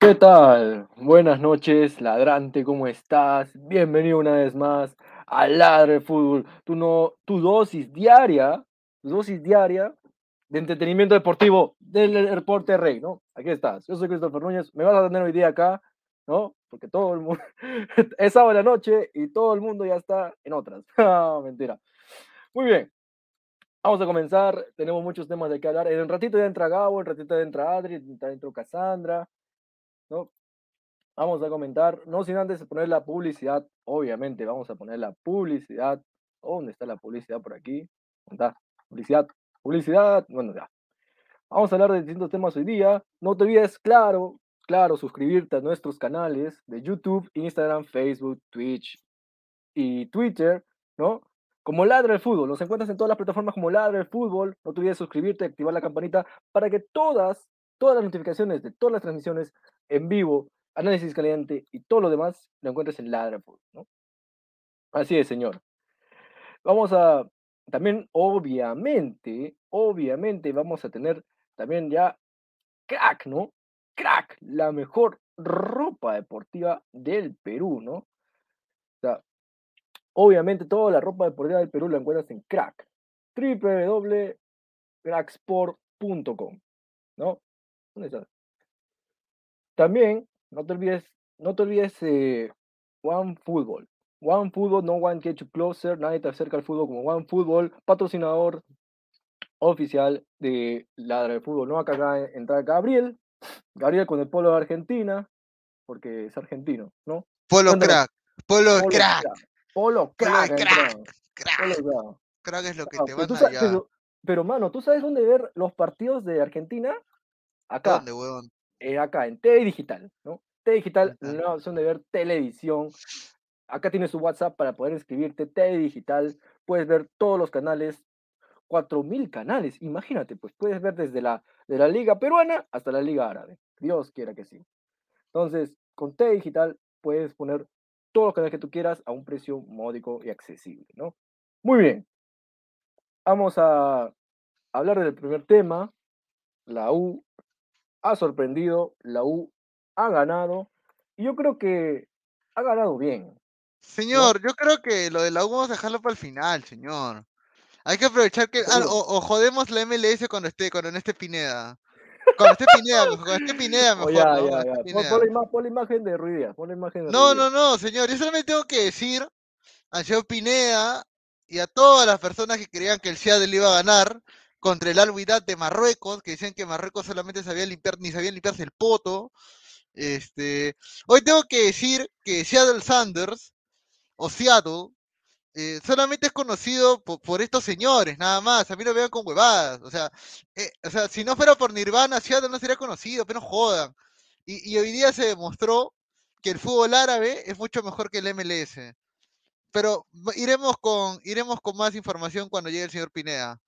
¿Qué tal? Buenas noches, ladrante, ¿cómo estás? Bienvenido una vez más a Ladre Fútbol, tu, no, tu dosis diaria, tu dosis diaria de entretenimiento deportivo del deporte rey, ¿no? Aquí estás, yo soy Christopher Núñez, me vas a tener hoy día acá, ¿no? Porque todo el mundo, es sábado de la noche y todo el mundo ya está en otras. Ah, mentira. Muy bien, Vamos a comenzar, tenemos muchos temas de qué hablar. En un ratito ya entra Gabo, en un ratito ya entra Adri, ya entra Cassandra, ¿no? Vamos a comentar, no sin antes poner la publicidad, obviamente vamos a poner la publicidad. ¿Dónde está la publicidad por aquí? ¿Dónde está? Publicidad, publicidad, bueno, ya. Vamos a hablar de distintos temas hoy día. No te olvides, claro, claro, suscribirte a nuestros canales de YouTube, Instagram, Facebook, Twitch y Twitter, ¿no? Como Ladra el Fútbol. Nos encuentras en todas las plataformas como Ladra el Fútbol. No te olvides suscribirte, activar la campanita para que todas, todas las notificaciones de todas las transmisiones en vivo, análisis caliente y todo lo demás lo encuentres en Ladra ¿no? Así es, señor. Vamos a, también obviamente, obviamente vamos a tener también ya crack, ¿no? Crack, la mejor ropa deportiva del Perú, ¿no? O sea, obviamente toda la ropa deportiva del Perú la encuentras en crack, www.cracksport.com, ¿no? También, no te olvides, no te olvides eh, One Football. One Football, no one get you closer, nadie te acerca al fútbol como One Football, patrocinador oficial de Ladra de Fútbol. No acá, acá entra Gabriel, Gabriel con el polo de Argentina, porque es argentino, ¿no? Polo crack, polo, Polo crack, Polo polo crack. crack, crack. Polo crack. Crack es lo que Ah, te sabes- ya. pero, pero, mano, ¿tú sabes dónde ver los partidos de Argentina? Acá, ¿Dónde, huevón? eh, acá, en TV Digital, ¿no? TV Digital, Ujú. una opción de ver televisión. Acá tienes su WhatsApp para poder inscribirte, TV Digital, puedes ver todos los canales, 4.000 canales, imagínate, pues puedes ver desde la, de la Liga Peruana hasta la Liga Árabe, Dios quiera que sí. Entonces, con TV Digital puedes poner todos los canales que tú quieras a un precio módico y accesible, ¿no? Muy bien. Vamos a hablar del primer tema, la U ha sorprendido, la U ha ganado, y yo creo que ha ganado bien. Señor, yo creo que lo de la U vamos a dejarlo para el final, señor. Hay que aprovechar que. ah, o, o jodemos la MLS cuando esté, cuando no esté Pineda. Cuando esté Pineda, mejor, cuando esté Pineda, Oh, mejor. ya, ¿no? ya, esté Pon, Pineda. pon la, ima- pon la imagen de Ruiz Díaz, pon la imagen de No, no, no, señor. Yo solamente tengo que decir al señor Pineda y a todas las personas que creían que el Seattle iba a ganar contra el Al Wihdat de Marruecos, que decían que Marruecos solamente sabía limpiar, ni sabía limpiarse el poto. Este, hoy tengo que decir que Seattle Sanders o Seattle eh, solamente es conocido po- por, estos señores, nada más. A mí me vean con huevadas. O sea, eh, o sea, si no fuera por Nirvana, Seattle no sería conocido, pero no jodan. Y, y hoy día se demostró que el fútbol árabe es mucho mejor que el MLS. Pero iremos con, iremos con más información cuando llegue el señor Pineda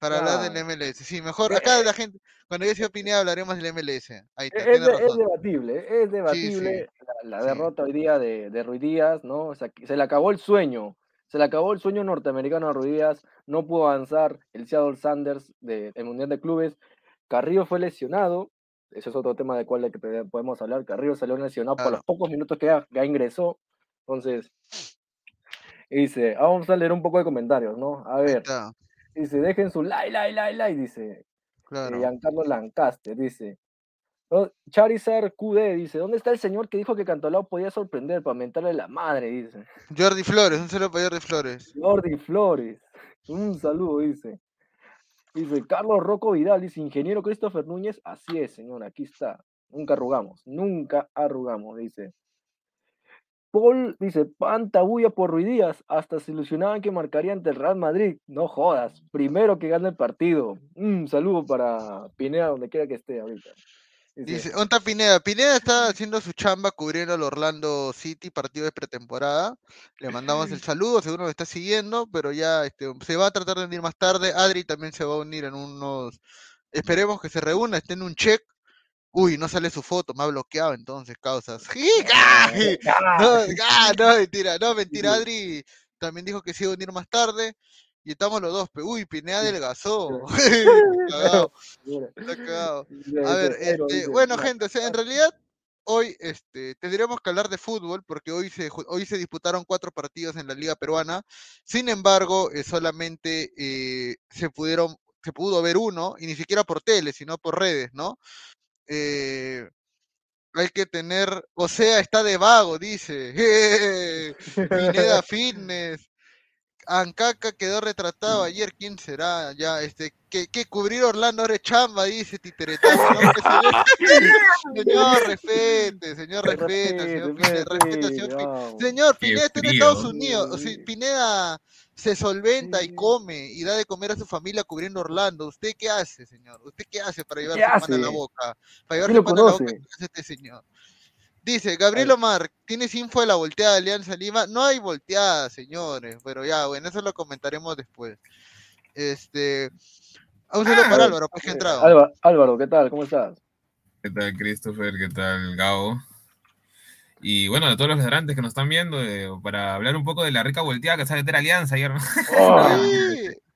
para hablar del. MLS. Sí, mejor Eh, acá la gente, cuando el señor Pineda hablaremos del MLS. Ahí está, Es, de- es debatible, es debatible la, la sí. derrota hoy día de, de Ruiz Díaz, ¿no? O sea, que se le acabó el sueño, se le acabó el sueño norteamericano a Ruiz Díaz, no pudo avanzar el Seattle Sanders del Mundial de Clubes, Carrillo fue lesionado, ese es otro tema del cual de podemos hablar, Carrillo salió lesionado por los pocos minutos que ya, ya ingresó, entonces, dice, ah, vamos a leer un poco de comentarios, ¿no? A ver, está, dice, dejen su like, like, like, like, dice, eh, claro. Giancarlo Lancaster dice. "Oh, Charizard QD dice, ¿dónde está el señor que dijo que Cantolao podía sorprender para mentarle la madre? Dice. Jordi Flores, un saludo para Jordi Flores. Jordi Flores. Un saludo, dice. Dice Carlos Rocco Vidal, dice, ingeniero Christopher Núñez, así es, señor, aquí está. Nunca arrugamos, nunca arrugamos, dice. Paul dice, panta bulla por Ruiz Díaz, hasta se ilusionaban que marcaría ante el Real Madrid. No jodas, primero que gane el partido. Un saludo para Pineda, donde quiera que esté ahorita. Dice, ¿dónde está Pineda? Pineda está haciendo su chamba cubriendo al Orlando City, partido de pretemporada. Le mandamos el saludo, seguro nos está siguiendo, pero ya este, se va a tratar de unir más tarde. Adri también se va a unir en unos. Esperemos que se reúna, esté en un check. Uy, no sale su foto, me ha bloqueado entonces, causas. ¡Ah! No, ah, no, mentira, no, mentira. Adri también dijo que se iba a unir más tarde. Y estamos los dos, pe- uy, Pineda adelgazó. Cagado, está cagado. A ver, este, bueno, gente, o sea, en realidad hoy este, tendríamos que hablar de fútbol porque hoy se, hoy se disputaron cuatro partidos en la Liga Peruana. Sin embargo, eh, solamente eh, se pudieron, se pudo ver uno, y ni siquiera por tele, sino por redes, ¿no? Eh, hay que tener, o sea, está de vago, dice. Pineda Fitness. Ancaca quedó retratado ayer, ¿quién será? Ya, este, que, que cubrir Orlando ahora es chamba, dice Titeretazo. ¿no? Señor, respete, señor, respete, señor Pineda, respete, señor Pineda. Señor, Pineda está en. Estados Unidos. O sea, Pineda se solventa y come y da de comer a su familia cubriendo Orlando. ¿Usted qué hace, señor? ¿Usted qué hace para llevar ¿Qué su pan a la boca? Para llevar ¿Quién su pan a la boca? ¿qué hace este señor? Dice, Gabriel Omar, ¿tienes info de la volteada de Alianza Lima? No hay volteada, señores, pero ya, bueno, eso lo comentaremos después. Este, un saludo para Álvaro, pues que ha entrado. Álvaro, Álvaro, ¿qué tal? ¿Cómo estás? ¿Qué tal, Christopher? ¿Qué tal, Gabo? Y bueno, a todos los ladrantes que nos están viendo, eh, para hablar un poco de la rica volteada que sale de Alianza ayer.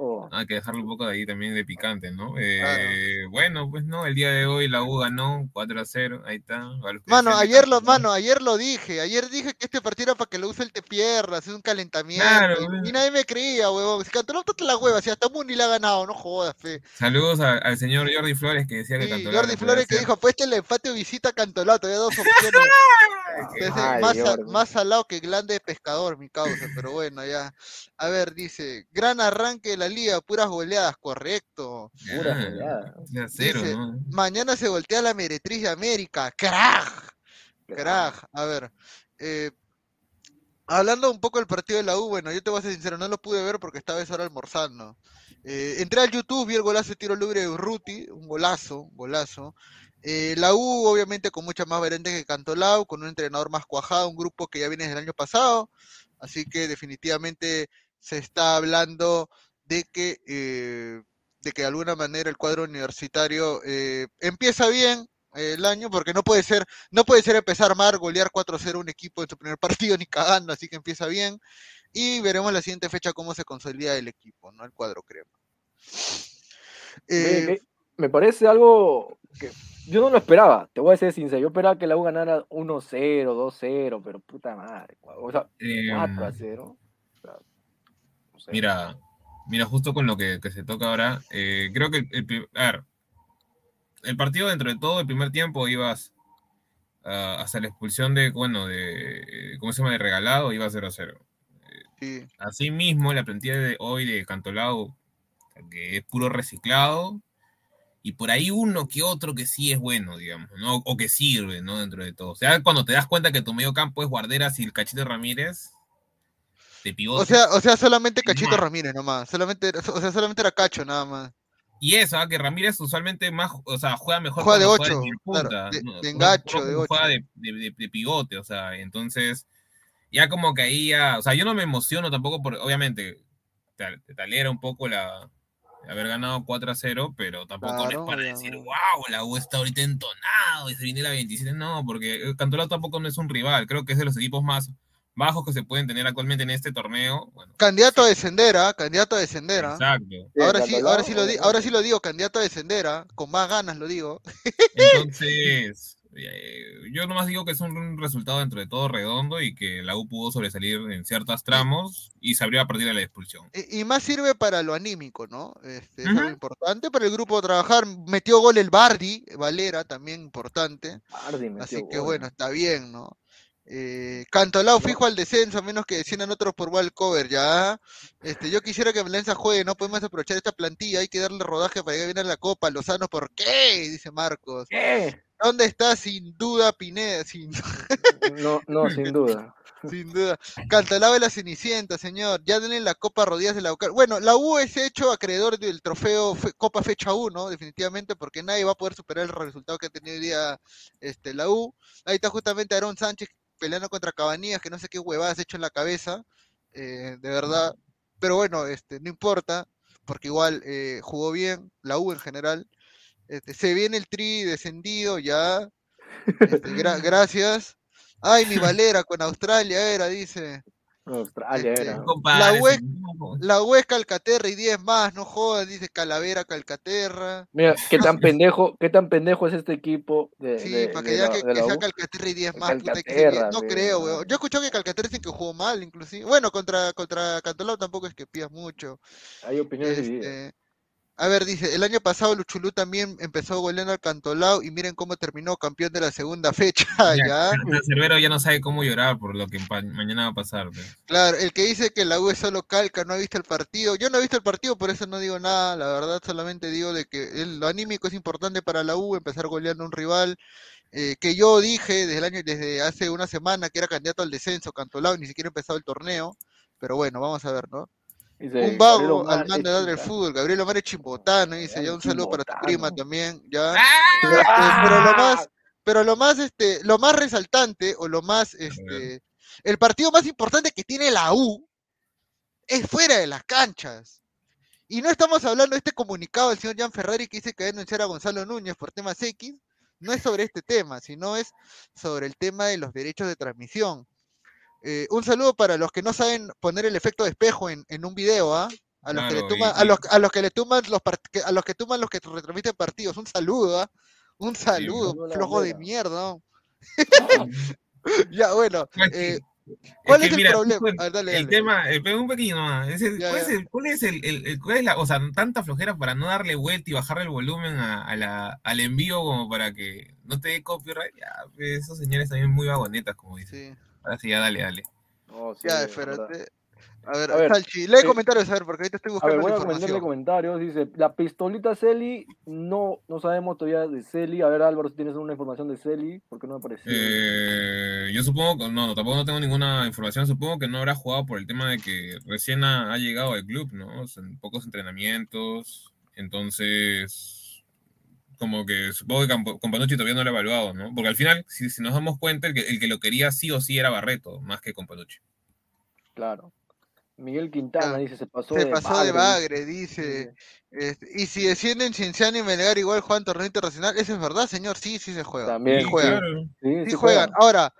Oh, Hay que dejarlo un poco de ahí también de picante, ¿no? Eh, Bueno, pues no, el día de hoy la U ganó 4 a 0, ahí está. a Mano, ayer lo, mano, ayer lo dije, ayer dije que este partido era para que lo use el Tepierra, hacer un calentamiento, Claro, y, nadie me creía, huevón, se cantó la hueva, si hasta Muni le ha ganado, no jodas, fe. Saludos a- al señor Jordi Flores que decía que Sí, Jordi Flores que hacer. dijo, pues este el empate o visita a Cantolato, había dos opciones. Ay, más, Jordi. más salado que glande de pescador, mi causa, pero bueno, ya. A ver, dice, gran arranque de la liga, puras goleadas, correcto. Pura Ah, goleada. 3 a 0, Dice, ¿no? Mañana se voltea la meretriz de América, crack. Crack, a ver. eh, hablando un poco del partido de la U, bueno, yo te voy a ser sincero, no lo pude ver porque estaba esa hora almorzando. Eh, entré al YouTube, vi el golazo de tiro libre de Urruti, un golazo, un golazo. Eh, la U, obviamente, con mucha más variantes que Cantolao, con un entrenador más cuajado, un grupo que ya viene desde el año pasado. Así que definitivamente se está hablando de que, eh, de que de alguna manera el cuadro universitario eh, empieza bien eh, el año, porque no puede ser, no puede ser empezar mal, golear 4-0 un equipo en su primer partido ni cagando, así que empieza bien. Y veremos la siguiente fecha cómo se consolida el equipo, ¿no? El cuadro crema. Me, Eh, me- me parece algo que yo no lo esperaba, te voy a ser sincero. Yo esperaba que la U ganara 1-0, 2-0, pero puta madre. O sea, 4-0. Em, mira, mira, justo con lo que, se toca ahora, eh, creo que el, a ver, el partido dentro de todo, el primer tiempo ibas hasta la expulsión de, bueno, de, ¿cómo se llama? De regalado, iba 0-0. Sí. Asimismo, la plantilla de hoy de Cantolao, que es puro reciclado, y por ahí uno que otro que sí es bueno, digamos, ¿no? O que sirve, ¿no? Dentro de todo. O sea, cuando te das cuenta que tu medio campo es Guarderas y el Cachito Ramírez, te pivote. O sea, o sea, solamente Cachito Ramírez nomás. Solamente, o sea, solamente era Cacho nada más. Y eso, ¿ah? que Ramírez usualmente más, o sea, juega mejor juega de 8, de, engacho, de 8. Juega de, de, pivote, o sea, entonces, ya como que ahí ya, o sea, yo no me emociono tampoco por, obviamente, te, te talera un poco la, haber ganado 4 a 0, pero tampoco es para decir, wow, la U está ahorita entonado y se viene la 27. No, porque Cantolao tampoco no es un rival. Creo que es de los equipos más bajos que se pueden tener actualmente en este torneo. candidato a descender, ¿ah? Candidato a descender, ¿ah? Exacto. Ahora sí, ahora sí, lo ahora sí lo digo, candidato a descender, ¿ah? Con más ganas lo digo. Entonces, eh, yo nomás digo que es un resultado dentro de todo redondo y que la U pudo sobresalir en ciertos tramos y se abrió a partir de la expulsión. Y, más sirve para lo anímico, ¿no? Este, es algo importante para el grupo trabajar. Metió gol el Bardi, Valera, también importante. Así que bueno, está bien, ¿no? Eh, Cantolao fijo al descenso, a menos que desciendan otros por cover ya. Este, yo quisiera que Valencia juegue, no podemos aprovechar esta plantilla, hay que darle rodaje para que viene a la Copa. Lozano, ¿por qué? Dice Marcos. ¿Qué? ¿Dónde está sin duda Pineda? Sin... No, no, sin duda. Sin duda. Cantalao de la Cenicienta, señor. Ya tienen la Copa Rodillas de la UCAR. Bueno, la U es hecho acreedor del trofeo Copa Fecha 1, definitivamente, porque nadie va a poder superar el resultado que ha tenido hoy día este, la U. Ahí está justamente Aaron Sánchez peleando contra Cabanillas, que no sé qué huevadas hecho en la cabeza, eh, de verdad. Pero bueno, este, no importa, porque igual eh, jugó bien, la U en general. Este, se viene el tri descendido ya. Este, gracias. Ay, mi Valera con Australia era, dice. Australia este, era. La UE, la Calcaterra y 10 más, no jodas, dice Calavera Calcaterra. Mira, qué tan pendejo, qué tan pendejo es este equipo de, Sí, para que ya que, sea Calcaterra y 10 más, no creo, weón. Yo escuché que Calcaterra dicen que jugó mal, inclusive. Bueno, contra, contra Cantolao tampoco es que pidas mucho. Hay opiniones este, a ver, dice, el año pasado Luchulú también empezó goleando al Cantolao y miren cómo terminó campeón de la segunda fecha, ¿ya? El Cervero ya no sabe cómo llorar por lo que mañana va a pasar. Claro, el que dice que la U es solo calca, no ha visto el partido. Yo no he visto el partido, por eso no digo nada. La verdad, solamente digo de que el, lo anímico es importante para la U, empezar goleando a un rival. Eh, que yo dije desde el año, desde hace una semana que era candidato al descenso, Cantolao, ni siquiera empezado el torneo. Pero bueno, vamos a ver, ¿no? Un vago al mando del fútbol, Gabriel Omar es chimbotano, dice, ya un saludo para tu prima también, ya. Este, pero lo más, pero lo más, este, lo más resaltante, o lo más, este, el partido más importante que tiene la U es fuera de las canchas. Y no estamos hablando de este comunicado del señor Jan Ferrari que dice que va a denunciar a Gonzalo Núñez por temas X, no es sobre este tema, sino es sobre el tema de los derechos de transmisión. Eh, un saludo para los que no saben poner el efecto de espejo en, un video, ¿ah? A los, que le tuman, a, los, a los que le tuman los a los que tuman los que retransmiten partidos, un saludo, ¿ah? Un saludo, flojo de mierda. ya, bueno. Eh, ¿Cuál es, el problema? El tema, el, un pequeño ¿cuál, es el, ¿Cuál es el, cuál es la, o sea, tanta flojera para no darle vuelta y bajarle el volumen a, la, al envío como para que no te dé copyright? Ya, esos señores también muy vagonetas, como dicen. Sí. Ahora sí, ya dale, dale. ya, espérate. A ver, a ver Salchi, lee comentarios, a ver, porque ahorita estoy buscando a ver, voy a información. comentarios, dice, la pistolita Celi, no, no sabemos todavía de Celi. A ver, Álvaro, si tienes una información de Celi, ¿por qué no me apareció? Eh, yo supongo que, no, tampoco no tengo ninguna información, supongo que no habrá jugado por el tema de que recién ha, llegado al club, ¿no? En pocos entrenamientos, entonces como que supongo que Companucci todavía no lo ha evaluado, ¿no? Porque al final, si, nos damos cuenta, el que, el que, lo quería sí o sí era Barreto, más que Companucci. Claro. Miguel Quintana ah, dice, se pasó, se de, pasó bagre. de bagre. dice. Este, y si descienden Cienciano y Melgar igual juegan torneo internacional, eso es verdad, señor, sí, sí se juega. También juegan. Sí, juegan. Ahora,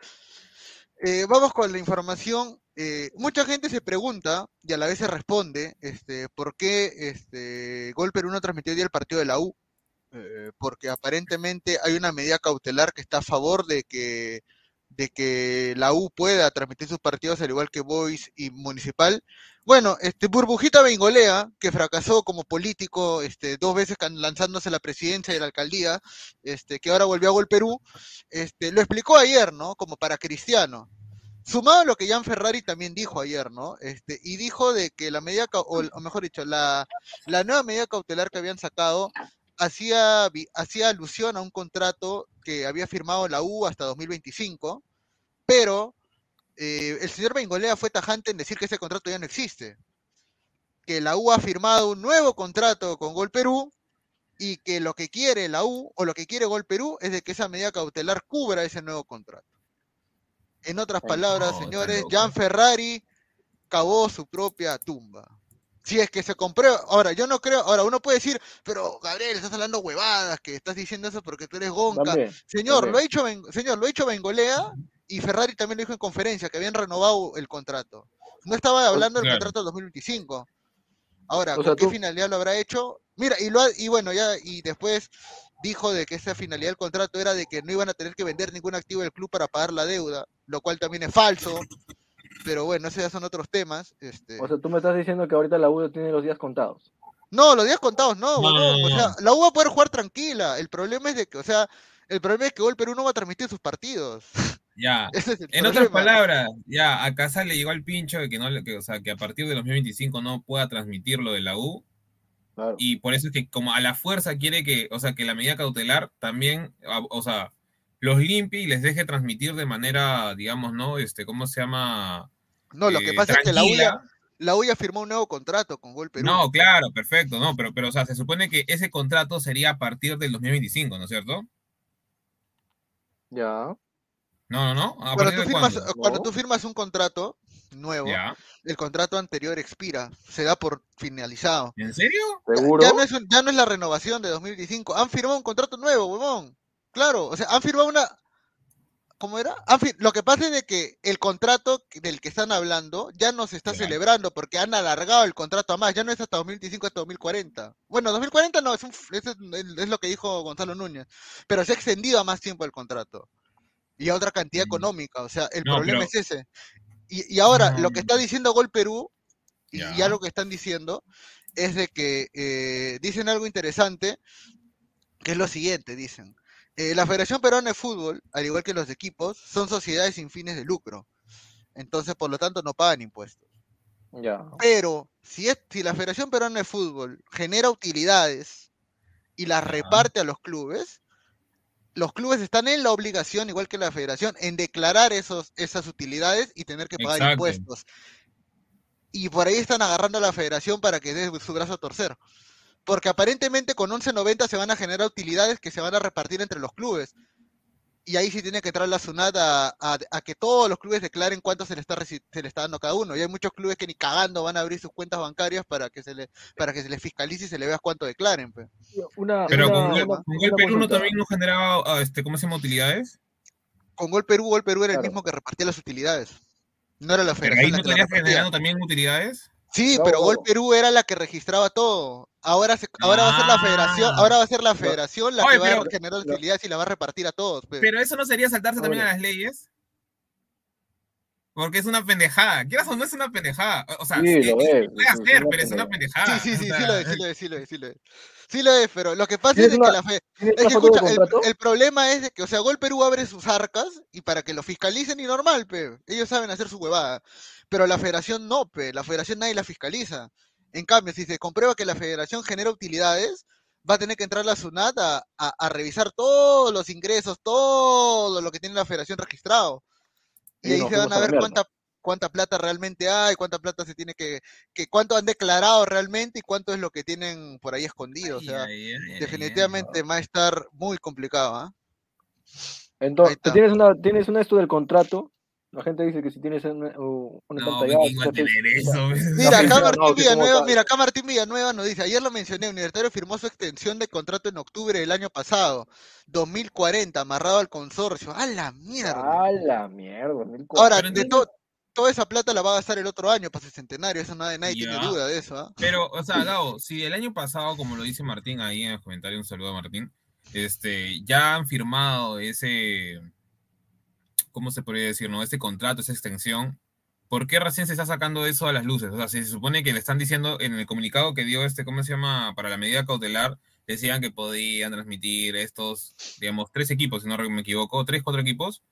eh, vamos con la información. Eh, mucha gente se pregunta y a la vez se responde este, por qué este, Gol Perú no transmitió hoy día el partido de la U eh, porque aparentemente hay una medida cautelar que está a favor de que, de que la U pueda transmitir sus partidos al igual que Boys y Municipal. Bueno, este Burbujita Bengolea, que fracasó como político este, dos veces lanzándose la presidencia y la alcaldía, este, que ahora volvió a Gol Perú, este, lo explicó ayer, ¿no? Como para Cristiano. Sumado a lo que Jan Ferrari también dijo ayer, ¿no? Este, y dijo de que la medida, o, mejor dicho, la, la nueva medida cautelar que habían sacado hacía, hacía alusión a un contrato que había firmado la U hasta 2025, pero eh, el señor Bengolea fue tajante en decir que ese contrato ya no existe. Que la U ha firmado un nuevo contrato con Gol Perú y que lo que quiere la U o lo que quiere Gol Perú es de que esa medida cautelar cubra ese nuevo contrato. En otras palabras, señores, Jan Ferrari cavó su propia tumba. Si es que se compró, ahora yo no creo, ahora uno puede decir, pero Gabriel, estás hablando huevadas, que estás diciendo eso porque tú eres gonca. señor, lo ha hecho, señor, lo ha hecho Bengolea y Ferrari también lo dijo en conferencia, que habían renovado el contrato. No estaba hablando del contrato del 2025. Ahora, ¿con qué finalidad lo habrá hecho? Mira, y, lo y bueno, ya, y después dijo de que esa finalidad del contrato era de que no iban a tener que vender ningún activo del club para pagar la deuda, lo cual también es falso. Pero bueno, esos ya son otros temas. Este... O sea, tú me estás diciendo que ahorita la U tiene los días contados. No, los días contados no, O sea, la U va a poder jugar tranquila. El problema es de que, o sea, el problema es que Gol Perú no va a transmitir sus partidos. Ya. en otras palabras, ya, a Casa le llegó el pincho de que no, que, o sea, que a partir de 2025 no pueda transmitir lo de la U. Y por eso es que como a la fuerza quiere que, o sea, que la medida cautelar también, o sea, los limpie y les deje transmitir de manera, digamos, ¿no? Este, ¿cómo se llama? No, lo que eh, pasa es que la UIA, la UIA firmó un nuevo contrato con Gol Perú. No, claro, perfecto, no, pero, pero, o sea, se supone que ese contrato sería a partir del 2025, ¿no es cierto? Ya. No, no, no. Cuando tú, firmas, cuando tú, firmas, un contrato nuevo, el contrato anterior expira, se da por finalizado. ¿En serio? ¿Seguro? Ya, no es, ya no es la renovación de 2025. Han firmado un contrato nuevo, huevón. Claro, o sea, han firmado una. ¿Cómo era? Lo que pasa es de que el contrato del que están hablando ya no se está celebrando porque han alargado el contrato a más. Ya no es hasta 2025, hasta 2040. Bueno, 2040 no, es, es, lo que dijo Gonzalo Núñez. Pero se ha extendido a más tiempo el contrato. Y a otra cantidad mm. económica. O sea, el problema es ese. Y, ahora, lo que está diciendo Gol Perú, y ya. lo que están diciendo, es de que eh, dicen algo interesante, que es lo siguiente, dicen. Eh, la Federación Peruana de Fútbol, al igual que los equipos, son sociedades sin fines de lucro. Entonces, por lo tanto, no pagan impuestos. Pero si, es, si la Federación Peruana de Fútbol genera utilidades y las reparte a los clubes, los clubes están en la obligación, igual que la federación, en declarar esos, esas utilidades y tener que pagar impuestos. Y por ahí están agarrando a la federación para que dé su brazo a torcer porque aparentemente con 11.90 se van a generar utilidades que se van a repartir entre los clubes. Y ahí sí tiene que entrar la SUNAT a, que todos los clubes declaren cuánto se le, está, se le está dando a cada uno. Y hay muchos clubes que ni cagando van a abrir sus cuentas bancarias para que se le, para que se les fiscalice y se le vea cuánto declaren. Pero con, Gol Perú no también no generaba, ah, este, ¿cómo se llama, utilidades? Con Gol Perú, Gol Perú era el mismo que repartía las utilidades. No era la federación. ¿Pero ahí no estaría generando también utilidades? Sí, pero Gol Perú era la que registraba todo. Ahora, se, ahora va a ser la federación, ahora va a ser la federación la que va a generar utilidades y la va a repartir a todos. Pues. Pero eso no sería saltarse también a las leyes. Porque es una pendejada. Quieras o no es una pendejada. O sea, sí, lo es, puede hacer, pero es una pendejada. Sí, sí, sí, sí lo es, sí lo es, sí lo es, sí lo es. Sí lo es, pero lo que pasa es, que la fe. Es que, escucha, el, problema es de que, o sea, Gol Perú abre sus arcas y para que lo fiscalicen y normal, pe. Ellos saben hacer su huevada. Pero la federación no, pe. La federación nadie la fiscaliza. En cambio, si se comprueba que la federación genera utilidades, va a tener que entrar la SUNAT a, revisar todos los ingresos, todo lo que tiene la federación registrado. Y, ahí se van a ver cuánta, cuánta plata realmente hay, cuánta plata se tiene que, que, cuánto han declarado realmente y cuánto es lo que tienen por ahí escondido. o sea, definitivamente va a estar muy complicado. ¿ah? Entonces, tienes una, tienes una esto del contrato la gente dice que si tienes una, una no, pantalla. Mira, acá Martín Villanueva, mira, acá Martín Villanueva nos dice, ayer lo mencioné, Universitario firmó su extensión de contrato en octubre del año pasado, 2040, amarrado al consorcio. ¡A la mierda! ¡A la mierda! Ahora, de, toda esa plata la va a gastar el otro año para el centenario, eso nadie, nadie tiene duda de eso. ¿ah? Pero, o sea, Gabo, si el año pasado, como lo dice Martín ahí en el comentario, un saludo a Martín, este, ya han firmado ese, ¿cómo se podría decir, no? Ese contrato, esa extensión, ¿por qué recién se está sacando eso a las luces? O sea, si se supone que le están diciendo en el comunicado que dio este, ¿cómo se llama? Para la medida cautelar, decían que podían transmitir estos, digamos, tres equipos, si no me equivoco, tres, cuatro equipos.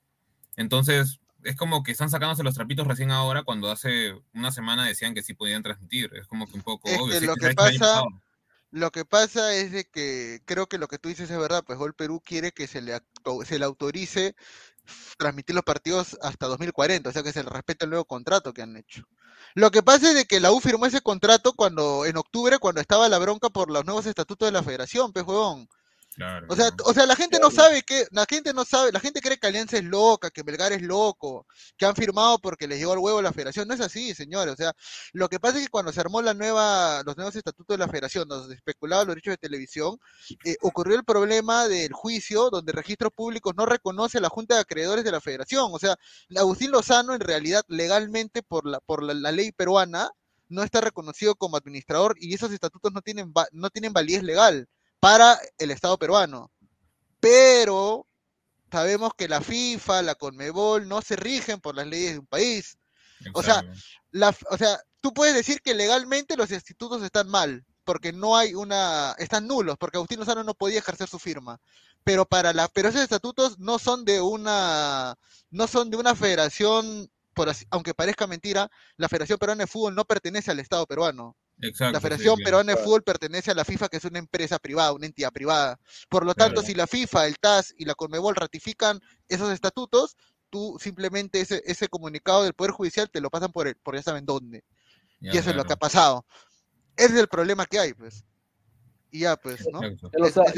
Entonces, es como que están sacándose los trapitos recién ahora cuando hace una semana decían que sí podían transmitir. Es como que un poco obvio. lo, que pasa, lo que pasa es de que creo que lo que tú dices es verdad, pues Gol Perú quiere que se le, se le autorice transmitir los partidos hasta 2040, o sea que se le respete el nuevo contrato que han hecho. Lo que pasa es de que la U firmó ese contrato cuando en octubre, cuando estaba la bronca por los nuevos estatutos de la federación, pues o sea, o sea, la gente no sabe que, la gente no sabe, la gente cree que Alianza es loca, que Belgar es loco, que han firmado porque les llegó al huevo la federación. No es así, señores. O sea, lo que pasa es que cuando se armó la nueva, los nuevos estatutos de la federación, donde se especulaba los derechos de televisión, eh, ocurrió el problema del juicio donde registros públicos no reconoce la Junta de Acreedores de la federación. O sea, Agustín Lozano en realidad legalmente por la, por la, ley peruana no está reconocido como administrador y esos estatutos no tienen, no tienen validez legal para el Estado peruano. Pero sabemos que la FIFA, la CONMEBOL no se rigen por las leyes de un país. O sea, la, o sea, tú puedes decir que legalmente los institutos están mal, porque no hay una, están nulos, porque Agustín Lozano no podía ejercer su firma. Pero para la, pero esos estatutos no son de una, no son de una federación, por aunque parezca mentira, la Federación Peruana de Fútbol no pertenece al Estado peruano la Federación Peruana de Fútbol pertenece a la FIFA, que es una empresa privada, una entidad privada. Por lo tanto, si la FIFA, el TAS y la CONMEBOL ratifican esos estatutos, tú simplemente ese, ese comunicado del Poder Judicial te lo pasan por, el, por ya saben dónde. y eso es lo que ha pasado. Ese es el problema que hay, pues. Y ya, pues, ¿no? Ya lo, sabes.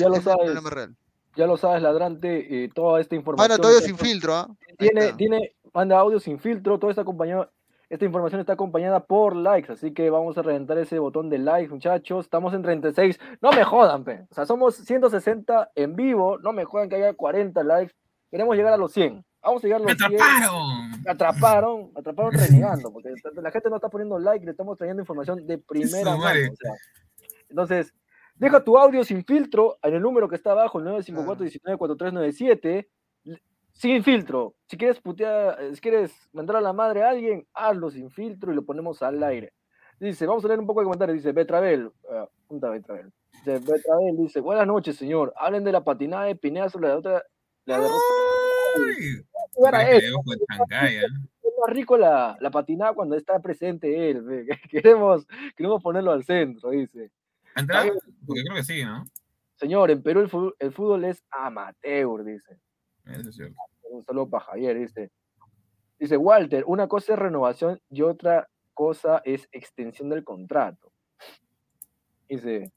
Ya lo sabes, ladrante, eh, toda esta información. Manda todo sin filtro, ¿ah? Tiene, tiene, manda audio sin filtro, todo está acompañado esta información está acompañada por likes, así que vamos a reventar ese botón de like, muchachos. Estamos en 36. No me jodan, pe. O sea, somos 160 en vivo. No me jodan que haya 40 likes. Queremos llegar a los 100. Vamos a llegar a los 100. atraparon! Me atraparon, me atraparon renegando, porque la gente no está poniendo like, le estamos trayendo información de primera mano. entonces, deja tu audio sin filtro en el número que está abajo, el 954-194397 sin filtro. Si quieres putear, eh, si quieres mandar a la madre a alguien, hazlo sin filtro y lo ponemos al aire. Dice, vamos a leer un poco de comentarios. Dice, Betravel, uh, Betravel. Dice, Betravel dice, buenas noches, señor. Hablen de la patinada de Pineda sobre la otra. La derrota. Es más rico la, la, patinada cuando está presente él. Queremos, queremos ponerlo al centro, dice. ¿Entrar? Porque creo que sí, ¿no? Señor, en Perú el fútbol, el fútbol es amateur, dice. Eso es cierto. Un saludo para Javier, dice. Dice Walter, una cosa es renovación y otra cosa es extensión del contrato. Dice,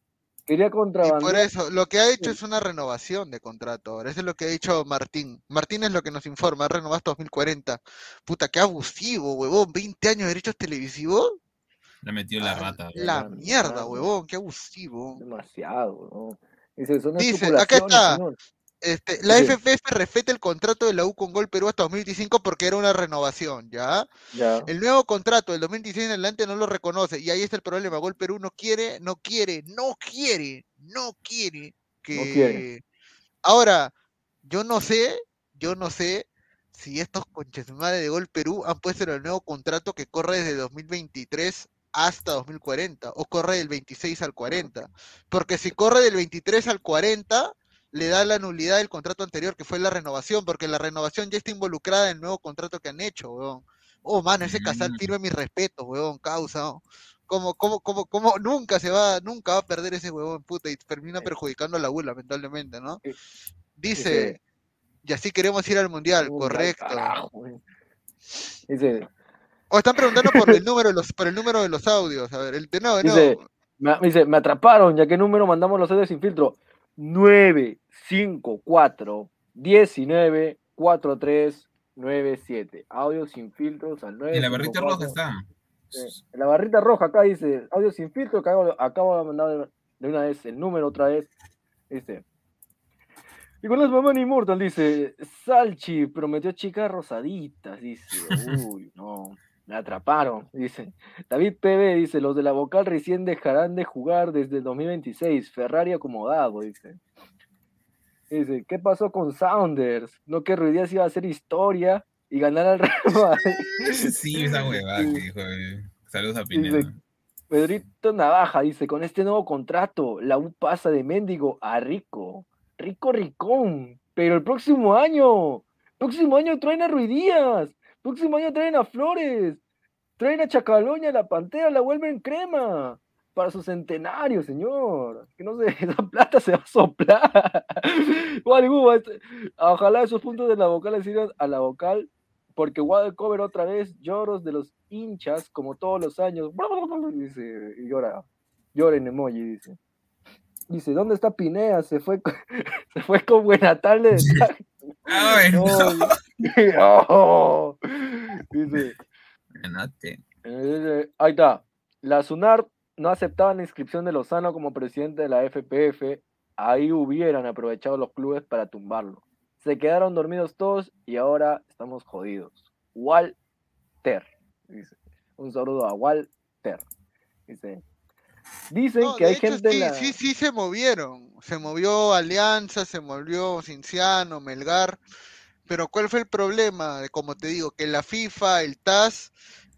quería contrabandear. por eso, lo que ha hecho es una renovación de contrato. Ahora, eso es lo que ha dicho Martín. Martín es lo que nos informa, renovado hasta 2040. Puta, qué abusivo, huevón. 20 años de derechos televisivos. Le metió la ah, rata. La mierda, huevón, qué abusivo. Demasiado, huevón. Dice, Dice acá está. Este, la FFF respeta el contrato de la U con Gol Perú hasta 2025 porque era una renovación, ¿ya? El nuevo contrato del 2016 en adelante no lo reconoce y ahí está el problema. Gol Perú no quiere, no quiere, no quiere, no quiere que... Ahora, yo no sé, yo no sé si estos conches madre de Gol Perú han puesto en el nuevo contrato que corre desde 2023 hasta 2040 o corre del 26 al 40. Porque si corre del 23 al 40 le da la nulidad del contrato anterior, que fue la renovación, porque la renovación ya está involucrada en el nuevo contrato que han hecho, weón. Oh, mano, ese casal firme mm. mi respeto, weón, causa. Como, como, como, como nunca se va, nunca va a perder ese huevón, puta, y termina perjudicando a la U, lamentablemente, ¿no? Dice, y así queremos ir al mundial, correcto. Dice. O están preguntando por el número de los, por el número de los audios. A ver, el de no, dice, Me, dice, me atraparon, ya que número mandamos los audios sin filtro. 9 5 4 19 4 3 9 7. Audio sin filtros al 9. En la barrita roja está. en la barrita roja acá dice audio sin filtro. Acabo, acabo de mandar de una vez el número otra vez. Dice. Y con las mamás Immortal dice, Salchi prometió chicas rosaditas, dice, uy, no. La atraparon, dice. David PB dice, los de la vocal recién dejarán de jugar desde el 2026. Ferrari acomodado, dice. Dice, ¿qué pasó con Sounders? No que Ruidías iba a hacer historia y ganar al Real Madrid. Sí, esa huevada que dijo. eh. Saludos a Pineda. Pedrito Navaja dice, con este nuevo contrato, la U pasa de mendigo a rico. Rico ricón. Pero el próximo año, próximo año traen a Ruidías. Próximo año traen a Flores. Traen a Chacaloña, la Pantera, la vuelven crema. Para su centenario, señor. Que no se, esa plata se va a soplar. Ojalá esos puntos de la vocal le sirvan a la vocal. Porque cover otra vez lloros de los hinchas, como todos los años. Dice, y llora. Llora en emoji, dice. Dice, ¿dónde está Pinea? Se fue se fue con buena tarde. Ay, no. No. Dice, eh, ahí está. La SUNAR no aceptaba la inscripción de Lozano como presidente de la FPF. Ahí hubieran aprovechado los clubes para tumbarlo. Se quedaron dormidos todos y ahora estamos jodidos. Walter. Dice. Un saludo a Walter. Dice. Dicen No, que hay hecho, gente en sí, la- sí, sí se movieron. Se movió Alianza, se movió Cinciano, Melgar. Pero ¿cuál fue el problema? Como te digo, que la FIFA, el TAS,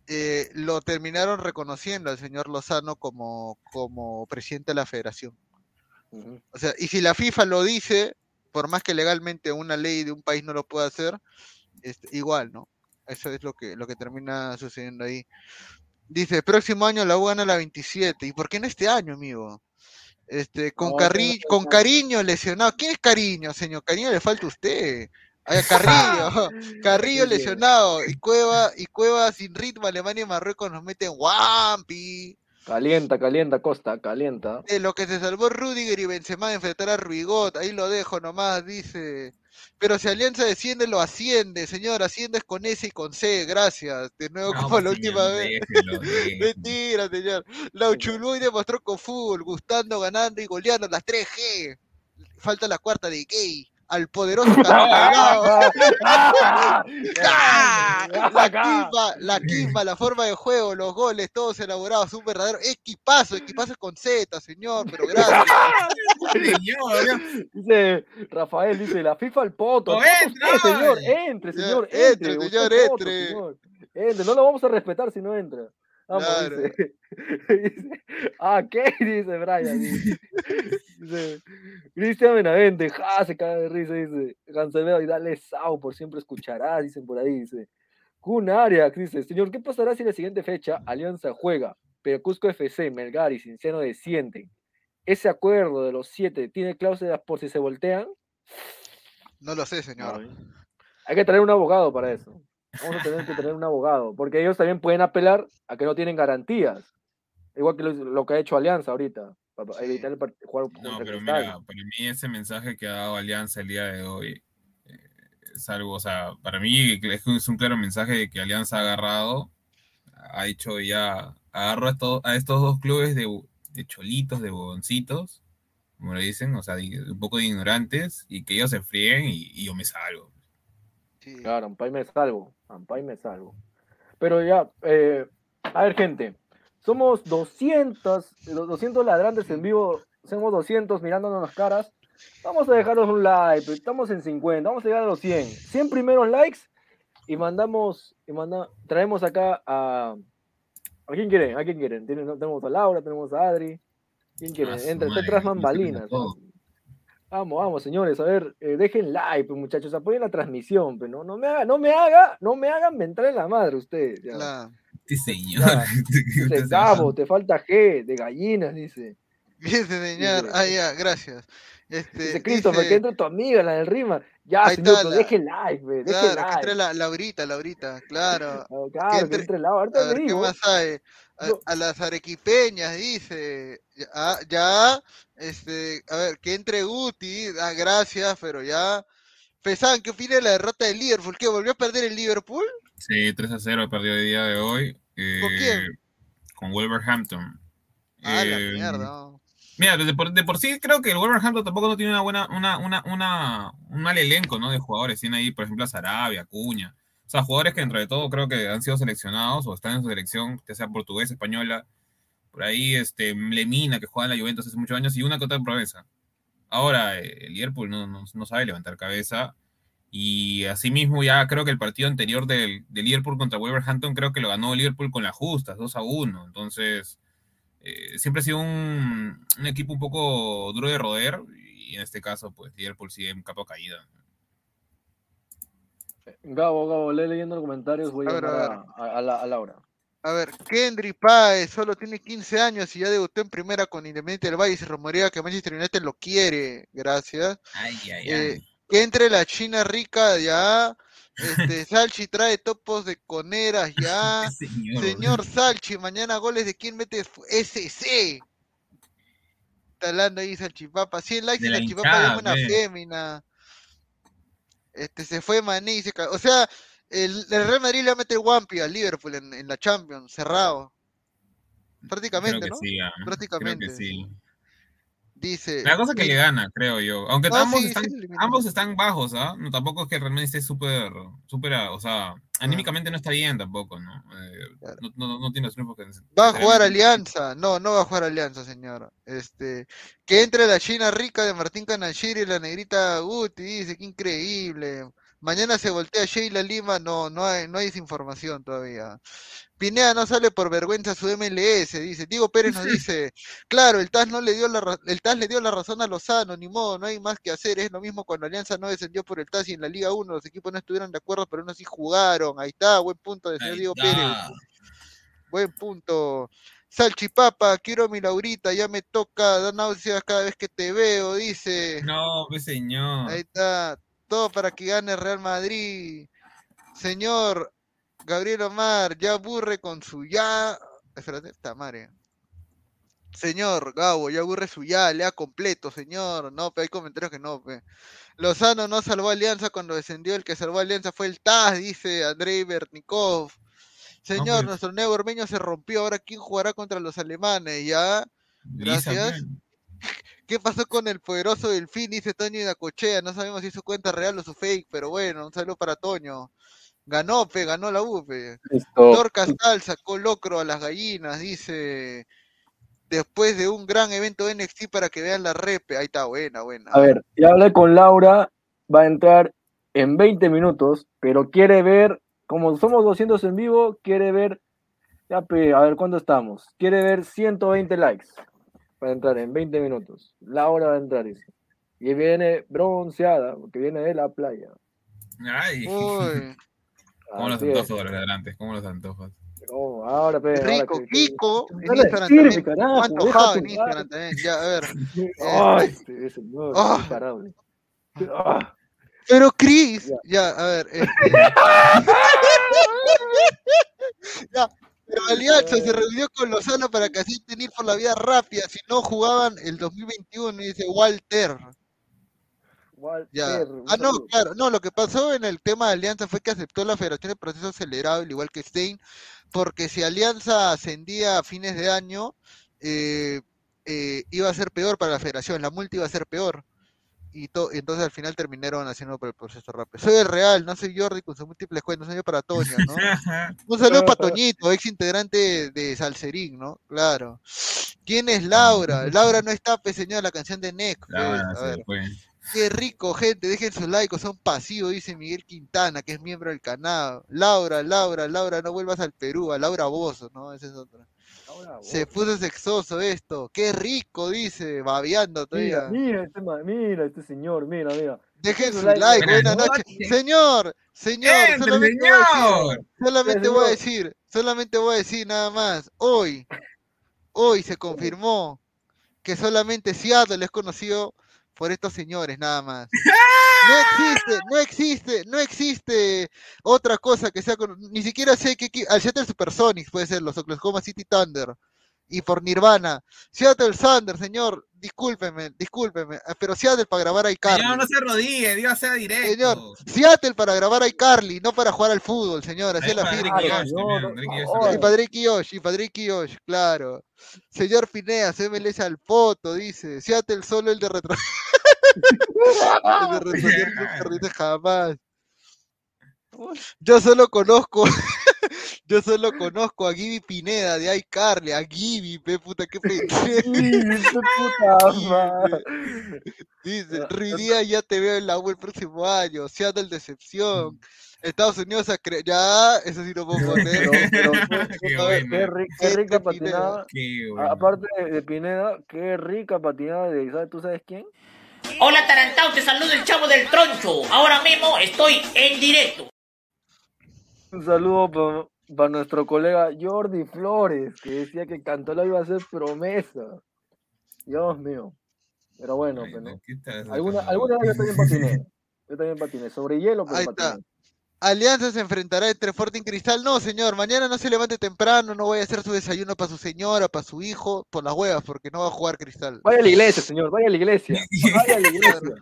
eh, lo terminaron reconociendo al señor Lozano como, como presidente de la federación. O sea, y si la FIFA lo dice, por más que legalmente una ley de un país no lo pueda hacer, este, igual, ¿no? Eso es lo que, lo que termina sucediendo ahí. Dice, próximo año la U gana la 27. ¿Y por qué en este año, amigo? Este, con, No, no, con. Cariño lesionado. ¿Quién es Cariño, señor? Cariño le falta a usted. Ay, Carrillo, Carrillo lesionado. Y Cueva, y Cueva sin ritmo, Alemania y Marruecos nos meten Wampi. Calienta, calienta, Costa, calienta. De lo que se salvó Rudiger y Benzema de enfrentar a Ruigot, ahí lo dejo nomás, dice. Pero si Alianza desciende, lo asciende, señor, asciendes con S y con C, gracias. De nuevo, No, como la última vez. déjelo. Mentira, señor. Lauchuluy demostró con fútbol, gustando, ganando y goleando las 3G. Falta la cuarta de gay. Al poderoso Carlos. ¡Ah! La quimba, la quimba, la forma de juego, los goles, todos elaborados, un verdadero equipazo, equipazo con Z, señor, pero gracias. Dice Rafael, dice la FIFA al poto. No, ¿Al poto entra, usted, señor, entre, señor, entre. señor. Entre, no lo vamos a respetar si no entra. Vamos, Claro. dice. dice, Ah, ¿qué? Dice Brian. Dice, dice, Cristian Benavente, ja, se caga de risa, dice. Cancelero y dale Sao, por siempre escucharás, dicen por ahí, dice. Kun Arias, dice, señor, ¿qué pasará si en la siguiente fecha Alianza juega, pero Cusco FC, Melgar y Cinciano descienden? ¿Ese acuerdo de los siete tiene cláusulas por si se voltean? No lo sé, señor. Hay que traer un abogado para eso. Vamos a tener que tener un abogado, porque ellos también pueden apelar a que no tienen garantías. Igual que lo, lo que ha hecho Alianza ahorita, para Sí. evitar el jugar No, pero mira, para mí ese mensaje que ha dado Alianza el día de hoy eh, es algo, o sea, para mí es un- es un claro mensaje de que Alianza ha agarrado, ha dicho ya, agarro a estos, a estos dos clubes de, de cholitos, de boboncitos, como le dicen, o sea, de- un poco de ignorantes, y que ellos se frieguen y, y yo me salgo. Sí. Claro, Ampay me salvo. Ampay me salvo. Pero ya, eh, a ver, gente. Somos 200, eh, 200 ladrantes en vivo. Somos 200 mirándonos las caras. Vamos a dejaros un like. Estamos en 50. Vamos a llegar a los 100. 100 primeros likes. Y mandamos, y manda, traemos acá a. ¿A quién quieren? ¿A quién quieren? Tenemos a Laura, tenemos a Adri. ¿Quién quieren? Ah, Entre, entre tras bambalinas. Vamos, vamos, señores, a ver, eh, dejen like, pues, muchachos, apoyen la transmisión, pero no, no me haga, no me haga, no me hagan mentar en la madre ustedes. ya. La- Sí, señor. Ya. Usted Dice Gabo, te falta G, de gallinas, dice. Dice, señor. Ah, ya, gracias. Este, Dice Christopher, dice- que entre tu amiga, la del rima. Ya, Ahí señor, está la- deje like, ve, deje Claro, que like. entre la, Laurita, Laurita, claro. Claro, que entre- entre la ahorita A le ver, ¿qué digo. más hay? A, No. a las arequipeñas, dice. Ya, ah, ya, este, a ver, que entre Guti, ah, gracias, pero ya. Pesan, ¿qué opina de la derrota del Liverpool? ¿Qué, volvió a perder el Liverpool? Sí, 3 a 0 perdió el día de hoy. eh, ¿Con quién? Con Wolverhampton. Ah, la Eh, mierda. No. Mira, de por, sí creo que el Wolverhampton tampoco no tiene una buena, una, una, una, un mal elenco, ¿no? De jugadores. Tiene ahí, por ejemplo, a Sarabia, Acuña. O sea, jugadores que dentro de todo creo que han sido seleccionados o están en su selección, ya sea portuguesa, española, por ahí este, Lemina, que juega en la Juventus hace muchos años, y una que otra promesa. Ahora, el Liverpool no, no, sabe levantar cabeza. Y asimismo, ya creo que el partido anterior del, Liverpool contra Wolverhampton, creo que lo ganó Liverpool con las justas, 2 a 1. Entonces, eh, siempre ha sido un, un, equipo un poco duro de roder. Y en este caso, pues Liverpool sigue en capa caída. Gabo, Gabo, lee leyendo los comentarios, voy a, llamar a, a, Laura. A ver, Kendry Páez solo tiene 15 años y ya debutó en primera con Independiente del Valle y se rumorea que Manchester United lo quiere. Gracias. Ay, ay, eh, ay. que entre la China rica ya. Este, Salchi trae topos de coneras ya. Señor. Salchi, mañana goles de quién mete SC. Talando ahí Salchipapa. 100 likes y Salchipapa es una fémina. Este, se fue Maní, se O sea, el, Real Madrid le va a meter Wampi al Liverpool en, la Champions, cerrado. Prácticamente, ¿no? Sí, Prácticamente. Creo que sí. Dice. La cosa que le gana, creo yo. Aunque ambos, están, ambos están bajos, ¿ah? No, tampoco es que realmente esté súper, súper, o sea, anímicamente no está bien tampoco, ¿no? Eh, no, no, tiene los triunfos que Va a jugar Alianza. No, no va a jugar Alianza, señor. Este, que entre la China rica de Martín Canachiri y la negrita Guti, dice, que increíble. Mañana se voltea Sheila Lima, no, no hay, no hay esa información todavía. Pinea no sale por vergüenza su MLS, dice. Diego Pérez nos dice, claro, el TAS no le dio la el TAS le dio la razón a Lozano, ni modo, no hay más que hacer. Es lo mismo cuando Alianza no descendió por el TAS y en la Liga 1 los equipos no estuvieron de acuerdo, pero uno sí jugaron. Ahí está, buen punto de señor Diego Pérez. Buen punto. Salchipapa, quiero mi Laurita, ya me toca, da náuseas cada vez que te veo, dice. No, pues señor. Ahí está todo para que gane Real Madrid. Señor Gabriel Omar, ya aburre con su ya. Espérate, está madre. Señor Gabo, ya aburre su ya, lea completo, señor. No, hay comentarios que no, pe. Lozano no salvó Alianza cuando descendió. El que salvó Alianza fue el TAS, dice Andrei Bernikov. Señor, nuestro nuevo ormeño se rompió. Ahora, ¿quién jugará contra los alemanes? Ya. Gracias. ¿Qué pasó con el poderoso delfín? Dice Toño y Dacochea. No sabemos si su cuenta real o su fake, pero bueno, un saludo para Toño. Ganó, pe, ganó la UPE. Thor Castal sacó locro a las gallinas, dice. Después de un gran evento de NXT para que vean la repe. Ahí está, buena, buena. A ver, ya hablé con Laura. Va a entrar en 20 minutos, pero quiere ver, como somos 200 en vivo, quiere ver. Ya, pe, a ver, ¿cuándo estamos? Quiere ver 120 likes para entrar en 20 minutos. La hora va a entrar, dice. Y viene bronceada, porque viene de la playa. Ay. Uy. ¿Cómo los antojos de los adelante? ¿Cómo los antojos? Oh, ahora, pe, Rico, ahora que, Kiko, en Instagram también. Carajo, antojado en Instagram también. Ya, a ver. Ay, este, ese no, oh. imparable. Pero Chris, ya, ya a ver. Este... ya, pero Alianza se reunió con Lozano para que así tener por la vía rápida, si no jugaban el 2021, y dice Walter. Walter Ah, no, claro, no, lo que pasó en el tema de Alianza fue que aceptó la federación de proceso acelerado, al igual que Stein, porque si Alianza ascendía a fines de año, eh, eh, iba a ser peor para la federación, la multa iba a ser peor y, entonces al final terminaron haciendo por el proceso rápido. Soy el real, no soy Jordi con sus múltiples cuentos, soy para Toño, ¿no? Un saludo para Toñito, ex integrante de Salserín, ¿no? Claro. ¿Quién es Laura? Laura no está, pues señor, la canción de Neck. Pues, Qué rico, gente, dejen su like, son pasivos, dice Miguel Quintana, que es miembro del canal. Laura, Laura, Laura, no vuelvas al Perú, a Laura Bozo, ¿no? Esa es otra. Se puso sexoso esto. Qué rico, dice, babeando todavía. Mira, este, mira este señor, mira, mira. Dejen su like, buenas noches. Señor, señor, solamente, Voy a decir, solamente voy a decir, solamente voy a decir nada más. Hoy, hoy se confirmó que solamente Seattle es conocido por estos señores, nada más. No existe, no existe, no existe otra cosa que sea con... Ni siquiera sé que... Al Seattle Supersonics puede ser los Oklahoma City Thunder. Y por Nirvana. Seattle Thunder, señor, discúlpeme, discúlpeme. Eh, pero Seattle para grabar a iCarly. Señor, no se arrodille, Dios sea directo. Señor, Seattle para grabar a iCarly, no para jugar al fútbol, señor. Así es la firma. Y Padre Kiyosh, y Padre Kiyosh, claro. Señor Pinea, se MLS al poto, dice. Seattle solo el de retro. el de resolver jamás. Yo solo conozco, yo solo conozco a Gibi Pineda de iCarly, a Gibi, pe puta, qué pendejo. Dice, Ruidía ya te veo en la U el próximo año, Seattle decepción. Estados Unidos a creer. Ya, eso sí lo puedo poner. Pero, qué, rica patinada. Aparte de Pineda, qué rica patinada de. ¿sabes, ¿Tú sabes quién? Hola Tarantao, te saludo el chavo del troncho. Ahora mismo estoy en directo. Un saludo para nuestro colega Jordi Flores, que decía que Cantolao iba a ser promesa. Dios mío. Pero bueno, pero alguna, alguna vez yo también patiné. Yo también patiné. Sobre hielo, pero Ahí Está. Alianza se enfrentará entre Fortin y Cristal. No, señor, mañana no se levante temprano, no voy a hacer su desayuno para su señora, para su hijo, por las huevas, porque no va a jugar Cristal. Vaya a la iglesia, señor, vaya a la iglesia. Vaya a la iglesia.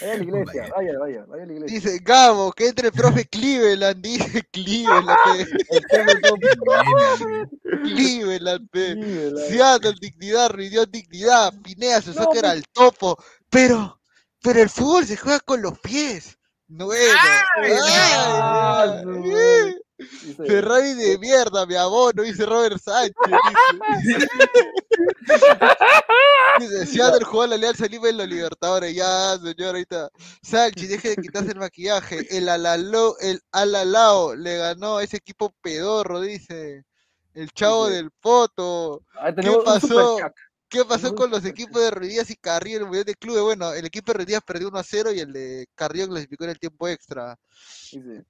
Vaya a la iglesia, vaya, vaya, vaya a la iglesia. Dice Gabo, que entre el profe Cleveland, dice Cleveland. Cleveland, Seattle, dignidad, Ridión, dignidad. Pinea se saca era el topo. Pero, pero el fútbol se juega con los pies. Bueno. Ferrari de mierda, mi abono, dice Robert Sánchez. Dice, Seattle jugó a la Alianza Lima en los Libertadores. Ya, señor, ahorita. Sánchez, deje de quitarse el maquillaje. El Alalao, el Alalao le ganó a ese equipo pedorro, dice. El chavo del Poto. ¿Qué pasó? ¿Qué pasó con los equipos de Ruidías y Carrillo en el Mundial de Clubes? Bueno, el equipo de Ruidías perdió 1 a 0 y el de Carrillo clasificó en el tiempo extra.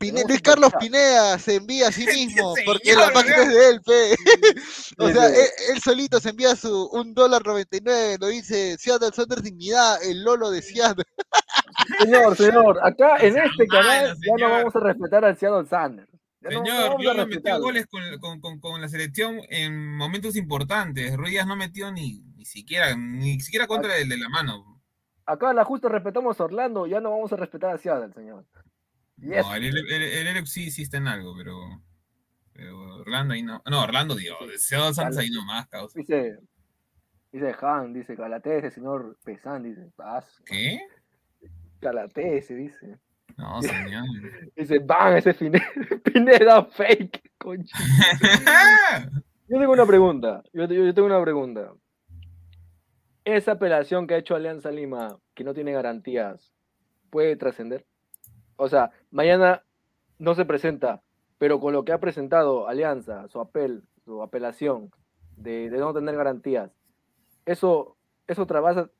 Luis Carlos Pineda se envía a sí mismo, porque la página es de él, pe. o sea, él, solito se envía su un dólar 99, lo dice Seattle Sander Dignidad, el Lolo de Seattle. señor, señor, acá en este canal ya no vamos a respetar al Seattle Sander. Señor, yo no metió goles con, con, con, la selección en momentos importantes. Ruiz no metió ni, ni siquiera, ni siquiera contra el de la mano. Acá la justo respetamos a Orlando, ya no vamos a respetar a Seattle, señor. No, el, el, sí, sí está en algo, pero, pero Orlando ahí no. No, Orlando, digo, Seattle Santos ahí nomás, causa. Dice, dice Han, dice Calatese, señor Pesán, dice Paz. ¿Qué? Calatese, dice. No, señor. Dice, van ese Pineda fake, concha. yo tengo una pregunta. Yo, yo, tengo una pregunta. Esa apelación que ha hecho Alianza Lima, que no tiene garantías, ¿puede trascender? O sea, mañana no se presenta, pero con lo que ha presentado Alianza, su apel, su apelación de, de no tener garantías, ¿eso, eso,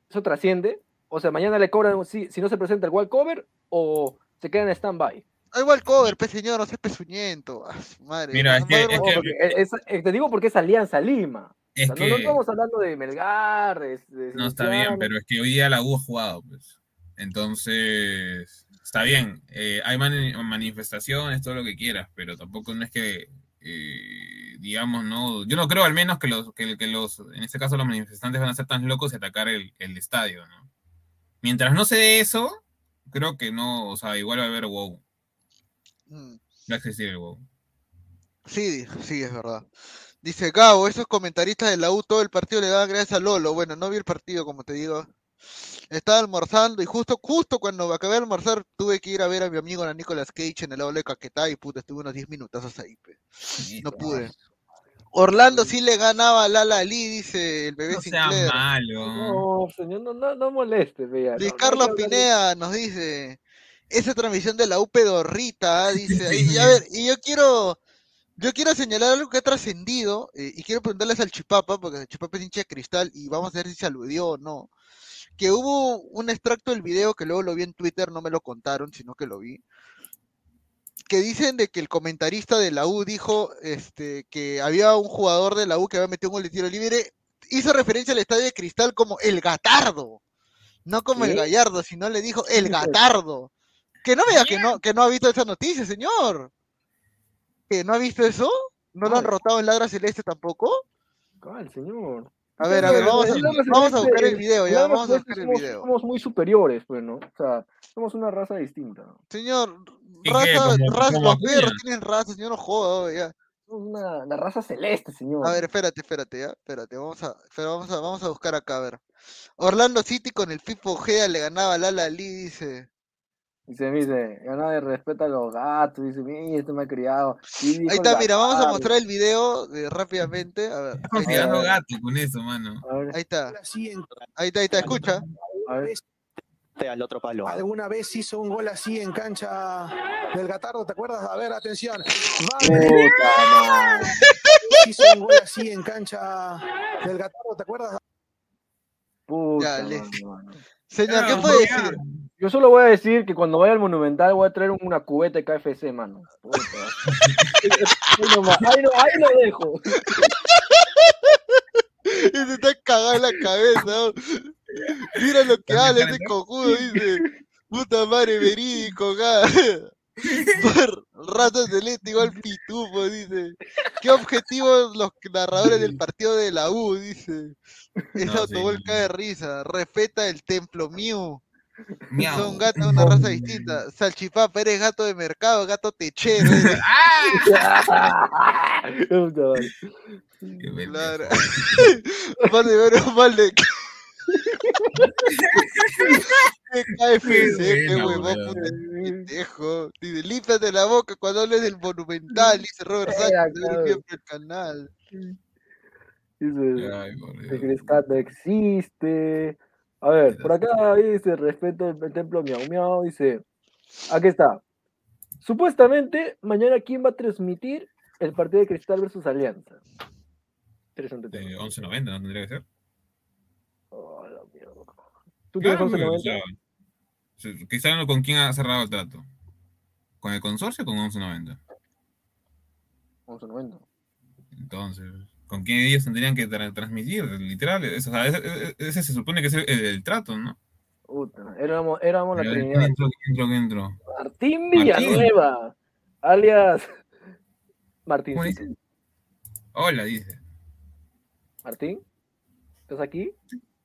eso trasciende? O sea, mañana le cobran si, si no se presenta el cover o se queda en stand-by. Ah, igual cover, pe señor, no seas pesuñento. Ah, madre, Mira, es que, eh, te digo porque es Alianza Lima. No, estamos hablando de Melgar. no está bien, pero es que hoy día la U ha jugado, pues. Entonces, está bien. Eh, hay manifestaciones, todo lo que quieras, pero tampoco no es que, eh, digamos, no. Yo no creo al menos que los, que, los, en este caso, los manifestantes van a ser tan locos y atacar el, el estadio, ¿no? Mientras no se dé eso, creo que no, o sea, igual va a haber WoW. Mm. Va a existir el WoW. Sí, sí, es verdad. Dice Gabo, esos comentaristas de la U todo el partido le daban gracias a Lolo. Bueno, no vi el partido, como te digo. Estaba almorzando y justo, justo cuando acabé de almorzar tuve que ir a ver a mi amigo la Nicolas Cage en el lado de Caquetá y puta, estuve unos 10 minutos ahí. no pude. Orlando sí le ganaba a Lala Ali, dice el bebé no Sinclair. malo. No, señor, no, no, moleste, vea. Luis Carlos Pinea nos dice, esa transmisión de la U pedorrita, dice, y, a ver, y yo quiero, yo quiero señalar algo que ha trascendido, eh, y quiero preguntarles al Chipapa, porque el Chipapa es hincha de cristal, y vamos a ver si se aludió o no, que hubo un extracto del video que luego lo vi en Twitter, no me lo contaron, sino que lo vi, que dicen de que el comentarista de la U dijo este, que había un jugador de la U que había metido un gol de tiro libre, hizo referencia al estadio de Cristal como el Gatardo, no como el Gallardo, sino le dijo el Gatardo. Que no vea que no, que no ha visto esa noticia, señor. ¿Que no ha visto eso? ¿No lo han rotado en Ladra Celeste tampoco? ¿Cuál, señor? A ver, a ver, vamos a, vamos a buscar el video, ya, vamos a buscar el video. Somos muy superiores, pues, ¿no? O sea, somos una raza distinta. Señor, raza, raza, los perros tienen raza, señor, no joda, ya. Somos una, una, raza celeste, señor. A ver, espérate, espérate, ya, espérate, vamos a, vamos a, vamos a buscar acá, a ver. Orlando City con el Pipo Gea le ganaba a Lala Lee, dice. Dice, dice, ya nadie respeta a los gatos. Dice, mira, este me ha criado. Ahí está, mira, vamos a mostrar el video de, rápidamente. A ver. Considerando gato con eso, mano. Ahí está. Ahí está, ahí está, escucha. A ver al otro palo. ¿Alguna vez hizo un gol así en cancha del Gatardo? ¿Te acuerdas? A ver, atención. Puta hizo un gol así en cancha del Gatardo? ¿Te acuerdas? Puta Señor, ¿qué puede decir? Yo solo voy a decir que cuando vaya al Monumental voy a traer una cubeta de KFC, mano. ahí, no, ahí lo dejo. Y se está cagando la cabeza. ¿no? Mira lo que habla ese cojudo, dice. Puta madre verídico, acá. Rato celeste igual pitufo, dice. ¿Qué objetivos los narradores del partido de la U? Dice. Es no, autobol de risa. Respeta el templo mío. Son gatos de una raza distinta. Salchipapa, eres gato de mercado, gato techero. ¡Ah! claro. Ver, mal de. KFC, qué huevón, pendejo. Dice, límpiate la boca cuando hables del Monumental, dice Robert Sánchez, siempre el canal. Dice, no existe. A ver, por acá dice, respeto el, templo miau miau, dice, aquí está. Supuestamente, mañana, ¿quién va a transmitir el partido de Cristal versus Alianza? Interesante. De 11.90, ¿no tendría que ser? Oh, la. ¿Tú tienes 11.90? Quizá con quién ha cerrado el trato. ¿Con el consorcio o con 11.90? 11.90. Entonces, ¿con quién ellos tendrían que transmitir? Literal, ese, se supone que es el, trato, ¿no? Puta, éramos, éramos la Trinidad. Entro, entro, entro. Martín Villanueva, alias Martín. Hola, dice. Martín, ¿estás aquí?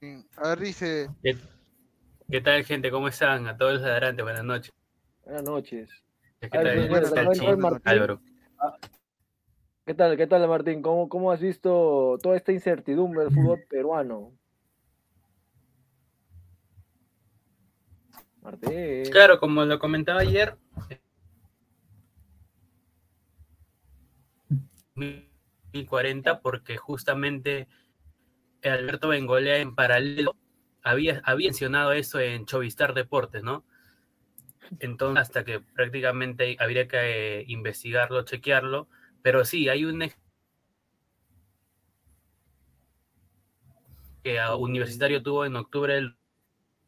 A ver, dice. ¿Qué, tal, gente? ¿Cómo están? A todos los adelante, buenas noches. Buenas noches. ¿Qué tal, Álvaro? ¿Qué tal, qué tal, Martín? ¿Cómo, ¿Cómo has visto toda esta incertidumbre del fútbol peruano? Martín. Claro, como lo comentaba ayer, 2040 porque justamente Alberto Bengolea en paralelo había, había mencionado eso en Chovistar Deportes, ¿no? Entonces, hasta que prácticamente habría que eh, investigarlo, chequearlo, pero sí, hay un que Universitario tuvo en octubre del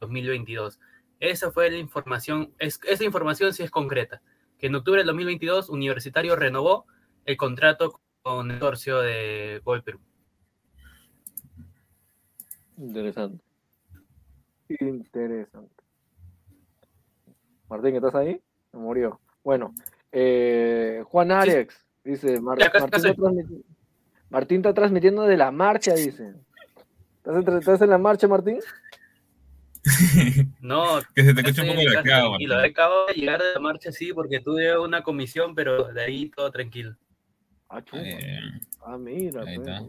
2022. Esa fue la información, es, esa información sí es concreta, que en octubre del 2022 Universitario renovó el contrato con el consorcio de Gol Perú. Interesante. Interesante. Martín, ¿estás ahí? Me murió. Bueno, eh, Juan Alex dice, Martín, está transmitiendo de la marcha, dice. ¿Estás, en la marcha, Martín? No, que se te escucha un poco de acá, Y lo acabo de llegar de la marcha, sí, porque tuve una comisión, pero de ahí todo tranquilo. Ah, ah mira. Pues, ah,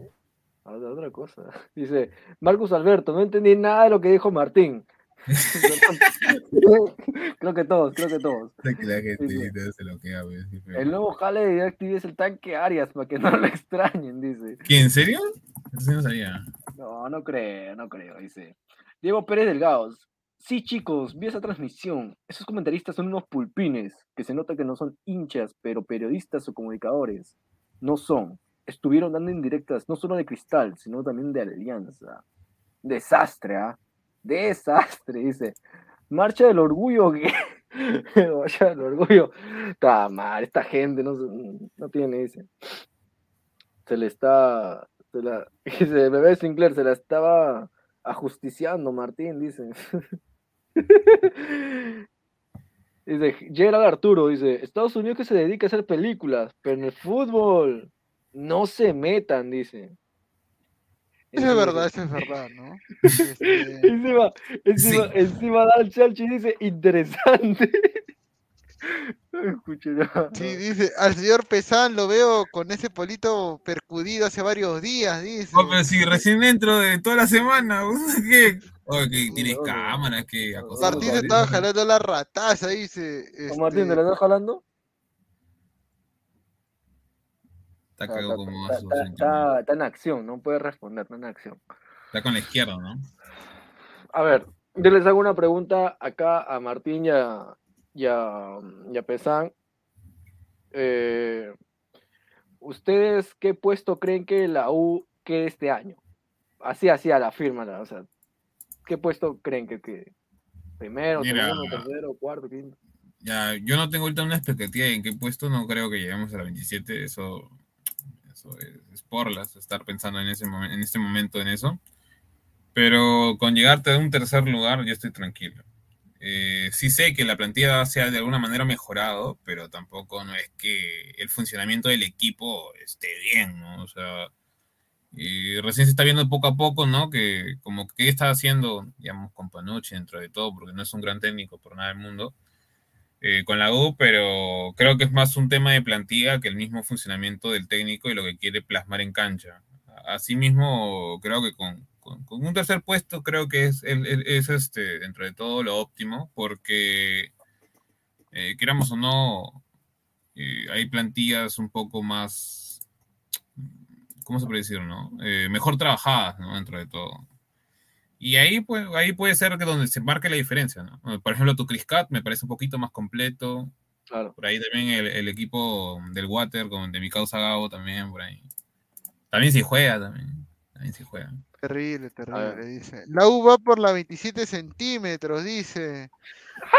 otra cosa. Dice, Marcus Alberto, no entendí nada de lo que dijo Martín. creo que todos, creo que todos. El nuevo jale de DirecTV es el tanque Arias, para que no lo extrañen, dice. ¿Quién, en serio? no sabía. No, no creo, no creo, dice. Diego Pérez Delgados. Sí, chicos, vi esa transmisión. Esos comentaristas son unos pulpines, que se nota que no son hinchas, pero periodistas o comunicadores no son. Estuvieron dando indirectas no solo de Cristal, sino también de Alianza. Desastre, ¿ah? Desastre, dice. Marcha del orgullo, que Marcha del orgullo. Está mal, esta gente no, no tiene, dice. Se le está. Se la, dice, bebé Sinclair se la estaba ajusticiando, Martín, dice. Dice Gerald Arturo, dice, Estados Unidos que se dedica a hacer películas, pero en el fútbol no se metan, dice. Eso es verdad, eso es verdad, ¿no? Este... encima, encima, encima da el y dice, interesante. Sí, dice, al señor Pesán lo veo con ese polito percudido hace varios días, dice. No, pero si recién dentro de toda la semana, ¿qué? Oye, que tienes cámaras, que. Martín estaba jalando la rataza, dice. ¿Con Martín, este, te la estás jalando? Está Está, cagado está- como está- a sus está- sentimientos. está- está en acción, no puede responder, está en acción. Está con la izquierda, ¿no? A ver, yo les hago una pregunta acá a Martín y a, y a, y a Pesán. Eh, ¿Ustedes qué puesto creen que la U quede este año? Así, así a la firma, o sea, ¿qué puesto creen que quede? ¿Primero, Mira. segundo, tercero, cuarto, quinto? Ya, yo no tengo ahorita una expectativa en qué puesto, no creo que lleguemos a la 27, eso, es, es porlas, estar pensando en, ese en este momento en eso. Pero con llegarte a un tercer lugar, yo estoy tranquilo. Eh, sí sé que la plantilla se ha de alguna manera mejorado, pero tampoco no es que el funcionamiento del equipo esté bien, ¿no? O sea, recién se está viendo poco a poco, ¿no? Que como que está haciendo, digamos, con Panucci dentro de todo, porque no es un gran técnico por nada del mundo eh, con la U, pero creo que es más un tema de plantilla que el mismo funcionamiento del técnico y lo que quiere plasmar en cancha. Asimismo, creo que con, con- un tercer puesto creo que es, es este, dentro de todo lo óptimo, porque eh, queramos o no, eh, hay plantillas un poco más, ¿cómo se puede decir, no? Eh, mejor trabajadas, ¿no? Dentro de todo. Y ahí, pues, ahí puede ser que donde se marque la diferencia, ¿no? Por ejemplo, tu Chris Cat me parece un poquito más completo. Claro. Por ahí también el, el equipo del Water, con de mi causa Gabo también, por ahí. También si juega, también. También si juega. Terrible, terrible, dice. La U va por la 27 centímetros, dice.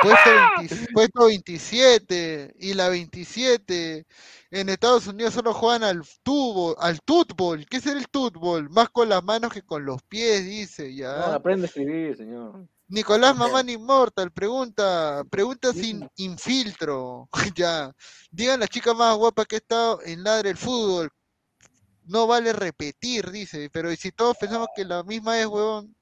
Puesto, 20 puesto 27. Y la 27. En Estados Unidos solo juegan al tubo, al tutbol. ¿Qué es el tutbol? Más con las manos que con los pies, dice. No, Ya. aprende a escribir, señor. Nicolás Mamán Immortal pregunta, pregunta sin infiltro. ya. Digan la chica más guapa que ha estado en Ladre el Fútbol. No vale repetir, dice. Pero ¿y si todos pensamos que la misma es, huevón?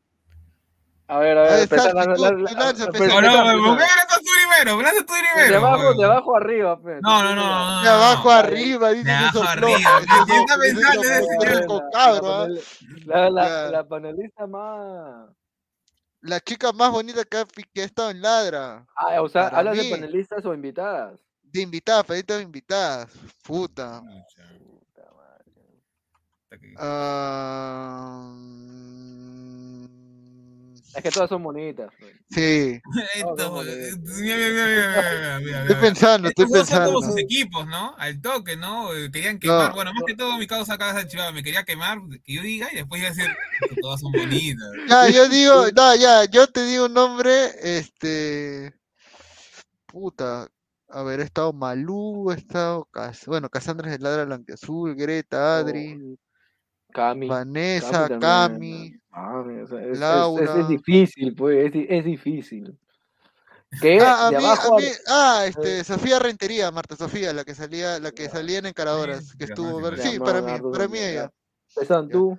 A ver, a A ver, Santi, la- la- la- lanza. No, no, Pesán. ¿por qué lanzas tú primero? Lanza tú De primero. abajo, huevón. de abajo arriba, pe. No, no, no. De abajo no. arriba, dice De abajo arriba. flojos, ¿Quién esos- está pensando ese flojos La- cabros, la ¿ah? panel- La, la, Ya. la panelista más. La chica más bonita que ha, que ha estado en Ladra. Ah, o sea, ¿hablas mí. de panelistas o invitadas? De invitadas, peditas de invitadas. Puta. Puta madre. Es que todas son bonitas. sí. Estoy pensando, estoy pensando. como sus equipos, ¿no? Al toque, ¿no? Eh, Querían quemar. No. Bueno, más que todo mi causa acá de Chihuahua me quería quemar, que yo diga, y después iba a decir que todas son bonitas. Ya, yo digo, no, ya, yo te digo un nombre, este. Puta. A ver, he estado Malú, he estado. Bueno, Cassandra es de Ladra Blanqueazul, Greta, Adri, Cami. Vanessa, Cami. Mami, o sea, es, es- es- Laura. es difícil, pues, es, di- es difícil. Que Ah, a mí, abajo a mí, ah, Eh. este, Sofía Rentería, Marta Sofía, la que salía, la que salía en Encaradoras, que estuvo, ver- sí, para mí, para mí ella. Pesan tú.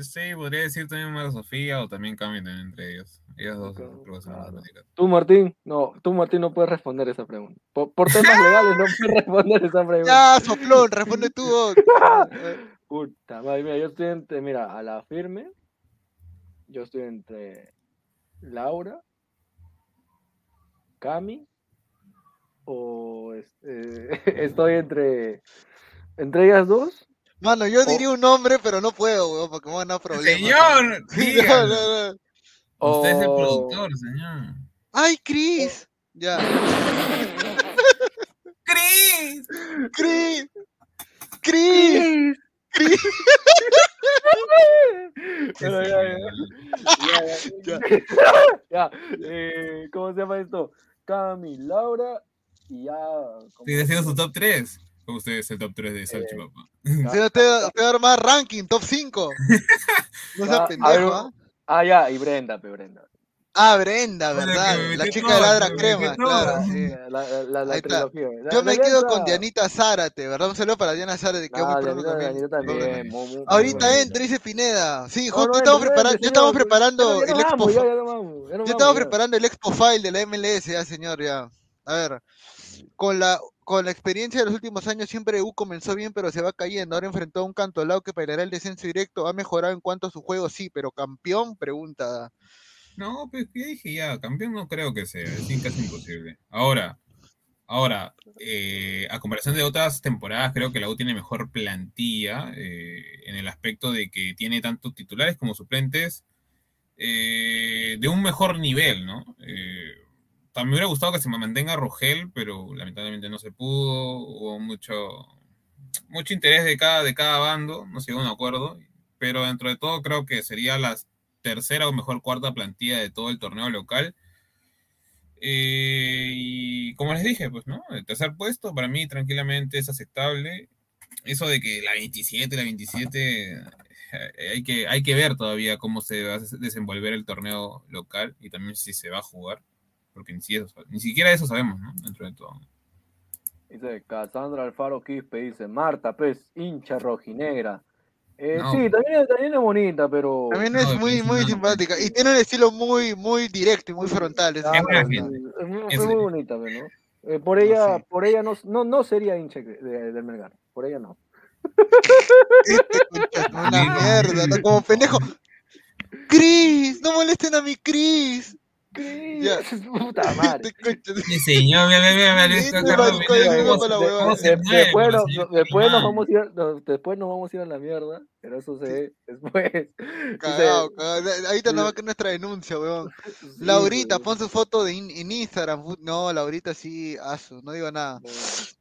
Sí, podría decir también Mara Sofía o también Cami también entre ellos. Ellos dos Claro, creo que son las claro. únicas. Tú, Martín, no, tú, Martín, no puedes responder esa pregunta. Por, por temas legales no puedes responder esa pregunta. Ya, soplón, responde tú. Puta madre, mira, yo estoy entre, mira, a la firme, yo estoy entre Laura, Cami, o este, estoy entre, entre ellas dos. Mano, yo diría un nombre, pero no puedo, weón, porque me van a dar problemas. Señor, No, dígalo. no, no. Usted es el o- productor, señor. ¡Ay, Chris! Ya. ¡Cris! ¡Chris! ¡Chris! ¡Chris! Bueno, ya, ya, ya, ya, ya, eh, ¿cómo se llama esto? Cami, Laura y ya. ¿cómo Estoy haciendo su top 3. Como usted es el top 3 de Salchipapa. Si no te, te voy a dar más ranking, top 5. No seas pendejo, ¿ah? Ah, ya, y Brenda, pe, Brenda. Ah, Brenda, ¿verdad? La chica todo, de Ladra Crema, claro, sí. La, la, la, la Ahí está. trilogía. La- Yo me la quedo con Dianita Zárate, ¿verdad? Un saludo para Diana Zárate, que Ah, muy pronto Dianita- también. Dianita también, Muy muy- muy Ahorita buena. entra, dice Pineda. Sí, justo no, estamos preparando, ya estamos preparando el Expo ya, ya vamos, ya estamos ya. preparando el Expo File de la MLS, ya señor, ya. A ver, con la, con la experiencia de los últimos años, siempre U comenzó bien, pero se va cayendo. Ahora enfrentó a un canto al lado que peleará el descenso directo. ¿Ha mejorado en cuanto a su juego? Sí, pero campeón, pregunta. No, pues ya dije ya, campeón no creo que sea, es casi imposible. Ahora, ahora, eh, a comparación de otras temporadas, creo que la U tiene mejor plantilla eh, en el aspecto de que tiene tanto titulares como suplentes eh, de un mejor nivel, ¿no? también hubiera gustado que se mantenga Rogel, pero lamentablemente no se pudo, hubo mucho, mucho interés de cada, de cada bando, no se llegó a un acuerdo, pero dentro de todo creo que sería las tercera o mejor cuarta plantilla de todo el torneo local. Eh, y como les dije, pues, ¿no? El tercer puesto para mí tranquilamente es aceptable. Eso de que la 27, la 27, eh, hay que, hay que ver todavía cómo se va a desenvolver el torneo local y también si se va a jugar, porque ni, ni siquiera eso sabemos, ¿no? Dentro de todo. Dice Cassandra Alfaro Quispe, dice Marta, pues, hincha rojinegra. Eh, Sí, también, también, es bonita, pero. También es muy, muy simpática. Y tiene un estilo muy, muy directo y muy frontal. Es, muy, bonita, ¿no? Eh, por ella, por ella no, no, no sería hincha del Melgar. Por ella no. Este una mierda, ¿no? como pendejo. Cris, no molesten a mi Cris. Ya. Puta madre. señor, Después nos vamos a ir, después nos vamos a ir a la mierda, pero eso se ve después. Cagado, cagado. Ahorita no va a nuestra denuncia, weón. Laurita, pon su foto de en Instagram. No, Laurita sí, aso, no digo nada.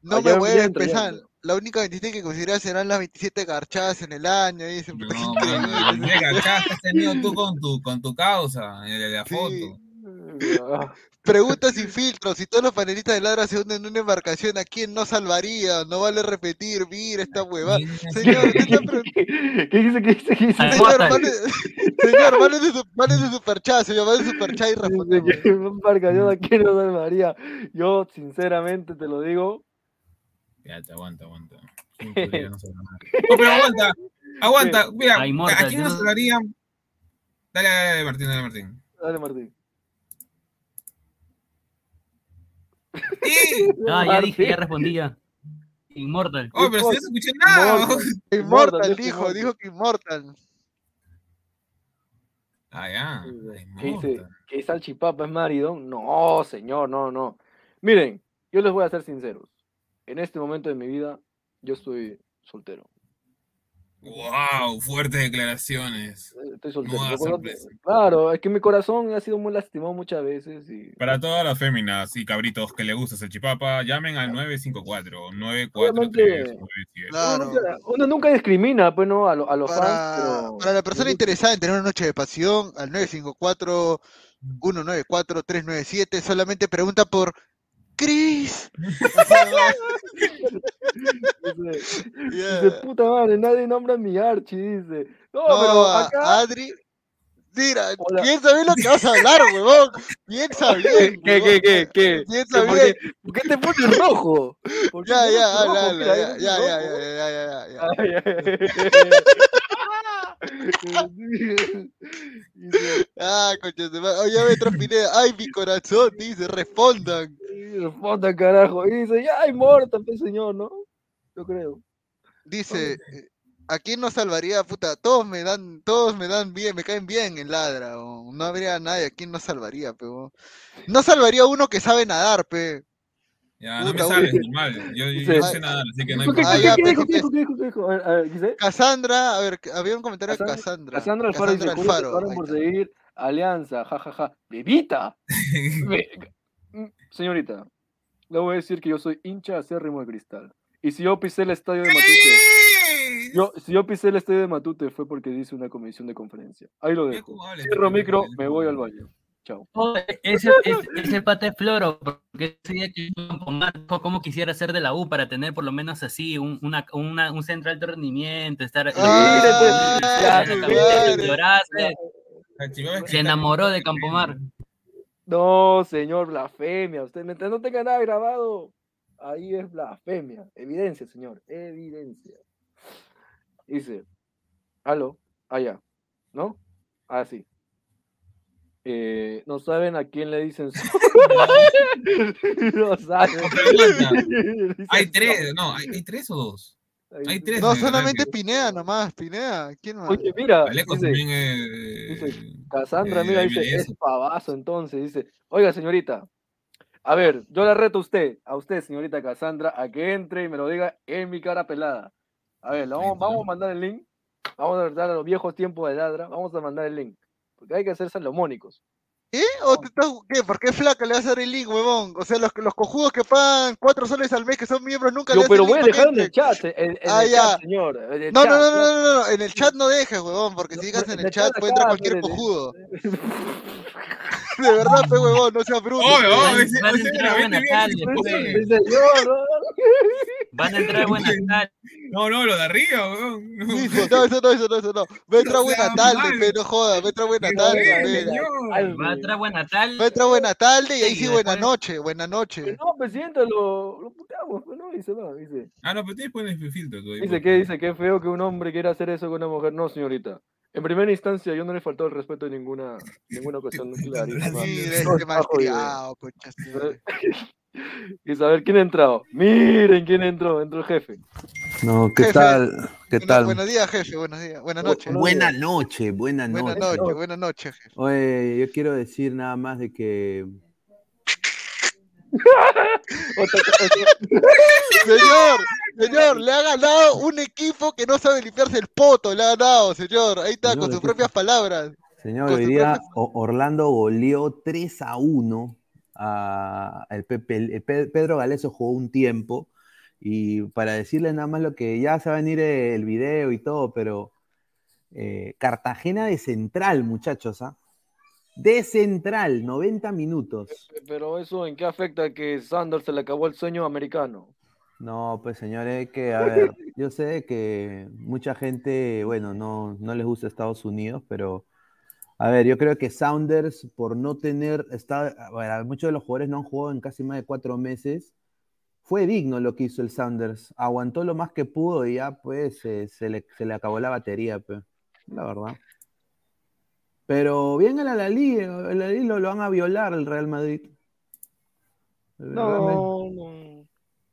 No me voy a empezar. La única 27 que considerar serán las 27 garchadas en el año. Dice, no, no, garchadas que has tenido tú con tu, con tu causa, en la foto. Preguntas sin filtros. Si todos los panelistas de ladra se unen en una embarcación, ¿a quién no salvaría? No vale repetir, mira esta hueva. Señor, ¿qué dice? ¿Qué dice? ¿Qué dice? Señor, vale, señor, vale de, su, vale de superchat, señor, vale de superchat y respondemos. embarcación, ¿a quién no salvaría? Yo, sinceramente, te lo digo. Ya, te aguanta, aguanta. No, pero aguanta, aguanta. Mira, ¿a quién no salvaría? Dale, dale, Martín, dale, Martín. Dale, Martín. Ah, ya dije, ya respondí ya. Inmortal. Oh, pero si no escuché nada. Inmortal, dijo, dijo que Inmortal. Ah, ya. ¿Qué dice? ¿Qué salchipapa es maridón? No, señor, no, no. Miren, yo les voy a ser sinceros. En este momento de mi vida, yo estoy soltero. Wow, fuertes declaraciones. Estoy soltero. Claro, es que mi corazón ha sido muy lastimado muchas veces. Y... Para todas las féminas y cabritos que le gusta el chipapa, llamen al 954 943 claro. Uno nunca discrimina, pues no, a, a los para, fans. Para la persona interesada en tener una noche de pasión, al 954 194 397, solamente pregunta por Cris. dice, dice, puta madre, nadie nombra a mi Archie, dice. No, No, pero acá. Adri. Mira, Hola. piensa bien lo que vas a hablar, huevón. Piensa bien. ¿Qué, qué, qué, qué? Piensa ¿Qué, por, bien. qué, por qué te pones rojo? ¿Por qué Ya, ya, pones habla, rojo? habla, Mira, ya, eres ya, ya, rojo. ya, ya, ya, ya. Ay, ay, Ah, se va. Oye, me Pineda. Ay, mi corazón, dice, respondan. "Sí, Responda, carajo. Y dice, ya hay muerto, pues, señor, ¿no? Yo creo. Dice, ¿a quién nos salvaría, puta? Todos me dan, todos me dan bien, me caen bien en ladra. o No habría nadie, ¿a quién nos salvaría, pe? No salvaría uno que sabe nadar, pe. Ya, no me uy. normal. Yo, yo sé nadar, así que no hay ¿Qué, qué, Ah, qué, dijo? ¿Qué que- dijo? ¿Qué dijo? ¿Qué dijo? A ver, a ver, dice, Cassandra, a ver, había un comentario de Cassandra- Cassandra. Alfaro dice, Cassandra "Curioso, Alfaro. por seguir Alianza, jajaja. ¡Bebita! Mm, Señorita, le voy a decir que yo soy hincha acérrimo de cristal. Y si yo pisé el estadio de Matute, yo, si yo pisé el estadio de Matute fue porque hice una comisión de conferencia. Ahí lo dejo. Cierro micro, me voy al baño. Oh, ese, es, es el pata de Floro, porque ese cómo quisiera ser de la U para tener por lo menos así un, una, una- un centro de alto rendimiento, estar Ah, la se enamoró de Campomar. No, señor, blasfemia. Usted mientras no tenga nada grabado, ahí es blasfemia. Evidencia, señor, evidencia. Dice, aló, allá, ¿no? Así. Eh, no saben a quién le dicen no saben. Hay tres, no, hay, hay tres o dos. Hay tres. No, solamente ranking. Pineda nomás, Pineda. ¿Quién más? Oye, mira, dice, también es. dice, Cassandra, eh, mira, dice, es pavazo entonces, dice, oiga señorita, a ver, yo le reto a usted, a usted señorita Cassandra, a que entre y me lo diga en mi cara pelada. A ver, le vamos, vamos a mandar el link, vamos a dar a los viejos tiempos de ladra, vamos a mandar el link, porque hay que ser salomónicos. ¿Qué? ¿O te estás- qué? ¿Por qué flaca le vas a dar el link, huevón? O sea, los, los cojudos que pagan cuatro soles al mes que son miembros nunca Yo, le pero voy a dejar en el chat, en, en Ah, el ya. chat, señor. el No, no, chat, no, no, no, no, en el chat no dejes, huevón, porque si dejas en el chat puede entrar cualquier cojudo. De verdad, pe huevón, no seas bruto. Obvio, pe. obvio, ese- Van a ese buenas tardes, pues. a entrar buenas tardes. No, no, lo de arriba, weón. No, Sí, sí, no, eso no, eso no, eso no. Va a entrar No buena sea tarde, mal. pe, no jodas, va a entrar buena Qué tarde, joder, pe. señor. Va a entrar buenas tardes. Va a entrar buena tarde y ahí Sí, buena noche, buena noche. No, presidente, lo, lo puteamos, pues, ¿no? Dice, no, dice. Ah, no, pero tienes que poner el filtro todavía. Dice que dice que es feo que un hombre quiera hacer eso con una mujer. No, señorita. En primera instancia, yo no le faltó el respeto en ninguna, ninguna ocasión. clarísima. Sí, de No concha. Y saber quién ha entrado. Miren quién entró. Entró el jefe. No, ¿qué Jefe, tal? ¿Qué tal? Buenos días, jefe, buenos días, buenas Bu- noches. Buena noche, buena Buenas noche. noches, buenas noches, jefe. Oye, yo quiero decir nada más de que Señor, señor, le ha ganado un equipo que no sabe limpiarse el poto, le ha ganado, señor. Ahí está, Señor, con sus ¿qué- propias palabras. Señor, hoy día Orlando goleó 3 a 1 a el Pepe, el Pedro Galeso jugó un tiempo y para decirles nada más lo que ya se va a venir el video y todo, pero eh, Cartagena de central, muchachos, ¿ah? De central, 90 minutos. Pero eso, ¿en qué afecta que Sanders se le acabó el sueño americano? No, pues señores, que a ver, yo sé que mucha gente, bueno, no, no les gusta Estados Unidos, pero a ver, yo creo que Sounders, por no tener, está, a ver, muchos de los jugadores no han jugado en casi más de cuatro meses, fue digno lo que hizo el Sounders, aguantó lo más que pudo y ya pues eh, se, le, se le acabó la batería, pues, la verdad. Pero bien el Alalí, el Alalí lo, lo van a violar el Real Madrid. No, no.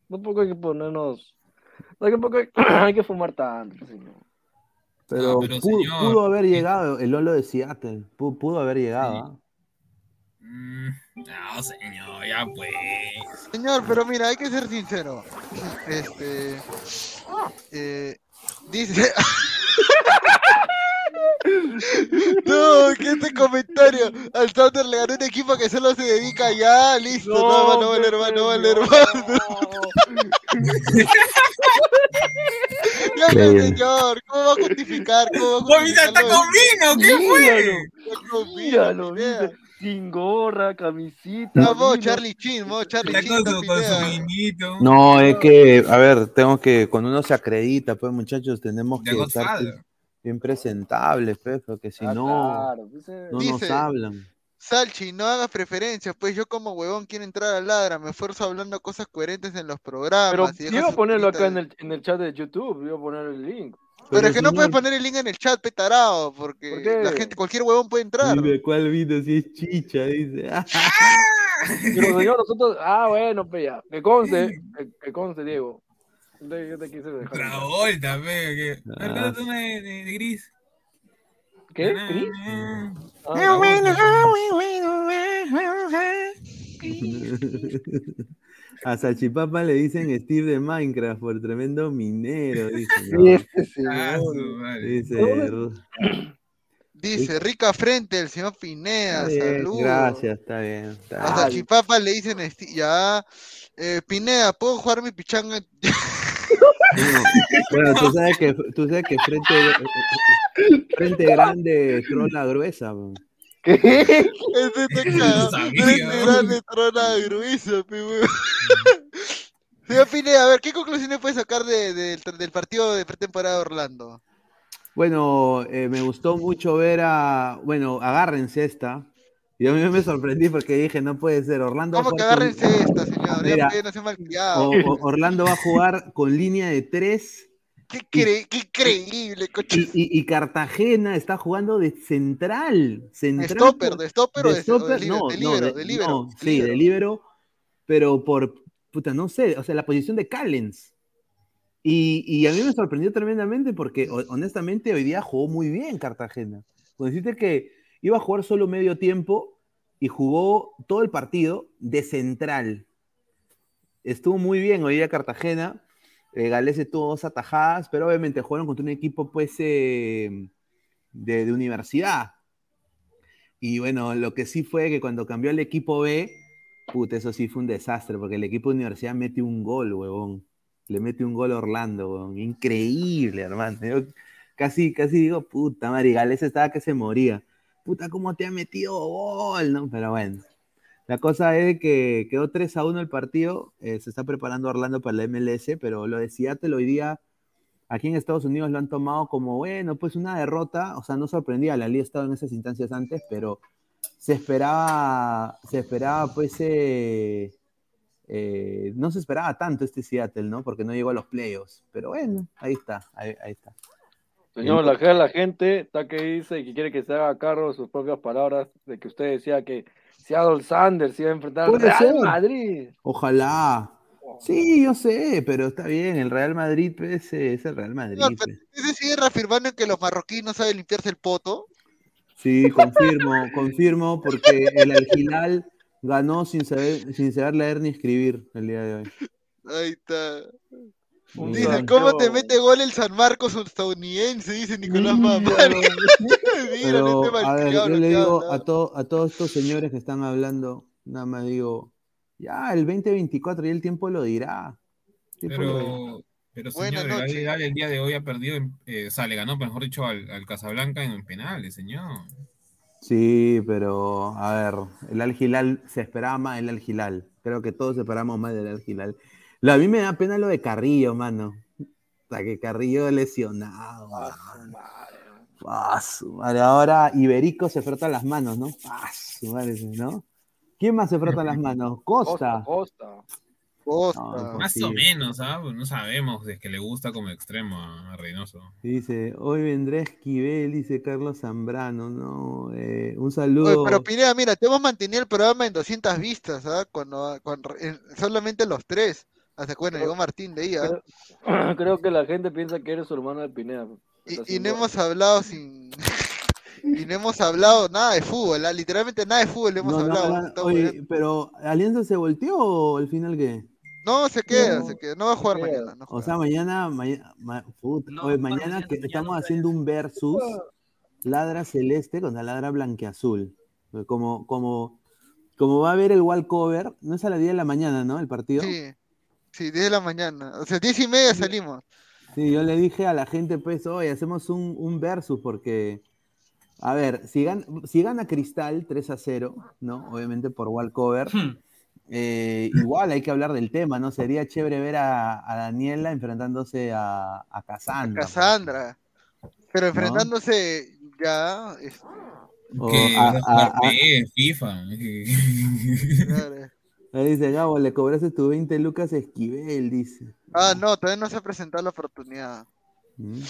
Tampoco hay que ponernos. Tampoco hay, hay que fumar tanto, señor. Pero, Ah, pero, pudo, señor, pudo haber eh, llegado el Lolo de Seattle. Pudo, pudo haber llegado. ¿ah? Mm, No, señor, ya pues. Señor, pero mira, hay que ser sincero. Este. eh, dice. No, que este comentario al Thunder le ganó un equipo que solo se dedica ya, listo, no, no, no vale hermano, no vale no. hermano. Bien. señor, ¿cómo va a justificar? ¿Cómo va a ¡Oh, mira, está con vino! ¿Qué fue? Míralo, míralo, sin gorra, camisita. No, vino. Charlie Chin, mo, Charlie Chin, no. No, es que, a ver, tengo que, cuando uno se acredita, pues muchachos, tenemos que estar. Bien presentables, pues, porque si Ah, no, claro, dice- no nos hablan. Salchi, no hagas preferencias, pues yo como huevón quiero entrar a ladra, me esfuerzo hablando cosas coherentes en los programas. Pero y dejo iba a ponerlo acá en el, en el chat de YouTube, iba a poner el link. Pero, es que no puedes poner el link en el chat, petarado, porque la gente, cualquier huevón puede entrar. Dime cuál vino si es chicha, dice. Pero señor, nosotros, ah, bueno, pues ya, que conste, que, que conste, Diego. Yo te, quise dejar. Travolta. Ah. De, de, de gris. ¿Qué? Ah, ¿Cris? ah. Ah, Travolta. A Salchipapa le dicen Steve de Minecraft por tremendo minero, dice. No, este Ah, dice, Dice, rica frente el señor Pineda, saludos. gracias, está bien. está A bien. Salchipapa le dicen, esti- ya, eh, Pineda, ¿puedo jugar mi pichanga? Bueno, tú sabes que, tú sabes que frente, frente grande trola gruesa. man. ¿Qué? Este está cagado. sabía, Frente grande, trona gruesa, pe, huevón. Señor Pineda, a ver, ¿qué conclusiones puede sacar de- del- del partido de pretemporada de Orlando? Bueno, eh, me gustó mucho ver a. Bueno, agárrense esta. Y a mí me sorprendí porque dije, no puede ser. Orlando va a ¿Cómo que jugar con- agárrense esta, señor? Mira, Ya, no se. O- o- Orlando va a jugar con línea de tres Qué, cre- qué increíble, coche. Y, y- y Cartagena está jugando de central. central stopper, por- de stopper o de- stopper, no, de no, de- de líbero, no, de sí, de libero, pero por, puta, no sé, o sea, la posición de Callens. Y, y a mí me sorprendió tremendamente porque ho- honestamente hoy día jugó muy bien Cartagena. Pues decirte que iba a jugar solo medio tiempo y jugó todo el partido de central. Estuvo muy bien hoy día Cartagena. Eh, Galese tuvo dos atajadas, pero obviamente jugaron contra un equipo pues eh, de, de universidad. Y bueno, lo que sí fue que cuando cambió al equipo B, puta, eso sí fue un desastre, porque el equipo de universidad mete un gol, huevón. Le mete un gol a Orlando, huevón. Increíble, hermano. Casi, casi digo, puta Galese estaba que se moría. Puta, ¿cómo te ha metido gol? ¿no? Pero bueno. La cosa es que quedó 3 a 1 el partido. eh, se está preparando Orlando para la MLS, pero lo de Seattle hoy día, aquí en Estados Unidos lo han tomado como, bueno, pues una derrota. O sea, no sorprendía, la liga estaba en esas instancias antes, pero se esperaba, se esperaba pues, eh, eh, no se esperaba tanto este Seattle, ¿no? Porque no llegó a los playoffs. Pero bueno, ahí está, ahí, ahí está. Señor, la, acá la gente está que dice que quiere que se haga cargo de sus propias palabras, de que usted decía que Seattle Sanders iba a enfrentar al Puede Real ser. Madrid. Ojalá. Sí, yo sé, pero está bien, el Real Madrid pues, es el Real Madrid. Pues. pero ¿Ese sigue reafirmando que los marroquíes no saben limpiarse el poto? Sí, confirmo, confirmo, porque el Al-Hilal ganó sin saber, sin saber leer ni escribir el día de hoy. Ahí está. Un Dice. ¿cómo te mete gol el San Marcos estadounidense? Dice Nicolás Mamar. Mira, Pero, este a ver, yo le digo a, to- a todos estos señores que están hablando, nada más digo, ya, el 2024 y el tiempo lo dirá. Tiempo lo dirá. Pero, pero señor, el día de hoy ha perdido, en- eh, o sea, le ganó, mejor dicho, al, al Casablanca en penales, señor. Sí, pero a ver, el Al Hilal se esperaba más del Al Hilal. Creo que todos esperamos más del Al Hilal. Lo- a mí me da pena lo de Carrillo, mano. O sea, que Carrillo lesionado. mano. Ah, su madre. Ahora Iberico se frota las manos, ¿no? Ah, su madre, ¿no? ¿Quién más se frota las manos? Costa. Costa. Costa. No, Más o menos, ¿ah? Pues No sabemos, es que le gusta como extremo a, Reynoso. Dice, hoy vendrá Esquivel, dice Carlos Zambrano, ¿no? Eh, un Oye, saludo. pero Pineda, mira, te hemos mantenido el programa en 200 vistas, ¿ah? Cuando, cuando- en- solamente los tres. Hasta bueno, llegó Martín de ahí, ¿ah? Creo, creo que la gente piensa que eres su hermano de Pineda. Y, y no hemos hablado sin. y no hemos hablado nada de fútbol, ¿ah? literalmente nada de fútbol hemos No, hablado. no, oye, pero ¿Alianza se volteó o al final qué? No, se queda, No. se queda. No va a jugar mañana. No O sea, mañana, mañana, ma- oye, mañana que estamos haciendo un versus ladra celeste contra ladra blanqueazul. Como, como, como va a haber el wall cover, no es a las 10 de la mañana, ¿no? El partido. Sí, sí, 10 de la mañana. O sea, 10 y media salimos. Sí, yo le dije a la gente, pues, oye, hacemos un, un versus porque, a ver, si, gan- si gana Cristal 3 a 0, ¿no? Obviamente por Walcover, eh, igual hay que hablar del tema, ¿no? Sería chévere ver a, a Daniela enfrentándose a, a Cassandra. Cassandra. Pero enfrentándose ya. es- O a- a a- a- PES, FIFA. Ahí dice Gabo, le cobraste tu 20 lucas a Esquivel, dice. Ah, no, todavía no se ha presentado la oportunidad. Mm.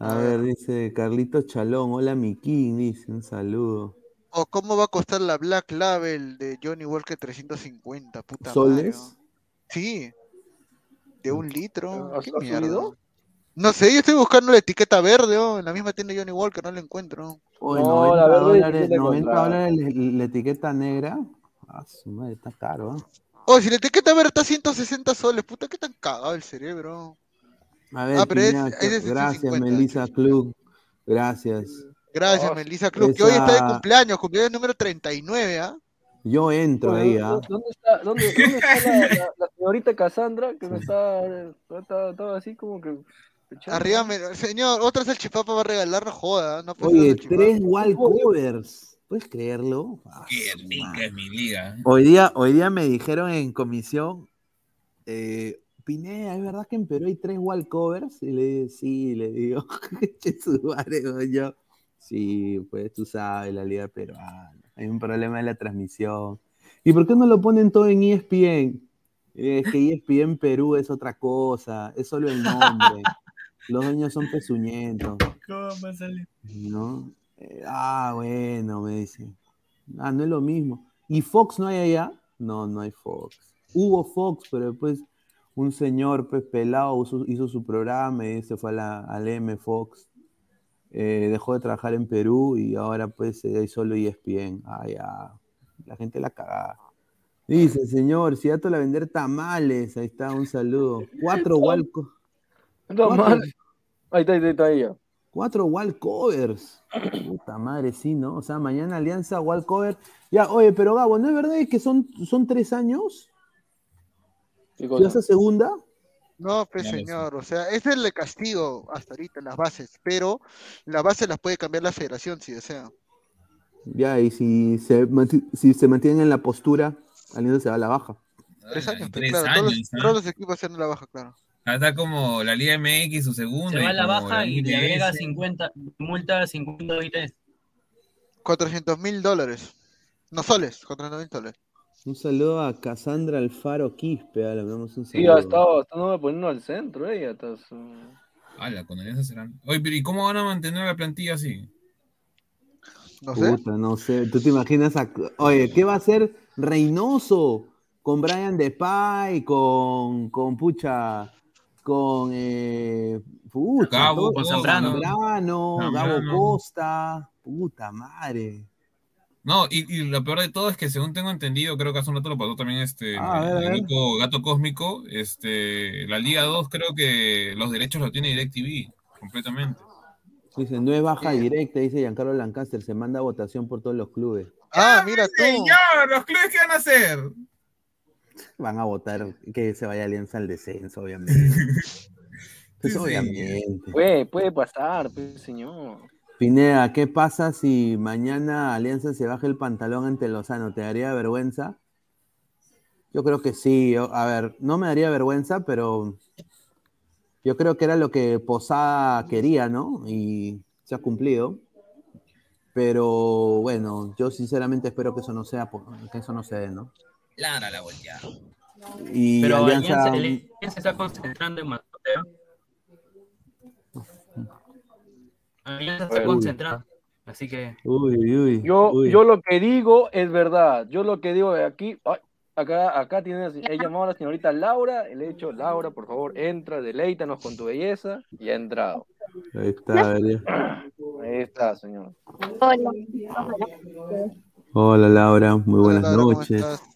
A ver, dice Carlito Chalón, hola mi King, dice, un saludo. ¿O cómo va a costar la Black Label de Johnny Walker 350? Puta madre, ¿Soles? ¿no? Sí. De un litro. ¿Has- ¿Qué has mierda? subido? No sé, yo estoy buscando la etiqueta verde, ¿oh? en la misma tienda de Johnny Walker, no la encuentro. Oye, No, 90 la verdad es dólares, difícil de 90 encontrar. dólares la, la etiqueta negra. Ah, su madre, está caro, ¿eh? Oh, si la etiqueta verde está a 160 soles, puta, qué tan cagado el cerebro. A ver, Ah, pero es- es gracias, 150, Melissa Club. Gracias. Gracias, Melissa Club, que hoy está de Esa- cumpleaños, cumpleaños número 39, ¿ah? Yo entro ahí, ¿ah? ¿Dónde está, dónde, dónde está la, la- la señorita Cassandra? Que me está, está, estaba así como que. Arriba, señor, otra salchipapa va a regalar, no joda, no puede ser Oye, tres wall covers. ¿Puedes creerlo? Ah, Qué rica es mi liga. Hoy día, hoy día me dijeron en comisión, eh, Pineda, ¿es verdad que en Perú hay tres wall covers? Y le digo, sí, le digo, yo, sí, pues tú sabes, la liga peruana, hay un problema de la transmisión. ¿Y por qué no lo ponen todo en ESPN? Es que ESPN Perú es otra cosa, es solo el nombre. Los dueños son pezuñentos. ¿Cómo va a salir? ¿No? Eh, ah, bueno, me dice. Ah, no es lo mismo. ¿Y Fox no hay allá? No, no hay Fox. Hubo Fox, pero después un señor pues, pelado hizo, hizo su programa y se fue a la, al M Fox. Eh, dejó de trabajar en Perú y ahora pues eh, hay solo ESPN. Ah, ya. La gente la cagada. Dice, señor, si te la vender tamales. Ahí está, un saludo. Cuatro walcos. Tamales. Ahí está, ahí está, ahí está. Cuatro wall covers. Puta madre, sí, ¿no? O sea, mañana Alianza wall cover. Ya, oye, pero Gabo, ¿no es verdad que son, son tres años? ¿Qué ¿Y cosa? esa segunda? No, pues Ya señor, o sea, ese es el castigo hasta ahorita, las bases, pero las bases las puede cambiar la federación si desea. Ya, y si se, si se mantienen en la postura, Alianza se va a la baja. Tres años, pues, Tres claro, todos, todos los equipos hacen la baja, claro. Está como la Liga MX, su segundo. Se va a la baja y le agrega MLS. 50, multa 50 OITs. 400 mil dólares. No soles, 400 mil soles. Un saludo a Cassandra Alfaro Quispe, le mandamos un Sí, saludo. ha estado, estado poniendo al centro ella. su- Ala, con Alianza serán. Oye, pero ¿y cómo van a mantener la plantilla así? No sé. Puta, no sé. ¿Tú te imaginas? a- Oye, ¿qué va a hacer Reynoso con Brian Depay, con, con Pucha, con eh, Gabo, todo- con Zambrano. Zambrano, Gabo. Costa, puta madre. No, y, y lo peor de todo es que según tengo entendido, creo que hace un rato lo pasó también este Ah, el grupo Gato Cósmico, este, la Liga 2 creo que los derechos los tiene DirecTV completamente. Dice, no es baja Sí. directa, dice Giancarlo Lancaster, se manda votación por todos los clubes. Ah, mira tú. Señor, los clubes qué van a hacer? Van a votar que se vaya Alianza al descenso, obviamente. Pues Sí, sí. obviamente. Puede, puede pasar, pues, señor. Pineda, ¿qué pasa si mañana Alianza se baja el pantalón ante Lozano? ¿Te daría vergüenza? Yo creo que sí. yo- a ver, no me daría vergüenza, pero yo creo que era lo que Posada quería, ¿no? Y se ha cumplido. Pero bueno, yo sinceramente espero que eso no sea, que eso no se dé, ¿no? Lara la volteada. Y Pero Alianza, Alianza, Alianza se está concentrando en Mateo. Alianza está concentrada. Así que uy, uy, uy, Yo, uy. yo lo que digo es verdad. Yo lo que digo de aquí, ay, acá, acá tiene, he llamado a la señorita Laura, le he dicho, Laura, por favor, entra, deleítanos con tu belleza, y ha entrado. Ahí está. Ahí está, señor. Hola. Hola Laura, muy buenas Hola, Laura, ¿cómo noches.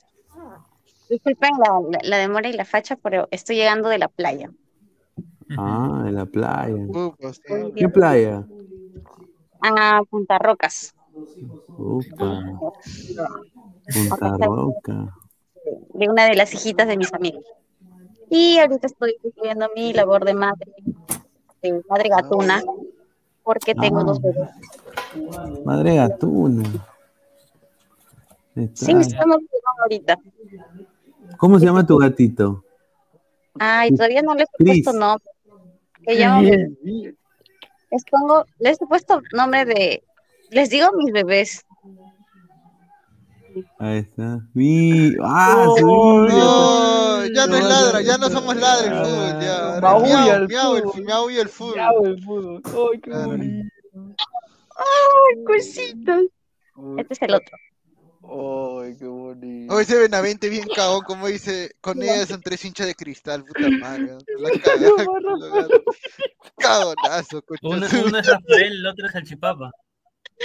Disculpen la, la- la demora y la facha, pero estoy llegando de la playa. Ah, en la playa. Sí. ¿Qué playa? A Punta Rocas. Upa, Punta Roca. de una de las hijitas de mis amigos. Y ahorita estoy viendo mi labor de madre, de madre gatuna, porque tengo Ah. dos bebés. Madre gatuna. Está. Sí, estamos viendo ahorita. ¿Cómo se llama tu gatito? Ay, todavía no les he puesto nombre. Llamo, les pongo, les he puesto nombre de, les digo mis bebés. Ahí está. Mi... ¡Ah! No, ya no es ladra, ya no somos ladra el fútbol, ya. Maulla miau, el miau, el fútbol. miau y el fútbol. Ya, el fútbol. Ay, qué bonito. Ay, cositas. Este es el otro. Ay, qué bonito. Ese Benavente bien cagón, como dice, con ella son tres hinchas de cristal, puta madre. La cagada. Cagonazo, uno, coño. uno es Rafael, el otro es Salchipapa.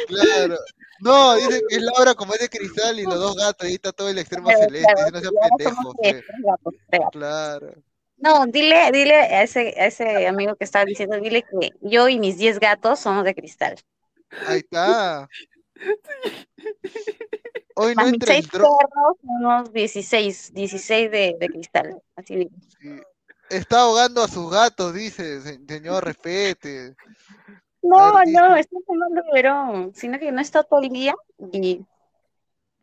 Claro. No, dice que es Laura como es de cristal y los dos gatos, ahí está todo el extremo Claro, celeste, claro, dice, no sea pendejo, tres gatos. Claro. No, dile, dile a ese, a ese amigo que estaba diciendo, dile que yo y mis 10 gatos somos de cristal. Ahí está. Hoy no Más mis entra el seis perros, unos 16, 16 de, de cristal. Así. Sí. Está ahogando a sus gatos, dice, "Se- señor, respete. No, ver, no, estoy tomando verón, sino que no está todo el día y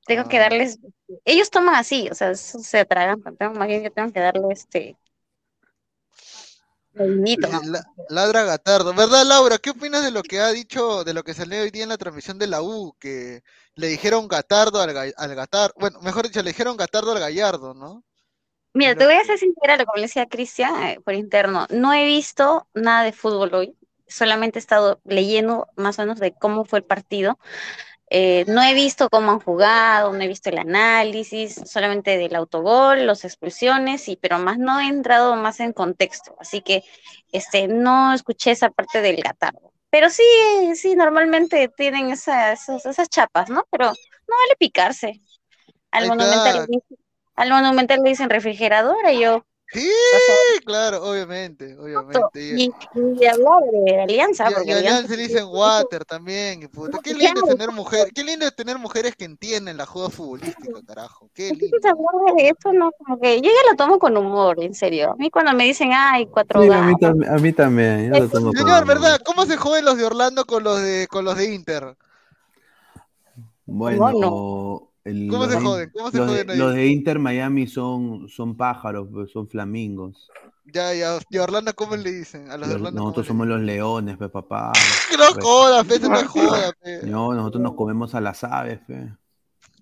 tengo que Ah. darles, ellos toman así, o sea, se atragantan, tengo, más bien yo tengo que darle este ¿no? La- ladra Gatardo. ¿Verdad, Laura? ¿Qué opinas de lo que ha dicho, de lo que salió hoy día en la transmisión de la U? Que le dijeron Gatardo al, ga- al Gatar, bueno, mejor dicho, le dijeron Gatardo al Gallardo, ¿no? Mira, te voy a ser sincera, lo que le decía Cristian eh, por interno. No he visto nada de fútbol hoy. Solamente he estado leyendo más o menos de cómo fue el partido. Eh, no he visto cómo han jugado, no he visto el análisis, solamente del autogol, las expulsiones, y, pero más no he entrado más en contexto. Así que este, no escuché esa parte del gatardo. Pero sí, sí, normalmente tienen esas, esas, esas chapas, ¿no? Pero no vale picarse. Al monumental, está. le dicen- al monumental le dicen refrigeradora, y yo, Sí, claro, obviamente, obviamente. Y, y, y hablar de Alianza, y- porque y Alianza le dicen water también. puta, Qué lindo es tener mujer, qué lindo es tener mujeres que entienden la juega futbolística, carajo. Qué lindo. Hablar de eso, no, como que yo ya lo tomo con humor, en serio. A mí cuando me dicen, ay, cuatro Sí, a mí, a mí también. yo lo tomo con Señor, humor. ¿verdad? ¿Cómo se joden los de Orlando con los de con los de Inter? Bueno, el- ¿Cómo los se de- joden? ¿Cómo se los de- joden ahí? los de Inter Miami son, son pájaros, pues, son flamingos. Ya, ya, ¿y a Orlando cómo le dicen? A los de Orlando. nosotros somos los leones, pe papá. Que no Pe- jodas, pe, no es joda, pe. No, nosotros nos comemos a las aves, pe.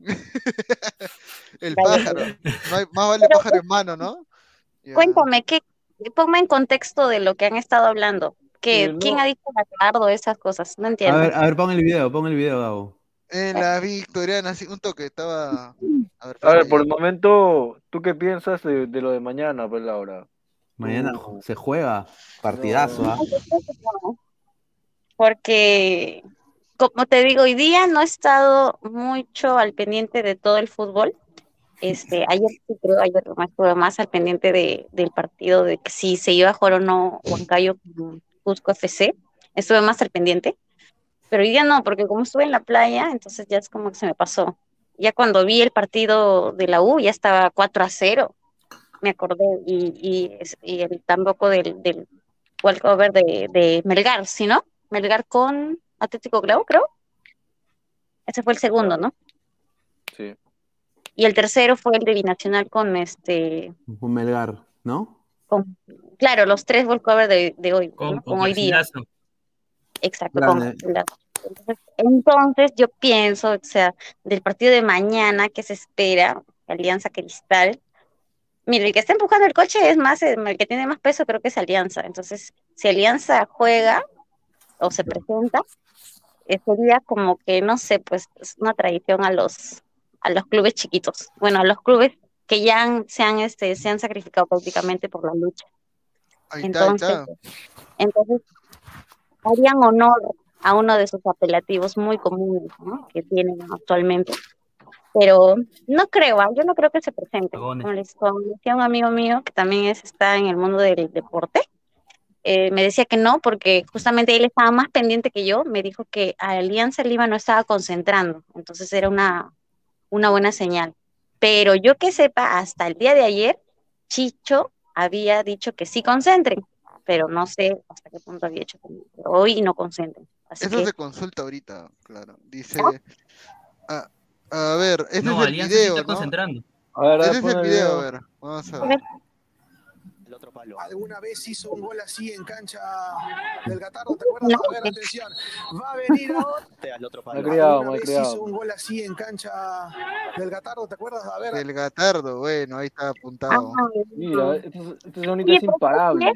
El pájaro. No hay, más vale pájaro en mano, ¿no? Cuéntame, ¿qué, ponme en contexto de lo que han estado hablando. Que, no. ¿Quién ha dicho Lacardo, esas cosas? No A entiendo. ver, a ver, pon el video, pon el video, Gabo. En la victoriana, sí, un toque, estaba. A ver, A ver, ahí. por el momento, ¿tú qué piensas de, de lo de mañana, pues, Laura? Mañana Tú- se juega, partidazo, ¿ah? Porque, como te digo, hoy día no he estado mucho al pendiente de todo el fútbol. Este, ayer sí creo, ayer más estuve más al pendiente de, del partido de que si se iba a jugar o no Huancayo con Cusco FC. Estuve más al pendiente. Pero hoy día no, porque como estuve en la playa, entonces ya es como que se me pasó. Ya cuando vi el partido de la U, ya estaba 4 a 0. Me acordé. Y, y, el tampoco del, del walkover de, de Melgar, ¿sí no? Melgar con Atlético Grau, creo. Ese fue el segundo, ¿no? Sí. Y el tercero fue el de Binacional con este, Un Melgar, ¿no? con, claro, los tres walkover de, de hoy, Con, ¿no? con Con hoy día. Exacto, con. Entonces, entonces yo pienso, o sea, del partido de mañana que se espera, Alianza Cristal. Mira, el que está empujando el coche es más, eh, el que tiene más peso creo que es Alianza. Entonces, si Alianza juega o se presenta, eh, sería como que, no sé, pues es una tradición a los, a los clubes chiquitos. Bueno, a los clubes que ya han- se, han, este, se han sacrificado prácticamente por la lucha. Ahí está, ahí Entonces, está. entonces harían honor a uno de sus apelativos muy comunes ¿no? que tienen actualmente. Pero no creo, ¿ah? yo no creo que se presente. Como les decía un amigo mío que también es, está en el mundo del deporte, eh, me decía que no, porque justamente él estaba más pendiente que yo, me dijo que Alianza Lima no estaba concentrando, entonces era una, una buena señal. Pero yo que sepa, hasta el día de ayer, Chicho había dicho que sí concentren, pero no sé hasta qué punto había hecho. Hoy no concentren. Así Eso que, se consulta ahorita, claro. Dice. ¿Ah? A, a ver, este No, es el video, está ¿no? concentrando. A ver, ver, es el el video, video. a ver. Vamos a ver. ver, ¿Alguna vez hizo un gol así en cancha del Gatardo? ¿Te acuerdas? No. A ver, atención. Va a venir ahora. Malcriado, ¿Alguna vez hizo un gol así en cancha del Gatardo? ¿Te acuerdas? A ver, El Gatardo, bueno, ahí está apuntado. ay, Mira, este, este sonito Oye, es imparable.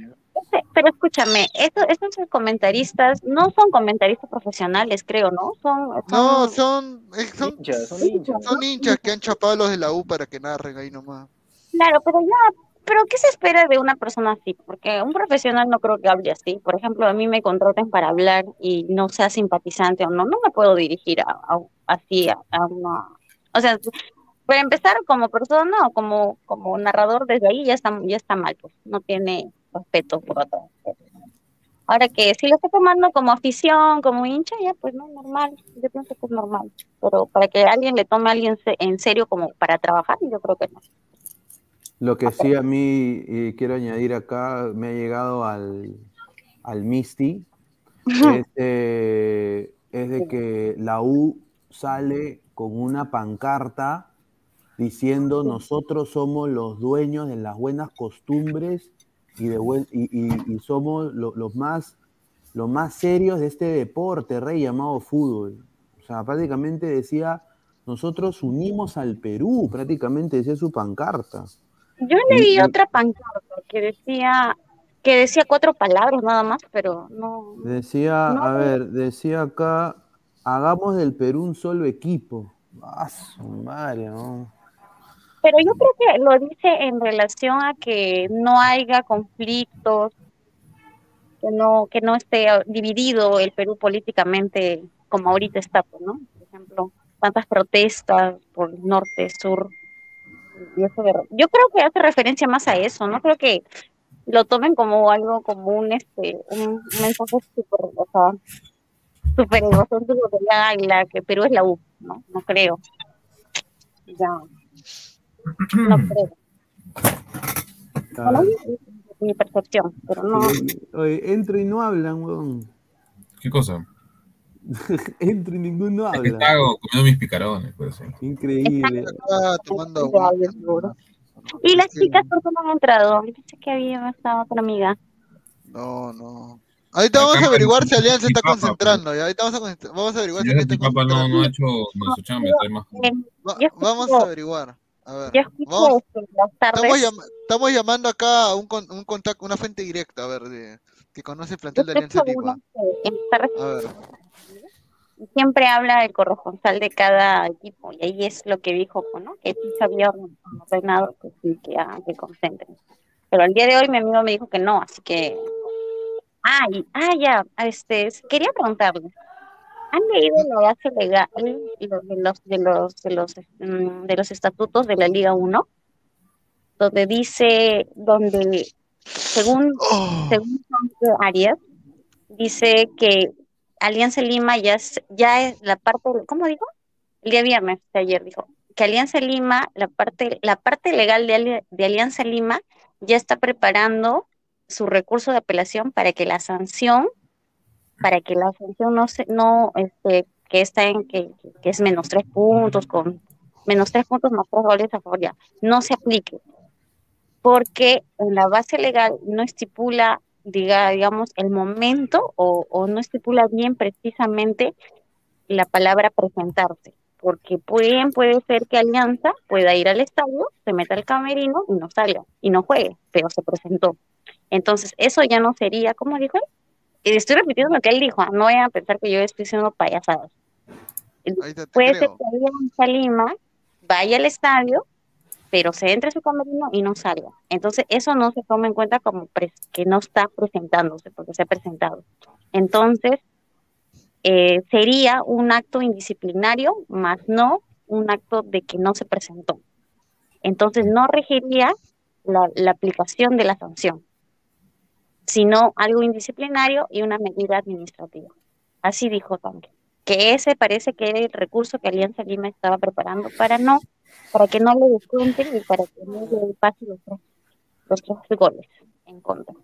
Pero escúchame, estos, estos comentaristas no son comentaristas profesionales, creo, ¿no? Son, No, son, son, eh, son, Hinchas, son hinchas. son hinchas que han chapado a los de la U para que narren ahí nomás. Claro, pero ya, pero ¿qué se espera de una persona así? Porque un profesional no creo que hable así. Por ejemplo, a mí me contratan para hablar y no sea simpatizante o no, no me puedo dirigir a, a- así a, a una... O sea, para empezar, como persona o como, como narrador desde ahí ya está, ya está mal, pues no tiene respeto por otra. Ahora que si lo está tomando como afición, como hincha, ya pues no, normal, yo pienso que es normal. Pero para que alguien le tome a alguien en serio como para trabajar, yo creo que no. Lo que sí a mí y quiero añadir acá, me ha llegado al, al Misty, es, eh, es de que la U sale con una pancarta diciendo nosotros somos los dueños de las buenas costumbres y, de buen- y, y- y somos lo- los más los más serios de este deporte, rey, llamado fútbol. O sea, prácticamente decía, nosotros unimos al Perú, prácticamente decía su pancarta. Yo leí otra pancarta que decía que decía cuatro palabras nada más, pero no. Decía, no. a ver, decía acá, hagamos del Perú un solo equipo. Ah, su madre, ¿no? Pero yo creo que lo dice en relación a que no haya conflictos, que no, que no esté dividido el Perú políticamente como ahorita está, pues, ¿no? Por ejemplo, tantas protestas por norte, sur. Y eso de- yo creo que hace referencia más a eso, no creo que lo tomen como algo, como un este, un, mensaje súper, o sea, súper egocéntrico que ya, "Ay, la que Perú es la U, ¿no? No creo. Ya. No creo. Mi percepción, pero no. Oye, entra y no hablan, weón. ¿Qué cosa? entra y ninguno Es que habla. estaba comiendo mis picarones, por eso. Increíble. Ah, tomando. Y las chicas, ¿por qué no han entrado? Pensé que había estado otra amiga. No, no. Ahorita vamos a averiguar si Alianza está concentrando. ¿ya? Ahorita vamos a, vamos a averiguar si Ya está papá no, no ha hecho no, su chamba, está más. Eh, Va- yo vamos a averiguar. A ver. Vamos, estamos, llamando acá a un, con- un contacto, una fuente directa, a ver, de, que conoce el plantel de Alianza Lima. A ver. siempre habla el corresponsal de cada equipo y ahí es lo que dijo, ¿no? Que sí se había ordenado que sí, que, ah, que concentren. Pero al día de hoy mi amigo me dijo que no, así que... Ah, y- ah ya, este, quería preguntarle, ¿han leído la base legal de los, de los, de los, mm, de los estatutos de la Liga 1? Donde dice, donde según, según Jorge Arias, dice que Alianza Lima ya es, ya es la parte, ¿cómo dijo? El día viernes, de ayer dijo, que Alianza Lima, la parte, la parte legal de, Ali- de Alianza Lima ya está preparando su recurso de apelación para que la sanción, para que la sanción no se, no, este, que está en, que, que es menos tres puntos, con menos tres puntos más tres goles a favor, ya, no se aplique. Porque en la base legal no estipula diga, digamos, el momento o, o no estipula bien precisamente la palabra presentarse, porque pueden, puede ser que Alianza pueda ir al estadio, se meta al camerino y no salga, y no juegue, pero se presentó. Entonces, eso ya no sería, ¿cómo dijo él? Y estoy repitiendo lo que él dijo, no vayan a pensar que yo estoy diciendo payasadas. Puede ser que Alianza Lima vaya al estadio, pero se entre a su camerino y no salga. Entonces, eso no se toma en cuenta como que no está presentándose, porque se ha presentado. Entonces, eh, sería un acto indisciplinario, más no un acto de que no se presentó. Entonces, no regiría la, la aplicación de la sanción, sino algo indisciplinario y una medida administrativa. Así dijo también. Que ese parece que era el recurso que Alianza Lima estaba preparando para no para que no le descuenten y para que no le pase los tres, los tres goles en contra.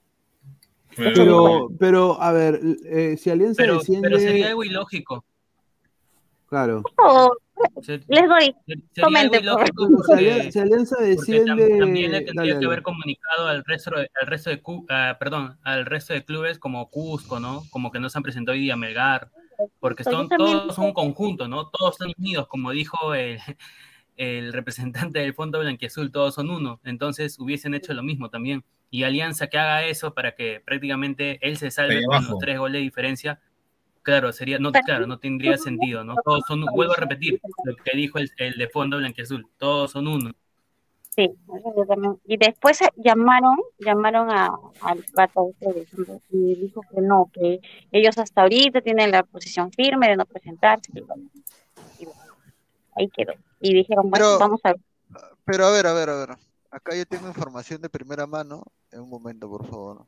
Pero, pero, a ver, eh, si Alianza Pero, desciende. pero sería algo ilógico. Claro. Se- les doy, Sería comente. Si porque, Alianza, desciende. también le dale, tendría que haber comunicado al resto, de- al resto de ah, perdón, al resto de clubes como Cusco, ¿no? Como que no se han presentado hoy día Melgar, porque Pues son también todos son un conjunto, ¿no? Todos están unidos, como dijo el, el representante del Fondo Blanquiazul, todos son uno. Entonces hubiesen hecho lo mismo también. Y Alianza que haga eso para que prácticamente él se salve con los tres goles de diferencia. Sería, sería, no, claro, no tendría sentido, ¿no? Todos son, vuelvo a repetir lo que dijo el, el de Fondo Blanquiazul, todos son uno. Sí, eso yo también. Y después eh, llamaron, llamaron a, al pata este y dijo que no, que ellos hasta ahorita tienen la posición firme de no presentarse. Y bueno, y bueno, ahí quedó. Y dijeron, bueno, Pero- vamos a ver. Pero a ver, a ver, a ver. Acá yo tengo información de primera mano. En un momento, por favor.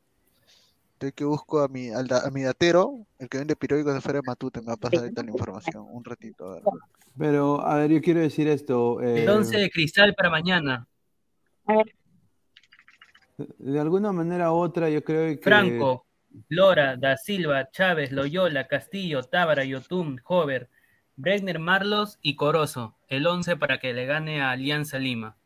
Estoy que busco a mi, al da- a mi datero, el que vende periódicos de Feria Matute, me va a pasar ahorita la información. Un ratito, a ver. Pero, a ver, yo quiero decir esto. eh, Entonces, de cristal para mañana. De alguna manera u otra, yo creo que. Franco, Lora, Da Silva, Chávez, Loyola, Castillo, Tábara, Yotun, Hover, Bregner, Marlos y Corozo. El 11 para que le gane a Alianza Lima.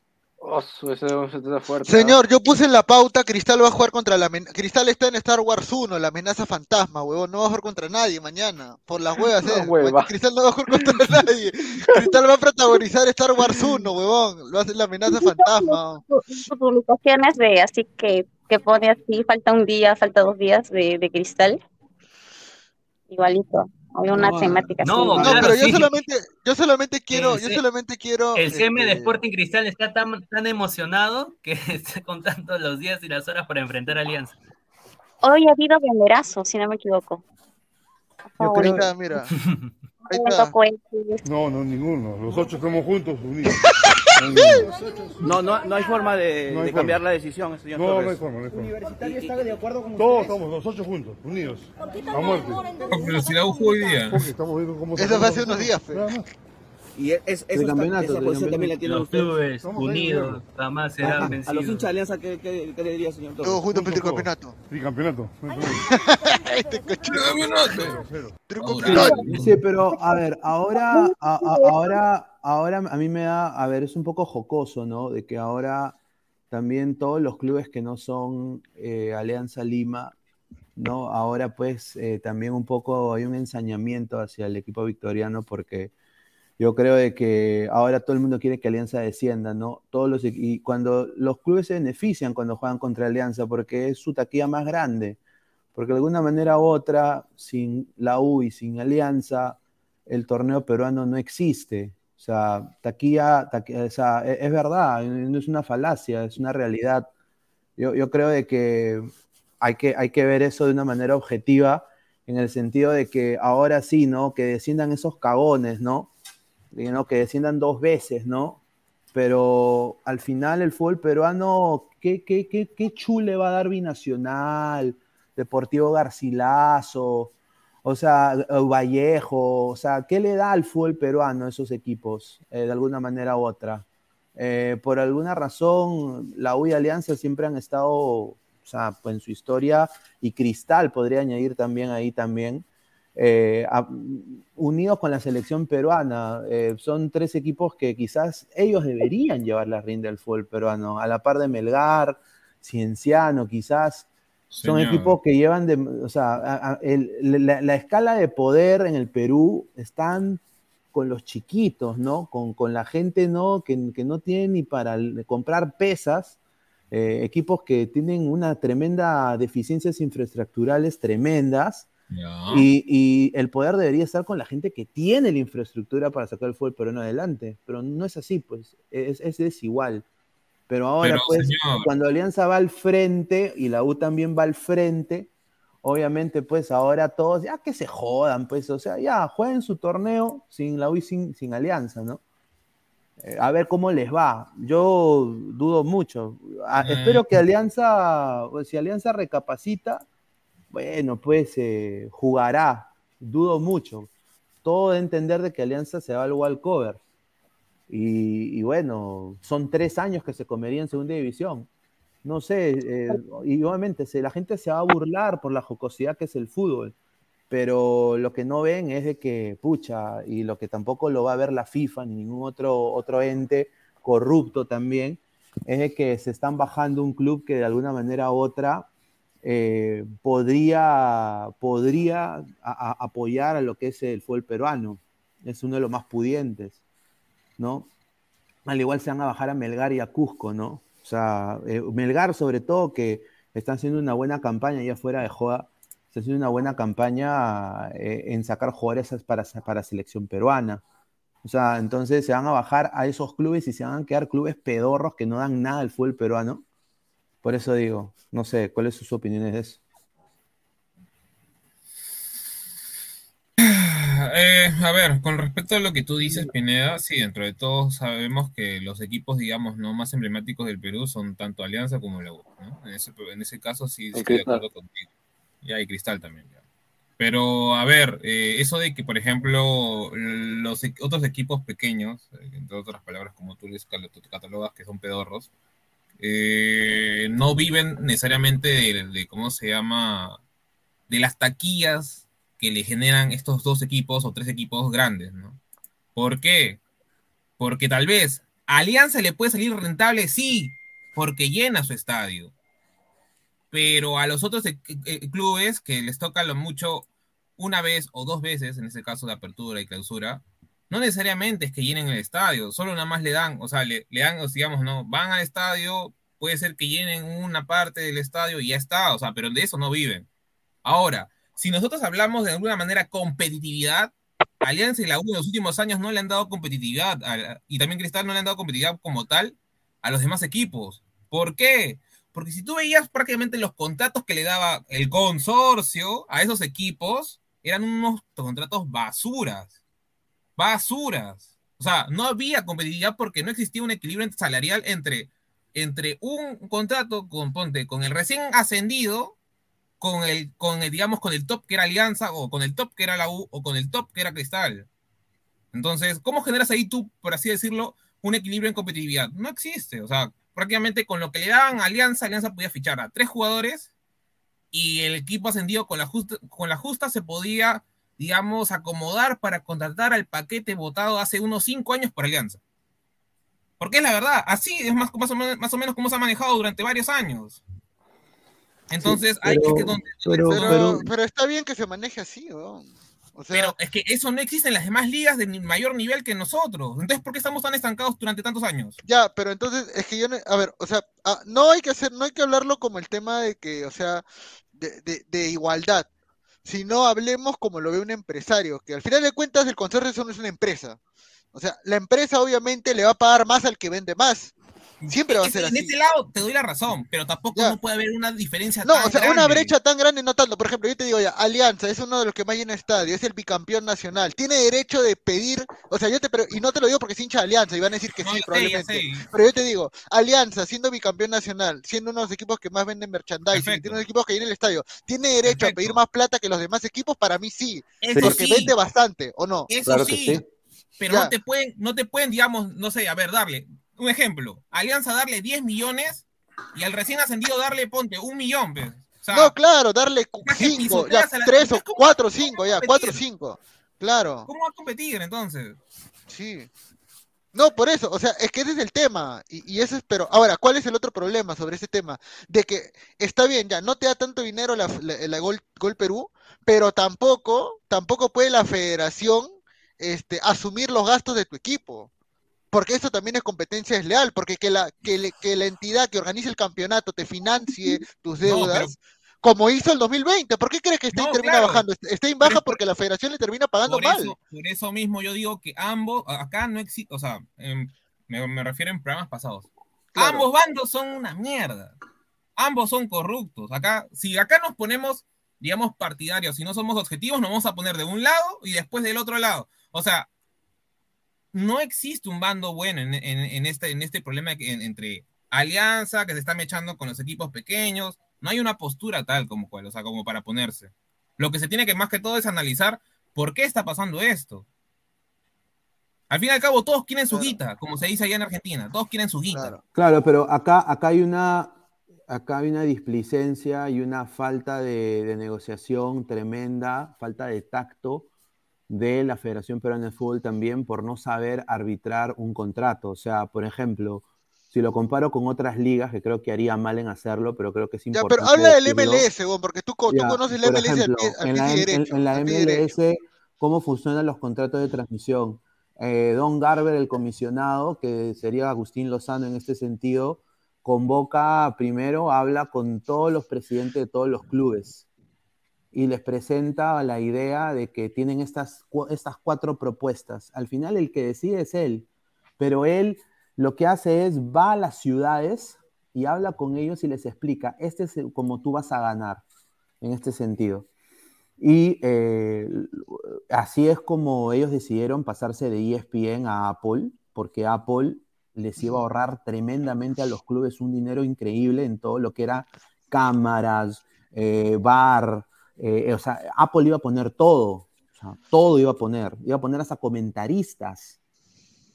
Oh, eso, eso está fuerte. Señor, yo puse en la pauta, Cristal va a jugar contra la amenaza. Cristal está en Star Wars 1, la amenaza fantasma, huevón. No va a jugar contra nadie mañana. Por las huevas, No, eh. hueva. Cristal no va a jugar contra nadie. Cristal va a protagonizar Star Wars 1, huevón. Lo hace la amenaza fantasma. Sus publicaciones de así que, que pone así, falta un día, falta dos días de, de cristal. Igualito. Hay una No, temática no, No, claro, pero yo solamente, yo solamente quiero, El yo solamente quiero. El CM de este, Sporting Cristal está tan, tan emocionado que está contando los días y las horas para enfrentar a Alianza. Hoy ha habido banderazo, si no me equivoco. Yo creo- mira. Ahí está. este- No, no, ninguno. Los ocho estamos juntos, unidos. No, no, no hay forma de, No hay de forma. cambiar la decisión, señor No, Torres. no hay forma, no hay forma. Universitario está de acuerdo con Todos estamos, los ocho juntos, unidos. A muerte. Pero si la U jugó hoy día. Porque estamos viendo cómo Eso fue hace unos días, fe. Y es, es- eso está- Tricampeonato, esa posición también la tienen Los ustedes. clubes unidos jamás A, serán a los vencidos. hinchas de Alianza, ¿qué, qué, qué le diría, señor Torres? Todos juntos para el. Tricampeonato. Este. Cero, cero. Sí, pero a ver, ahora, a- a- ahora, ahora a mí me da, a ver, es un poco jocoso, ¿no? De que ahora también todos los clubes que no son eh, Alianza Lima, ¿no? Ahora pues eh, también un poco hay un ensañamiento hacia el equipo victoriano porque yo creo de que ahora todo el mundo quiere que Alianza descienda, ¿no? Todos los, y cuando los clubes se benefician cuando juegan contra Alianza porque es su taquilla más grande. Porque de alguna manera u otra, sin la U y sin Alianza, el torneo peruano no existe. O sea, taquilla, taqui- o sea, e- es, verdad, no es una falacia, es una realidad. Yo, yo creo de que hay, que hay que ver eso de una manera objetiva, en el sentido de que ahora sí, ¿no? Que desciendan esos cagones, ¿no? Que desciendan dos veces, ¿no? Pero al final el fútbol peruano, ¿qué, qué, qué, qué chule va a dar Binacional? Deportivo Garcilaso, o sea, Vallejo, o sea, ¿qué le da al fútbol peruano esos equipos, eh, de alguna manera u otra? Eh, por alguna razón, la U y Alianza siempre han estado, o sea, pues en su historia, y Cristal podría añadir también ahí también, eh, a- unidos con la selección peruana. Eh, son tres equipos que quizás ellos deberían llevar la rienda del fútbol peruano, a la par de Melgar, Cienciano, quizás. Son equipos que llevan de, o sea, a- a- el- la, la escala de poder en el Perú están con los chiquitos, ¿no? Con, con la gente, ¿no? Que, que no tiene ni para comprar pesas, eh, equipos que tienen una tremenda deficiencias infraestructurales tremendas, Y, y el poder debería estar con la gente que tiene la infraestructura para sacar el fútbol peruano adelante, pero no es así, pues, es, es desigual. Pero ahora, Pero, pues, señor. cuando Alianza va al frente y la U también va al frente, obviamente, pues ahora todos, ya que se jodan, pues, o sea, ya jueguen su torneo sin la U y sin, sin Alianza, ¿no? Eh, a ver cómo les va. Yo dudo mucho. A- Mm. Espero que Alianza, si Alianza recapacita, bueno, pues eh, jugará. Dudo mucho. Todo de entender de que Alianza se va al wild cover. Y, y bueno, son tres años que se comería en segunda división. No sé, eh, y obviamente se, la gente se va a burlar por la jocosidad que es el fútbol, pero lo que no ven es de que, pucha, y lo que tampoco lo va a ver la FIFA ni ningún otro, otro ente corrupto también, es de que se están bajando un club que de alguna manera u otra eh, podría, podría apoyar a lo que es el fútbol peruano. Es uno de los más pudientes, ¿no? Al igual se van a bajar a Melgar y a Cusco, ¿no? O sea, eh, Melgar sobre todo que están haciendo una buena campaña ya fuera de joda, está haciendo una buena campaña eh, en sacar jugadores para, para selección peruana. O sea, entonces se van a bajar a esos clubes y se van a quedar clubes pedorros que no dan nada al fútbol peruano. Por eso digo, no sé, ¿cuáles son sus opiniones de eso? Eh, a ver, con respecto a lo que tú dices, Pineda, sí, dentro de todo sabemos que los equipos, digamos, no más emblemáticos del Perú son tanto Alianza como la U, ¿no? En ese, en ese caso sí estoy de Cristal. acuerdo contigo. Ya, y Cristal también, ya. Pero, a ver, eh, eso de que, por ejemplo, los e- otros equipos pequeños, eh, entre otras palabras, como tú les catalogas que son pedorros, eh, no viven necesariamente de, ¿cómo se llama? De las taquillas que le generan estos dos equipos o tres equipos grandes, ¿no? ¿Por qué? Porque tal vez Alianza le puede salir rentable, sí, porque llena su estadio. Pero a los otros eh, eh, clubes que les toca lo mucho una vez o dos veces, en ese caso de apertura y clausura, no necesariamente es que llenen el estadio, solo nada más le dan, o sea, le, le dan, digamos, no, van al estadio, puede ser que llenen una parte del estadio y ya está, o sea, pero de eso no viven. Ahora, si nosotros hablamos de alguna manera competitividad, Alianza y la en los últimos años no le han dado competitividad, y también Cristal no le han dado competitividad como tal a los demás equipos. ¿Por qué? Porque si tú veías prácticamente los contratos que le daba el consorcio a esos equipos, eran unos contratos basuras. Basuras. O sea, no había competitividad porque no existía un equilibrio salarial entre, entre un contrato con, ponte, con el recién ascendido, con el, con el, digamos, con el top que era Alianza, o con el top que era la U, o con el top que era Cristal. Entonces, ¿cómo generas ahí tú, por así decirlo, un equilibrio en competitividad? No existe. O sea, prácticamente con lo que le daban Alianza, Alianza podía fichar a tres jugadores y el equipo ascendido con la justa, con la justa se podía, digamos, acomodar para contratar al paquete votado hace unos cinco años por Alianza. Porque es la verdad, así es más, más, o, menos, más o menos como se ha manejado durante varios años. Entonces, hay que... pero, pero, está bien que se maneje así, ¿no? pero es que eso no existe en las demás ligas de mayor nivel que nosotros. Entonces, ¿por qué estamos tan estancados durante tantos años? Ya, pero entonces es que yo, a ver, o sea, ah, no hay que hacer, no hay que hablarlo como el tema de que, o sea, de, de, de igualdad, sino hablemos como lo ve un empresario, que al final de cuentas el consorcio no es una empresa. O sea, la empresa obviamente le va a pagar más al que vende más. Siempre va a ser en así. En este lado te doy la razón, pero tampoco no puede haber una diferencia no, tan o sea, grande. una brecha tan grande no tanto. Por ejemplo, yo te digo ya, Alianza es uno de los que más llena estadio, es el bicampeón nacional. Tiene derecho de pedir, o sea, yo te pero, y no te lo digo porque es hincha de Alianza y van a decir que No, sí, sé, probablemente. sé. Pero yo te digo, Alianza siendo bicampeón nacional, siendo uno de los equipos que más venden merchandising, tiene unos equipos que llenan el estadio, tiene derecho a pedir más plata que los demás equipos, para mí sí, Eso porque sí. vende bastante, ¿o no? Eso sí, pero Ya. no te pueden, no te pueden, digamos, no sé, a ver, darle un ejemplo. Alianza darle 10 millones y al recién ascendido darle, ponte, un millón, pues. O sea, no, claro, darle que 5, ya, pisoteas a la- 3 o ¿cómo 4 o 5, ya, competir? 4 o 5. Claro. ¿cómo va a competir entonces? Sí. No, por eso, o sea, es que ese es el tema. Y, y ese es, pero ahora, ¿cuál es el otro problema sobre ese tema? De que está bien, ya, no te da tanto dinero la, la- la Gol, Gol Perú, pero tampoco, tampoco puede la federación este, asumir los gastos de tu equipo. Porque eso también es competencia desleal, porque que la, que, le- que la entidad que organiza el campeonato te financie tus No, deudas, pero- como hizo el 2020. ¿Por qué crees que Stein No, termina claro. bajando? Stein baja porque la federación le termina pagando Por mal. por eso mismo yo digo que ambos, acá no existe, o sea, me, me refiero en programas pasados. Claro. Ambos bandos son una mierda. Ambos son corruptos. Acá, si acá nos ponemos, digamos, partidarios, si no somos objetivos, nos vamos a poner de un lado y después del otro lado. O sea, no existe un bando bueno en, en- en este, en este problema entre Alianza, que se está mechando con los equipos pequeños. No hay una postura tal como cual, o sea, como para ponerse. Lo que se tiene que más que todo es analizar por qué está pasando esto. Al fin y al cabo, todos quieren su guita, como se dice allá en Argentina. Todos quieren su guita. Claro, pero acá, acá hay una acá hay una displicencia y una falta de, de negociación tremenda, falta de tacto de la Federación Peruana de Fútbol también por no saber arbitrar un contrato. O sea, por ejemplo, si lo comparo con otras ligas, que creo que haría mal en hacerlo, pero creo que es Ya, importante. pero habla del. MLS, porque tú, co- tú Ya, conoces la MLS ejemplo, al pie, al en la, en- en derecho. MLS, cómo funcionan los contratos de transmisión. Eh, Don Garber, el comisionado, que sería Agustín Lozano en este sentido, convoca primero, habla con todos los presidentes de todos los clubes y les presenta la idea de que tienen estas, estas cuatro propuestas. Al final el que decide es él, pero él lo que hace es va a las ciudades y habla con ellos y les explica, este es como tú vas a ganar en este sentido. Y eh, así es como ellos decidieron pasarse de ESPN a Apple, porque Apple les iba a ahorrar tremendamente a los clubes un dinero increíble en todo lo que era cámaras, eh, bar, eh, o sea, Apple iba a poner todo, o sea, todo iba a poner, iba a poner hasta comentaristas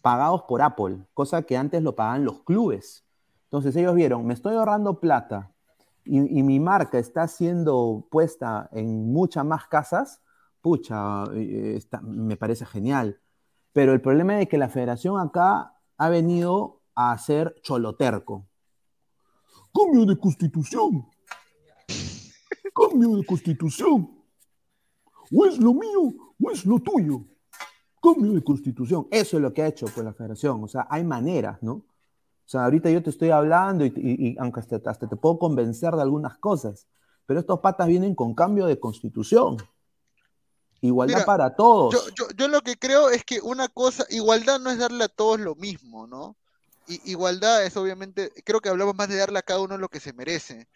pagados por Apple, cosa que antes lo pagaban los clubes. Entonces ellos vieron, me estoy ahorrando plata y, mi marca está siendo puesta en muchas más casas, pucha, eh, me parece genial. Pero el problema es que la federación acá ha venido a ser choloterco. Cambio de constitución. Cambio de constitución. O es lo mío o es lo tuyo. Cambio de constitución. Eso es lo que ha hecho pues, la federación. O sea, hay maneras, ¿no? O sea, ahorita yo te estoy hablando y, y- y aunque hasta, hasta te puedo convencer de algunas cosas, pero estos patas vienen con cambio de constitución. Igualdad Mira, para todos. Yo, yo, yo lo que creo es que una cosa, igualdad no es darle a todos lo mismo, ¿no? Igualdad es obviamente, creo que hablamos más de darle a cada uno lo que se merece.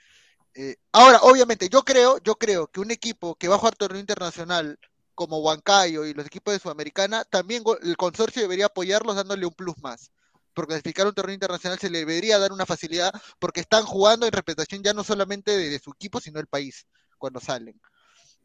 Eh, ahora, obviamente, yo creo, yo creo que un equipo que va a jugar torneo internacional como Huancayo y los equipos de Sudamericana, también el consorcio debería apoyarlos dándole un plus más. Por clasificar un torneo internacional se le debería dar una facilidad porque están jugando en representación ya no solamente de, de su equipo, sino del país cuando salen.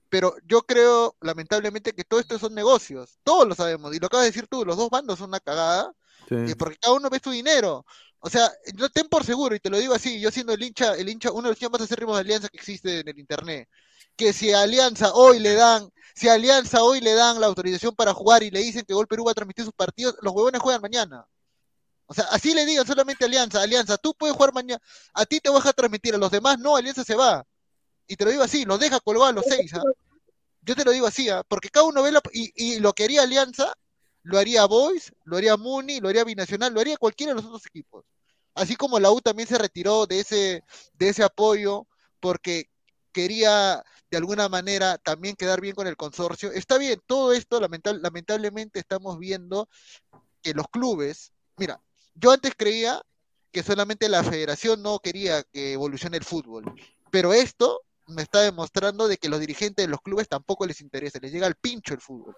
Pero yo creo, lamentablemente, que todo esto son negocios. Todos lo sabemos. Y lo acabas de decir tú, los dos bandos son una cagada. eh, porque cada uno ve su dinero. O sea, no ten por seguro, y te lo digo así, yo siendo el hincha, el hincha, uno de los hinchas más acérrimos de Alianza que existe en el internet, que si Alianza hoy le dan, si Alianza hoy le dan la autorización para jugar y le dicen que Gol Perú va a transmitir sus partidos, los huevones juegan mañana. O sea, así le digan solamente Alianza, Alianza, tú puedes jugar mañana, a ti te vas a transmitir, a los demás no, Alianza se va. Y te lo digo así, los deja colgados a los seis, ¿ah? Yo te lo digo así, ¿ah? porque cada uno ve la, y, y lo que haría Alianza, lo haría Boys, lo haría Muni, lo haría Binacional, lo haría cualquiera de los otros equipos. Así como la U también se retiró de ese, de ese apoyo porque quería de alguna manera también quedar bien con el consorcio. Está bien, todo esto lamentab- lamentablemente estamos viendo que los clubes, mira, yo antes creía que solamente la federación no quería que evolucione el fútbol, pero esto me está demostrando de que los dirigentes de los clubes tampoco les interesa, les llega al pincho el fútbol.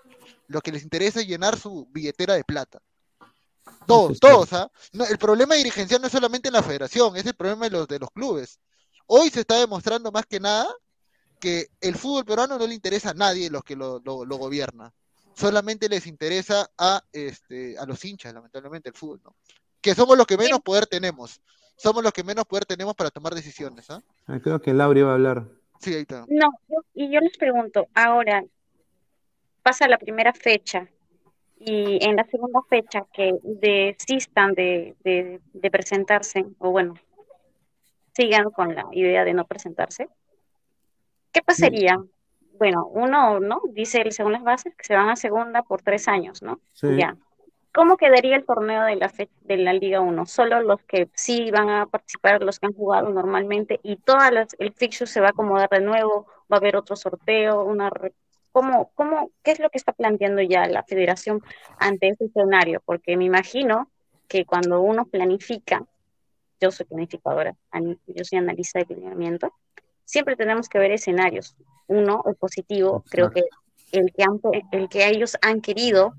Lo que les interesa es llenar su billetera de plata. Todos, todos, ¿ah? No, el problema dirigencial no es solamente en la federación, es el problema de los, de los clubes. Hoy se está demostrando más que nada que el fútbol peruano no le interesa a nadie los que lo, lo- lo gobierna. Solamente les interesa a, este, a los hinchas, lamentablemente, el fútbol, ¿no? Que somos los que menos poder tenemos. Somos los que menos poder tenemos para tomar decisiones, ¿ah? Ah, Creo que Laura iba a hablar. Sí, ahí está. No, yo- y yo les pregunto, ahora pasa la primera fecha y en la segunda fecha que desistan de, de, de presentarse, o bueno, sigan con la idea de no presentarse, ¿qué pasaría? Bueno, uno, ¿no? Dice según las bases que se van a segunda por tres años, ¿no? Sí. Ya. ¿Cómo quedaría el torneo de la, de la Liga 1? Solo los que sí van a participar, los que han jugado normalmente, y todas las, el fixture se va a acomodar de nuevo, va a haber otro sorteo, una ¿Cómo, cómo, ¿Qué es lo que está planteando ya la federación ante ese escenario? Porque me imagino que cuando uno planifica, yo soy planificadora, ani- yo soy analista de planeamiento, siempre tenemos que ver escenarios. Uno, el positivo, creo que el que, han, el que ellos han querido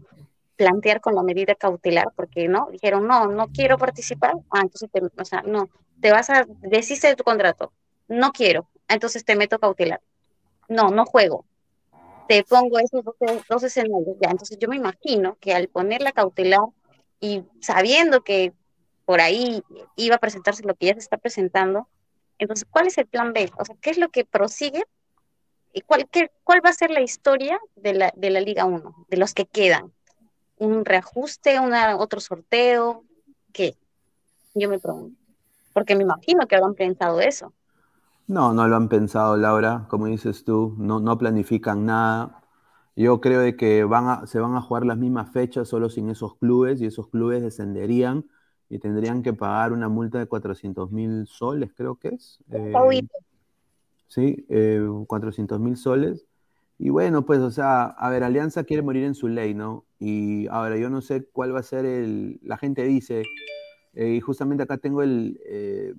plantear con la medida cautelar, porque no, dijeron, no, no quiero participar, ah, entonces, te, o sea, no, te vas a, desiste de tu contrato, no quiero, entonces te meto cautelar, no, no juego, te pongo esos dos, dos escenarios, ya, entonces yo me imagino que al poner la cautelar y sabiendo que por ahí iba a presentarse lo que ya se está presentando, entonces, ¿cuál es el plan B? O sea, ¿qué es lo que prosigue? ¿Y cuál, qué- cuál va a ser la historia de la, de la Liga 1, de los que quedan? ¿Un reajuste, una, otro sorteo? ¿Qué? Yo me pregunto. Porque me imagino que habrán pensado eso. No, no lo han pensado, Laura, como dices tú, no, no planifican nada. Yo creo de que van a, se van a jugar las mismas fechas solo sin esos clubes y esos clubes descenderían y tendrían que pagar una multa de 400 mil soles, creo que es. Eh, sí, eh, 400 mil soles. Y bueno, pues, o sea, a ver, Alianza quiere morir en su ley, ¿no? Y ahora yo no sé cuál va a ser el, la gente dice, eh, y justamente acá tengo el, eh,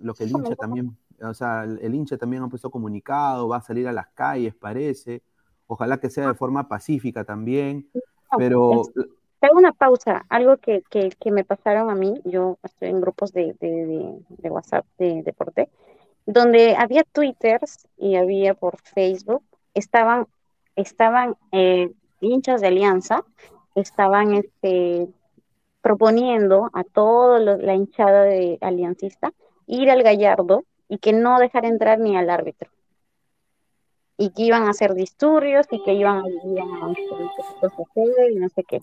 lo que el hincha también, o sea, el, el hincha también ha puesto comunicado, va a salir a las calles, parece. Ojalá que sea de forma pacífica también, pero Te hago una pausa, algo que, que, que me pasaron a mí, yo estoy en grupos de, de, de, de WhatsApp de deporte, donde había twitters y había por Facebook, estaban, estaban eh, hinchas de Alianza, estaban este, proponiendo a toda la hinchada de aliancista ir al Gallardo y que no dejar entrar ni al árbitro. Y que iban a hacer disturbios y que iban a, iban a y no sé qué.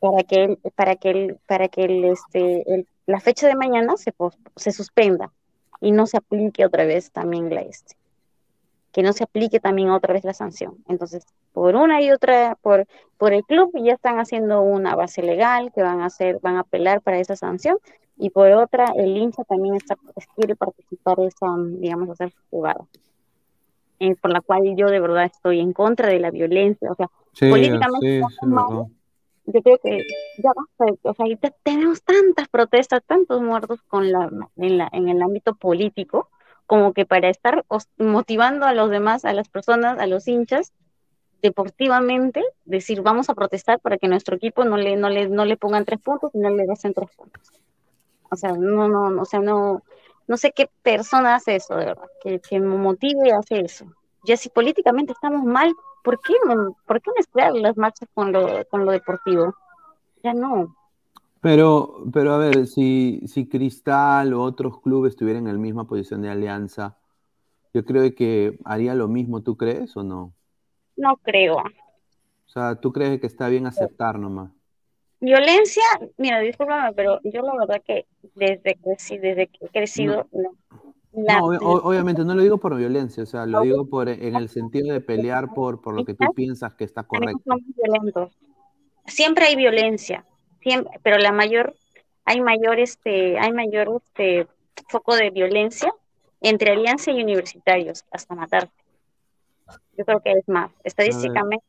para que para que el- para que este el- la fecha de mañana se se suspenda y no se aplique otra vez también la este que no se aplique también otra vez la sanción. Entonces, por una y otra, por, por el club ya están haciendo una base legal que van a hacer, van a apelar para esa sanción, y por otra, el hincha también está, quiere participar esa, digamos, hacer su jugada. Eh, por la cual yo de verdad estoy en contra de la violencia, o sea, Sí, políticamente sí, sí, mal, yo creo que ya basta, o sea, ahorita tenemos tantas protestas, tantos muertos con la, en, la, en el ámbito político, como que para estar motivando a los demás, a las personas, a los hinchas, deportivamente, decir, vamos a protestar para que nuestro equipo no le, no le, no le pongan tres puntos y no le hacen tres puntos. O sea, no, no, no, o sea, no, no sé qué persona hace eso, de verdad, que, que motive y hace eso. Ya si políticamente estamos mal, ¿por qué, por qué mezclar las marchas con lo, con lo deportivo? Ya no. Pero, pero a ver, si, si Cristal o otros clubes estuvieran en la misma posición de alianza, yo creo que haría lo mismo, ¿tú crees o no? No creo. O sea, ¿tú crees que está bien aceptar nomás? Violencia, mira, discúlpame, pero yo la verdad que desde que sí, desde que he crecido, no. La- No, o- obviamente no lo digo por violencia, o sea, lo digo por en el sentido de pelear por, por lo que tú piensas que está correcto. somos violentos. Siempre hay violencia, siempre, pero la mayor, hay mayor este, hay mayor este foco de violencia entre alianza y universitarios, hasta matarse. Yo creo que es más. Estadísticamente,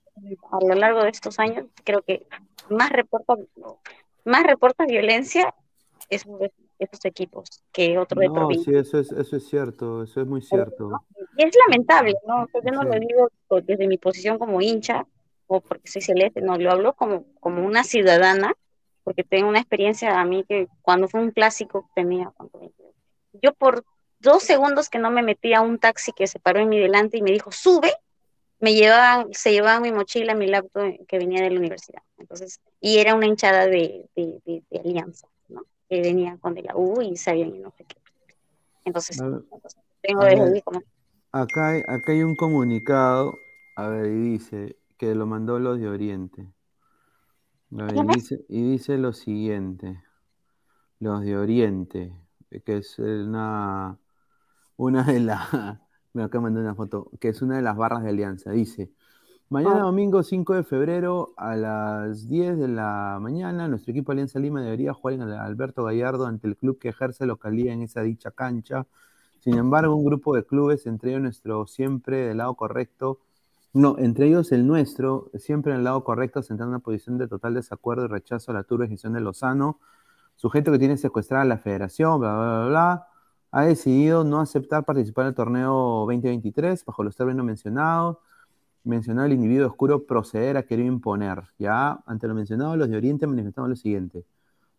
a lo largo de estos años, creo que más reporta, más reporta violencia esos, esos equipos que otro de No, provincia. sí, eso es, eso es cierto, eso es muy cierto. Y es lamentable, ¿no? Yo no lo Sí. digo por- desde mi posición como hincha o porque soy celeste, no, lo hablo como, como una ciudadana, porque tengo una experiencia a mí que cuando fue un clásico tenía, ¿cuánto? 22. yo por dos segundos que no me metí a un taxi que se paró en mi delante y me dijo, sube, me llevaban, se llevaban mi mochila, mi laptop que venía de la universidad. Entonces, y era una hinchada de, de, de- de alianza, ¿no? Que venía con de la U y sabían y no sé qué. Entonces, A ver, tengo desde ahí como Acá hay, acá hay un comunicado, a ver, y dice que lo mandó los de Oriente. Y dice, y dice lo siguiente, los de Oriente, que es una, una de las, me acá mandé una foto, que es una de las barras de Alianza. Dice, mañana domingo 5 de febrero a las 10 de la mañana, nuestro equipo Alianza Lima debería jugar en el Alberto Gallardo ante el club que ejerce localía en esa dicha cancha. Sin embargo, un grupo de clubes, entre ellos nuestro siempre del lado correcto, no, entre ellos el nuestro, siempre en el lado correcto, sentado en una posición de total desacuerdo y rechazo a la turba gestión de Lozano, sujeto que tiene secuestrada la federación, bla, bla, bla, bla, ha decidido no aceptar participar en el torneo 2023 bajo los términos mencionados. Mencionado el individuo oscuro proceder a querer imponer. Ya, ante lo mencionado, los de Oriente manifestamos lo siguiente.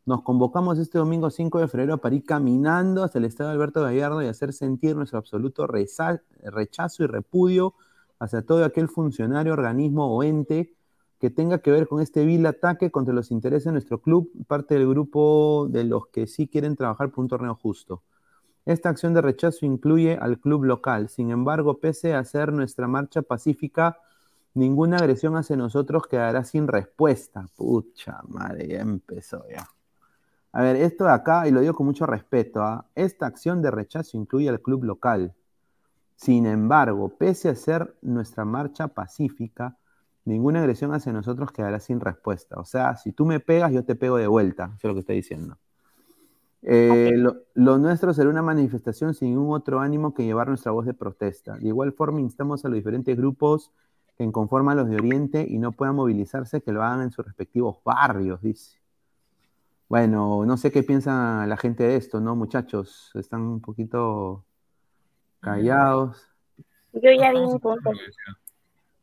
Nos convocamos este domingo 5 de febrero para ir caminando hasta el estado de Alberto Gallardo y hacer sentir nuestro absoluto rechazo y repudio hacia todo aquel funcionario, organismo o ente que tenga que ver con este vil ataque contra los intereses de nuestro club, parte del grupo de los que sí quieren trabajar por un torneo justo. Esta acción de rechazo incluye al club local. Sin embargo, pese a ser nuestra marcha pacífica, ninguna agresión hacia nosotros quedará sin respuesta. Pucha madre, ya empezó ya. A ver, esto de acá, y lo digo con mucho respeto, ¿ah? esta acción de rechazo incluye al club local. Sin embargo, pese a ser nuestra marcha pacífica, ninguna agresión hacia nosotros quedará sin respuesta. O sea, si tú me pegas, yo te pego de vuelta. Eso es lo que estoy diciendo. Eh, lo, lo nuestro será una manifestación sin ningún otro ánimo que llevar nuestra voz de protesta. De igual forma, instamos a los diferentes grupos que conforman los de Oriente y no puedan movilizarse, que lo hagan en sus respectivos barrios, dice. Bueno, no sé qué piensa la gente de esto, ¿no, muchachos? Están un poquito callados. Yo ya di un punto.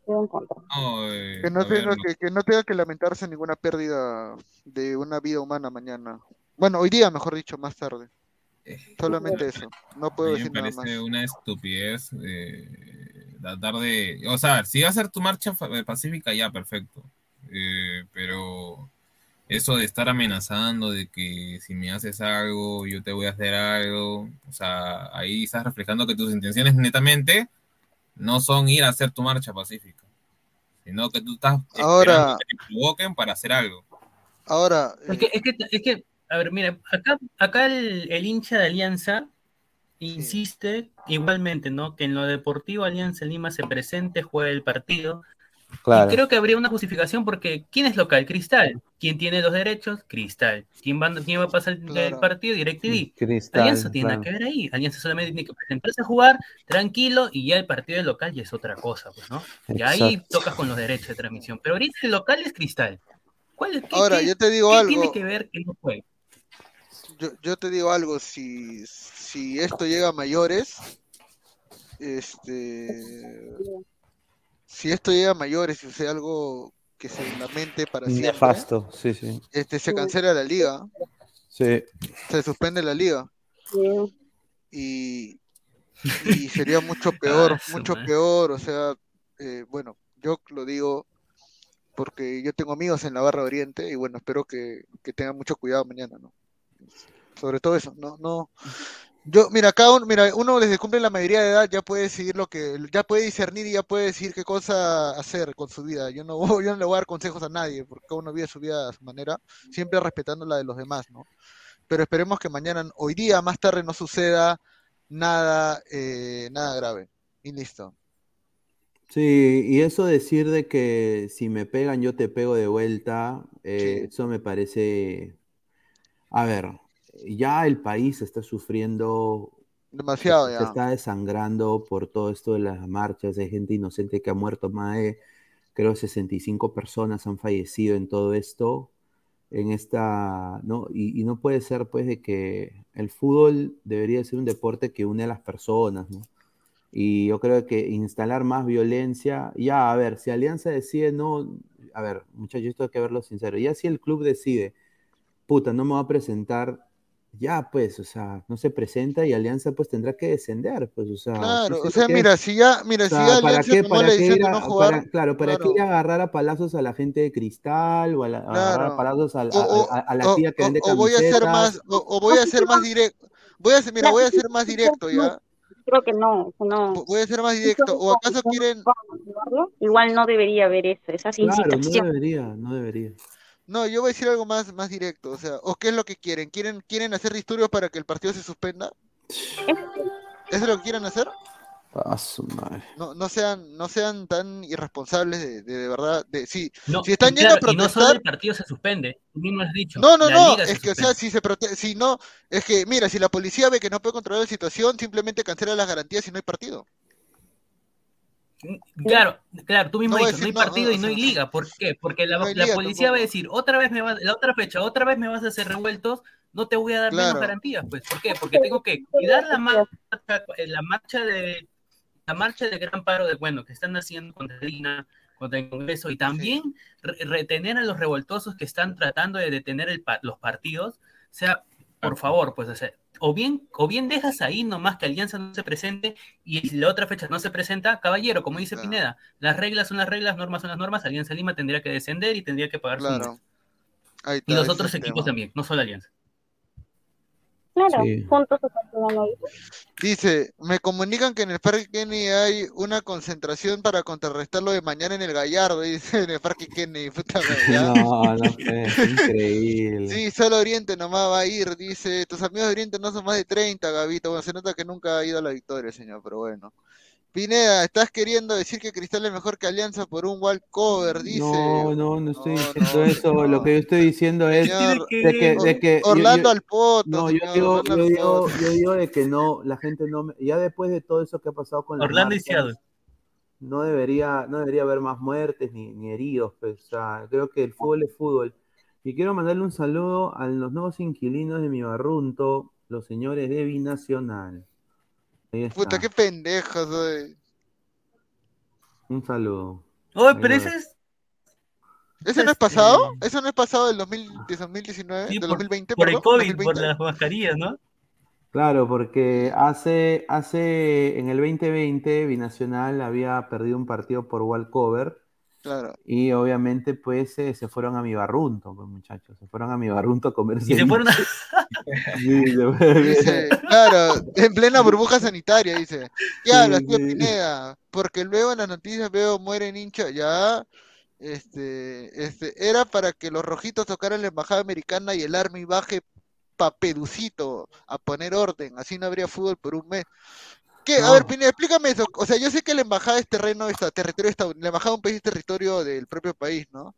Eh, Que no, tenga que, que no tenga que lamentarse ninguna pérdida de una vida humana mañana. Bueno, hoy día, mejor dicho, más tarde. Solamente eso. No A puedo mí me decir nada más. parece una estupidez eh, tratar de. O sea, si va a ser tu marcha fa- pacífica, ya, perfecto. Eh, pero eso de estar amenazando de que si me haces algo, yo te voy a hacer algo. O sea, ahí estás reflejando que tus intenciones netamente no son ir a hacer tu marcha pacífica, sino que tú estás esperando Ahora- que te provoquen para hacer algo. Ahora, Es que, es que, es que, a ver, mira, acá, acá el, el hincha de Alianza insiste igualmente, ¿no? Que en lo deportivo Alianza Lima se presente, juegue el partido. Claro. Y creo que habría una justificación porque ¿quién es local? Cristal. ¿Quién tiene los derechos? Cristal. ¿Quién va, quién va a pasar el, el partido? DirecTV. Cristal, Alianza tiene claro. que ver ahí. Alianza solamente tiene que presentarse a jugar tranquilo y ya el partido del local ya es otra cosa, pues, ¿no? Y ahí tocas con los derechos de transmisión. Pero ahorita el local es Cristal. ¿Cuál es, qué- Ahora, qué- yo te digo qué algo. tiene que ver que no juegue? yo, yo te digo algo, si, si esto llega a mayores, este, si esto llega a mayores y sucede algo que se lamente para siempre, Nefasto, sí, sí. este, se cancela la liga, Sí. se suspende la liga y, y sería mucho peor, Ah, mucho peor, o sea, eh, bueno, yo lo digo porque yo tengo amigos en la Barra Oriente y bueno, espero que, que tengan mucho cuidado mañana, ¿no? Sobre todo eso, no, no. Yo, mira, cada uno, mira, uno desde cumple la mayoría de edad ya puede decidir lo que, ya puede discernir y ya puede decir qué cosa hacer con su vida. Yo no, voy- yo no le voy a dar consejos a nadie, porque cada uno vive su vida a su manera, siempre respetando la de los demás, ¿no? Pero esperemos que mañana, hoy día, más tarde, no suceda nada, eh, nada grave. Y listo. Sí, y eso decir de que si me pegan yo te pego de vuelta, eh, eso me parece, a ver, ya el país está sufriendo, Demasiado se ya. está desangrando por todo esto de las marchas, hay gente inocente que ha muerto, más de, creo, 65 personas han fallecido en todo esto, en esta, ¿no? Y, y no puede ser pues de que el fútbol debería ser un deporte que une a las personas, ¿no? Y yo creo que instalar más violencia, ya, a ver, si Alianza decide no, a ver, muchachos, esto hay que verlo sincero, ya si el club decide, puta, no me va a presentar, ya pues, o sea, no se presenta y Alianza pues tendrá que descender, pues, o sea, Claro, o sea, que- mira, si ya, mira, o si ya ¿para Alianza qué, para qué decisión ir de a- no jugar, para- claro, ¿para claro. qué ir a agarrar a palazos a la gente de Cristal o a, la- a agarrar a Claro. palazos a, a- O, o- a- a la o- tía que o- vende o voy a ser más, o, o voy a ser más directo, voy a ser, mira, voy a ser más directo ya, Creo que no, no. voy a ser más directo, o acaso quieren, Igual no debería haber eso, esas Claro, no debería, no debería. No, yo voy a decir algo más, más directo, o sea, o qué es lo que quieren, quieren, quieren hacer disturbios para que el partido se suspenda, ¿eso es lo que quieren hacer? A su madre. No, no sean, no sean tan irresponsables de, de, de verdad, de, si, No, si están yendo a y no solo protestar, el partido se suspende, tú mismo has dicho. No, no, la no, es que, o sea, si se prote- si no, es que, mira, si la policía ve que no puede controlar la situación, simplemente cancela las garantías y no hay partido. Claro, claro, tú mismo No decir no hay partido no, y no hay liga. ¿Por qué? Porque la, no policía va a decir, otra vez me vas, la otra fecha, otra vez me vas a hacer revueltos, no te voy a dar menos garantías. Pues, ¿por qué? Porque tengo que cuidar la marcha, eh, la marcha de la marcha de gran paro de bueno que están haciendo contra Lina, contra el Congreso y también re- retener a los revoltosos que están tratando de detener el pa- los partidos. O sea, por favor, pues o sea, o bien, o bien dejas ahí nomás que Alianza no se presente y la otra fecha no se presenta, caballero, como dice Pineda, las reglas son las reglas, normas son las normas, Alianza Lima tendría que descender y tendría que pagar su Claro. Ahí Y los otros equipos tema. también, no solo Alianza. Claro, Sí. juntos. Dice, me comunican que en el Parque Kennedy hay una concentración para contrarrestar lo de mañana en el Gallardo, dice en el Parque Kennedy, puta ¿ya? No, no, es increíble. Sí, solo Oriente nomás va a ir, dice, tus amigos de Oriente no son más de 30, Gabito, bueno, se nota que nunca ha ido a la victoria, señor, pero bueno. Pineda, ¿estás queriendo decir que Cristal es mejor que Alianza por un wall cover? Dice. No, no, no estoy diciendo eso. Lo que yo estoy diciendo es Señor, de que, de que yo- Orlando yo- al poto, No, yo digo, Orlando yo al digo, poto. yo digo de que no, la gente no, me- ya después de todo eso que ha pasado con las Orlando y marchas, Seattle. no debería, no debería haber más muertes ni, ni heridos, pues, o sea, creo que el fútbol es fútbol. Y quiero mandarle un saludo a los nuevos inquilinos de mi barrunto, los señores de Binacional. Puta, qué pendejo soy. Un saludo. Oye, pero ese es. ¿Ese no es pasado? ¿Eso no es pasado del 2000, de 2019? Sí, ¿Del por, 2020, por el? COVID, por 2020. las mascarillas, ¿no? Claro, porque hace, hace en el 2020 Binacional había perdido un partido por walkover Claro. y obviamente pues eh, se fueron a mi barrunto, pues muchachos, se fueron a mi barrunto a comer Y se fueron a... Sí, se fueron- Dice, claro, en plena burbuja sanitaria, dice. ¿Qué Sí, hablas, tío sí. Pineda? Porque luego en las noticias veo mueren hinchas, ya. Este, este, era para que los rojitos tocaran la embajada americana y el Army baje papeducito a poner orden, así no habría fútbol por un mes. ¿Qué? A No. ver, Pineda, explícame eso. O sea, yo sé que la embajada es terreno, está, territorio estadoun- la embajada de un país es territorio del propio país, ¿no?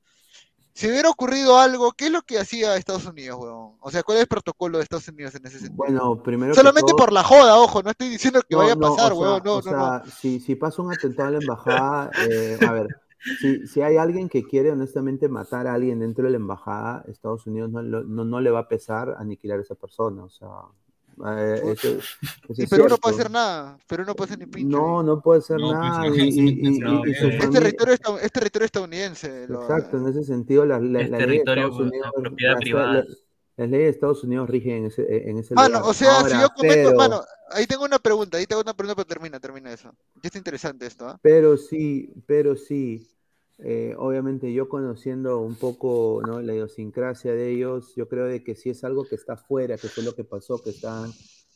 Si hubiera ocurrido algo, ¿qué es lo que hacía Estados Unidos, weón? O sea, ¿cuál es el protocolo de Estados Unidos en ese sentido? Bueno, primero que Solamente todo- por la joda, ojo, no estoy diciendo que No, vaya a no, pasar, o sea, weón, no, o no, sea, no. Si, si pasa un atentado a la embajada, eh, a ver, si, si hay alguien que quiere honestamente matar a alguien dentro de la embajada, Estados Unidos no, no, no le va a pesar aniquilar a esa persona, o sea, eh, eso, eso Perú no puede hacer nada, Perú no puede hacer ni pinche. No, no puede hacer No, nada. la y- gente y- se y- no, y- y su Es familia- territorio, esta- es territorio estadounidense. lo- Exacto, en ese sentido, la, la, Es la ley de territorio, Estados Unidos, la propiedad las- privada. la- las leyes de Estados Unidos rigen en ese, en ese Mano, lugar. o sea, si yo comento, pero- mano, ahí tengo una pregunta, ahí tengo una pregunta, pero termina, termina eso. Ya está interesante esto, ¿ah? Pero sí, pero sí, eh, obviamente yo conociendo un poco, ¿no? la idiosincrasia de ellos, yo creo de que si es algo que está fuera, que fue lo que pasó, que están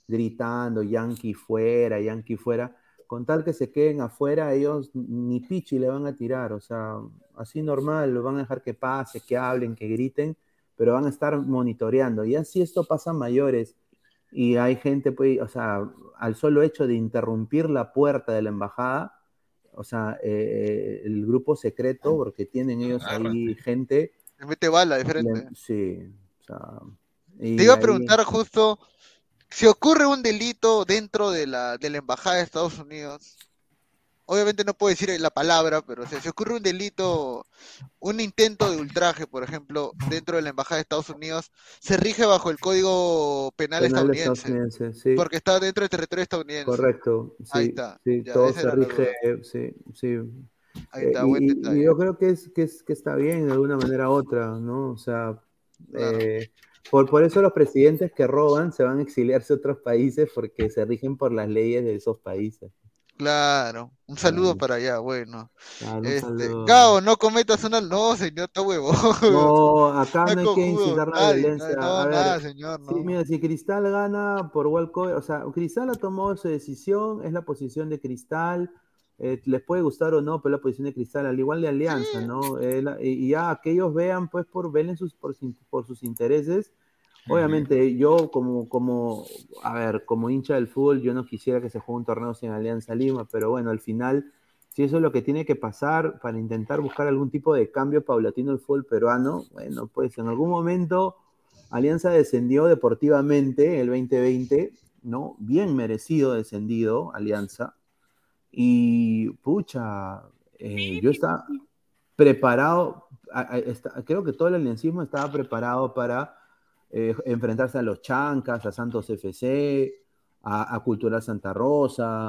gritando, Yankee fuera, Yankee fuera, con tal que se queden afuera, ellos ni pichi le van a tirar, o sea, así normal, lo van a dejar que pase, que hablen, que griten, pero van a estar monitoreando. Y así esto pasa a mayores, y hay gente, pues, o sea, al solo hecho de interrumpir la puerta de la embajada, o sea, eh, el grupo secreto, porque tienen ellos ahí gente. Le mete bala de le- frente. sí, o sea. y Te iba a preguntar justo, si ocurre un delito dentro de la, de la embajada de Estados Unidos, obviamente no puedo decir la palabra, pero o sea, si ocurre un delito, un intento de ultraje, por ejemplo, dentro de la embajada de Estados Unidos, se rige bajo el Código Penal, penal estadounidense, estadounidense, sí. porque está dentro del territorio estadounidense. Correcto, sí, Ahí está, sí, ya, todo se rige, sí, sí. Ahí Eh, está, y, buen y- detalle. y yo creo que es, que es que está bien de alguna manera u otra, ¿no? O sea, eh, por, por eso los presidentes que roban se van a exiliarse a otros países porque se rigen por las leyes de esos países. Claro, un saludo para allá, bueno. Claro, Este. Gao, no cometas una... No, señor, está huevo. No, acá no hay que incitar la violencia. no, A ver, nada, señor, sí, no. mira, si Cristal gana por Walcover, o sea, Cristal ha tomado su decisión, es la posición de Cristal, eh, les puede gustar o no, pero la posición de Cristal, al igual de Alianza, ¿no? Eh, la- y ya que ellos vean, pues, por velen sus, por, por sus intereses. Obviamente, yo como, como, a ver, como hincha del fútbol, yo no quisiera que se juegue un torneo sin Alianza Lima, pero bueno, al final, si eso es lo que tiene que pasar para intentar buscar algún tipo de cambio paulatino del fútbol peruano, bueno, pues en algún momento Alianza descendió deportivamente el 2020, ¿no? Bien merecido descendido, Alianza. Y, pucha, eh, yo estaba preparado, a- a- está- creo que todo el aliancismo estaba preparado para eh, enfrentarse a los Chancas, a Santos FC, a, a Cultural Santa Rosa,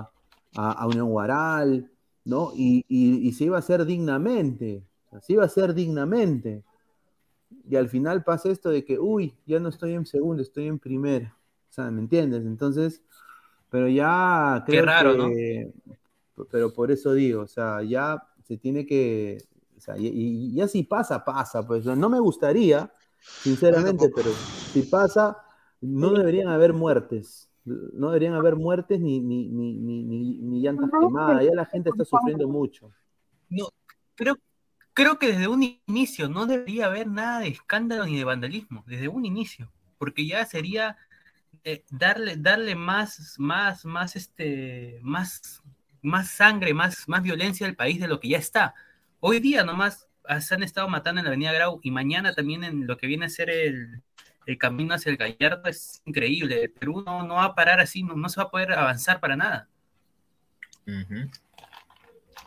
a, a Unión Guaral, ¿no? Y, y- y se iba a hacer dignamente, se iba a hacer dignamente. Y al final pasa esto de que, uy, ya no estoy en segundo, estoy en primera. O sea, ¿me entiendes? Entonces, pero ya Qué creo raro, ¿no? que, pero por eso digo, o sea, ya se tiene que, o sea, y, y ya si pasa, pasa, pues no me gustaría, sinceramente, pero si pasa, no deberían haber muertes, no deberían haber muertes ni, ni, ni, ni, ni, ni llantas quemadas, ya la gente está sufriendo mucho. No, creo, creo que desde un inicio no debería haber nada de escándalo ni de vandalismo, desde un inicio, porque ya sería eh, darle, darle más, más, más, este, más, más sangre, más, más violencia al país de lo que ya está. Hoy día nomás se han estado matando en la Avenida Grau y mañana también en lo que viene a ser el, el camino hacia el Gallardo es increíble. El Perú no, no va a parar así, no, no se va a poder avanzar para nada.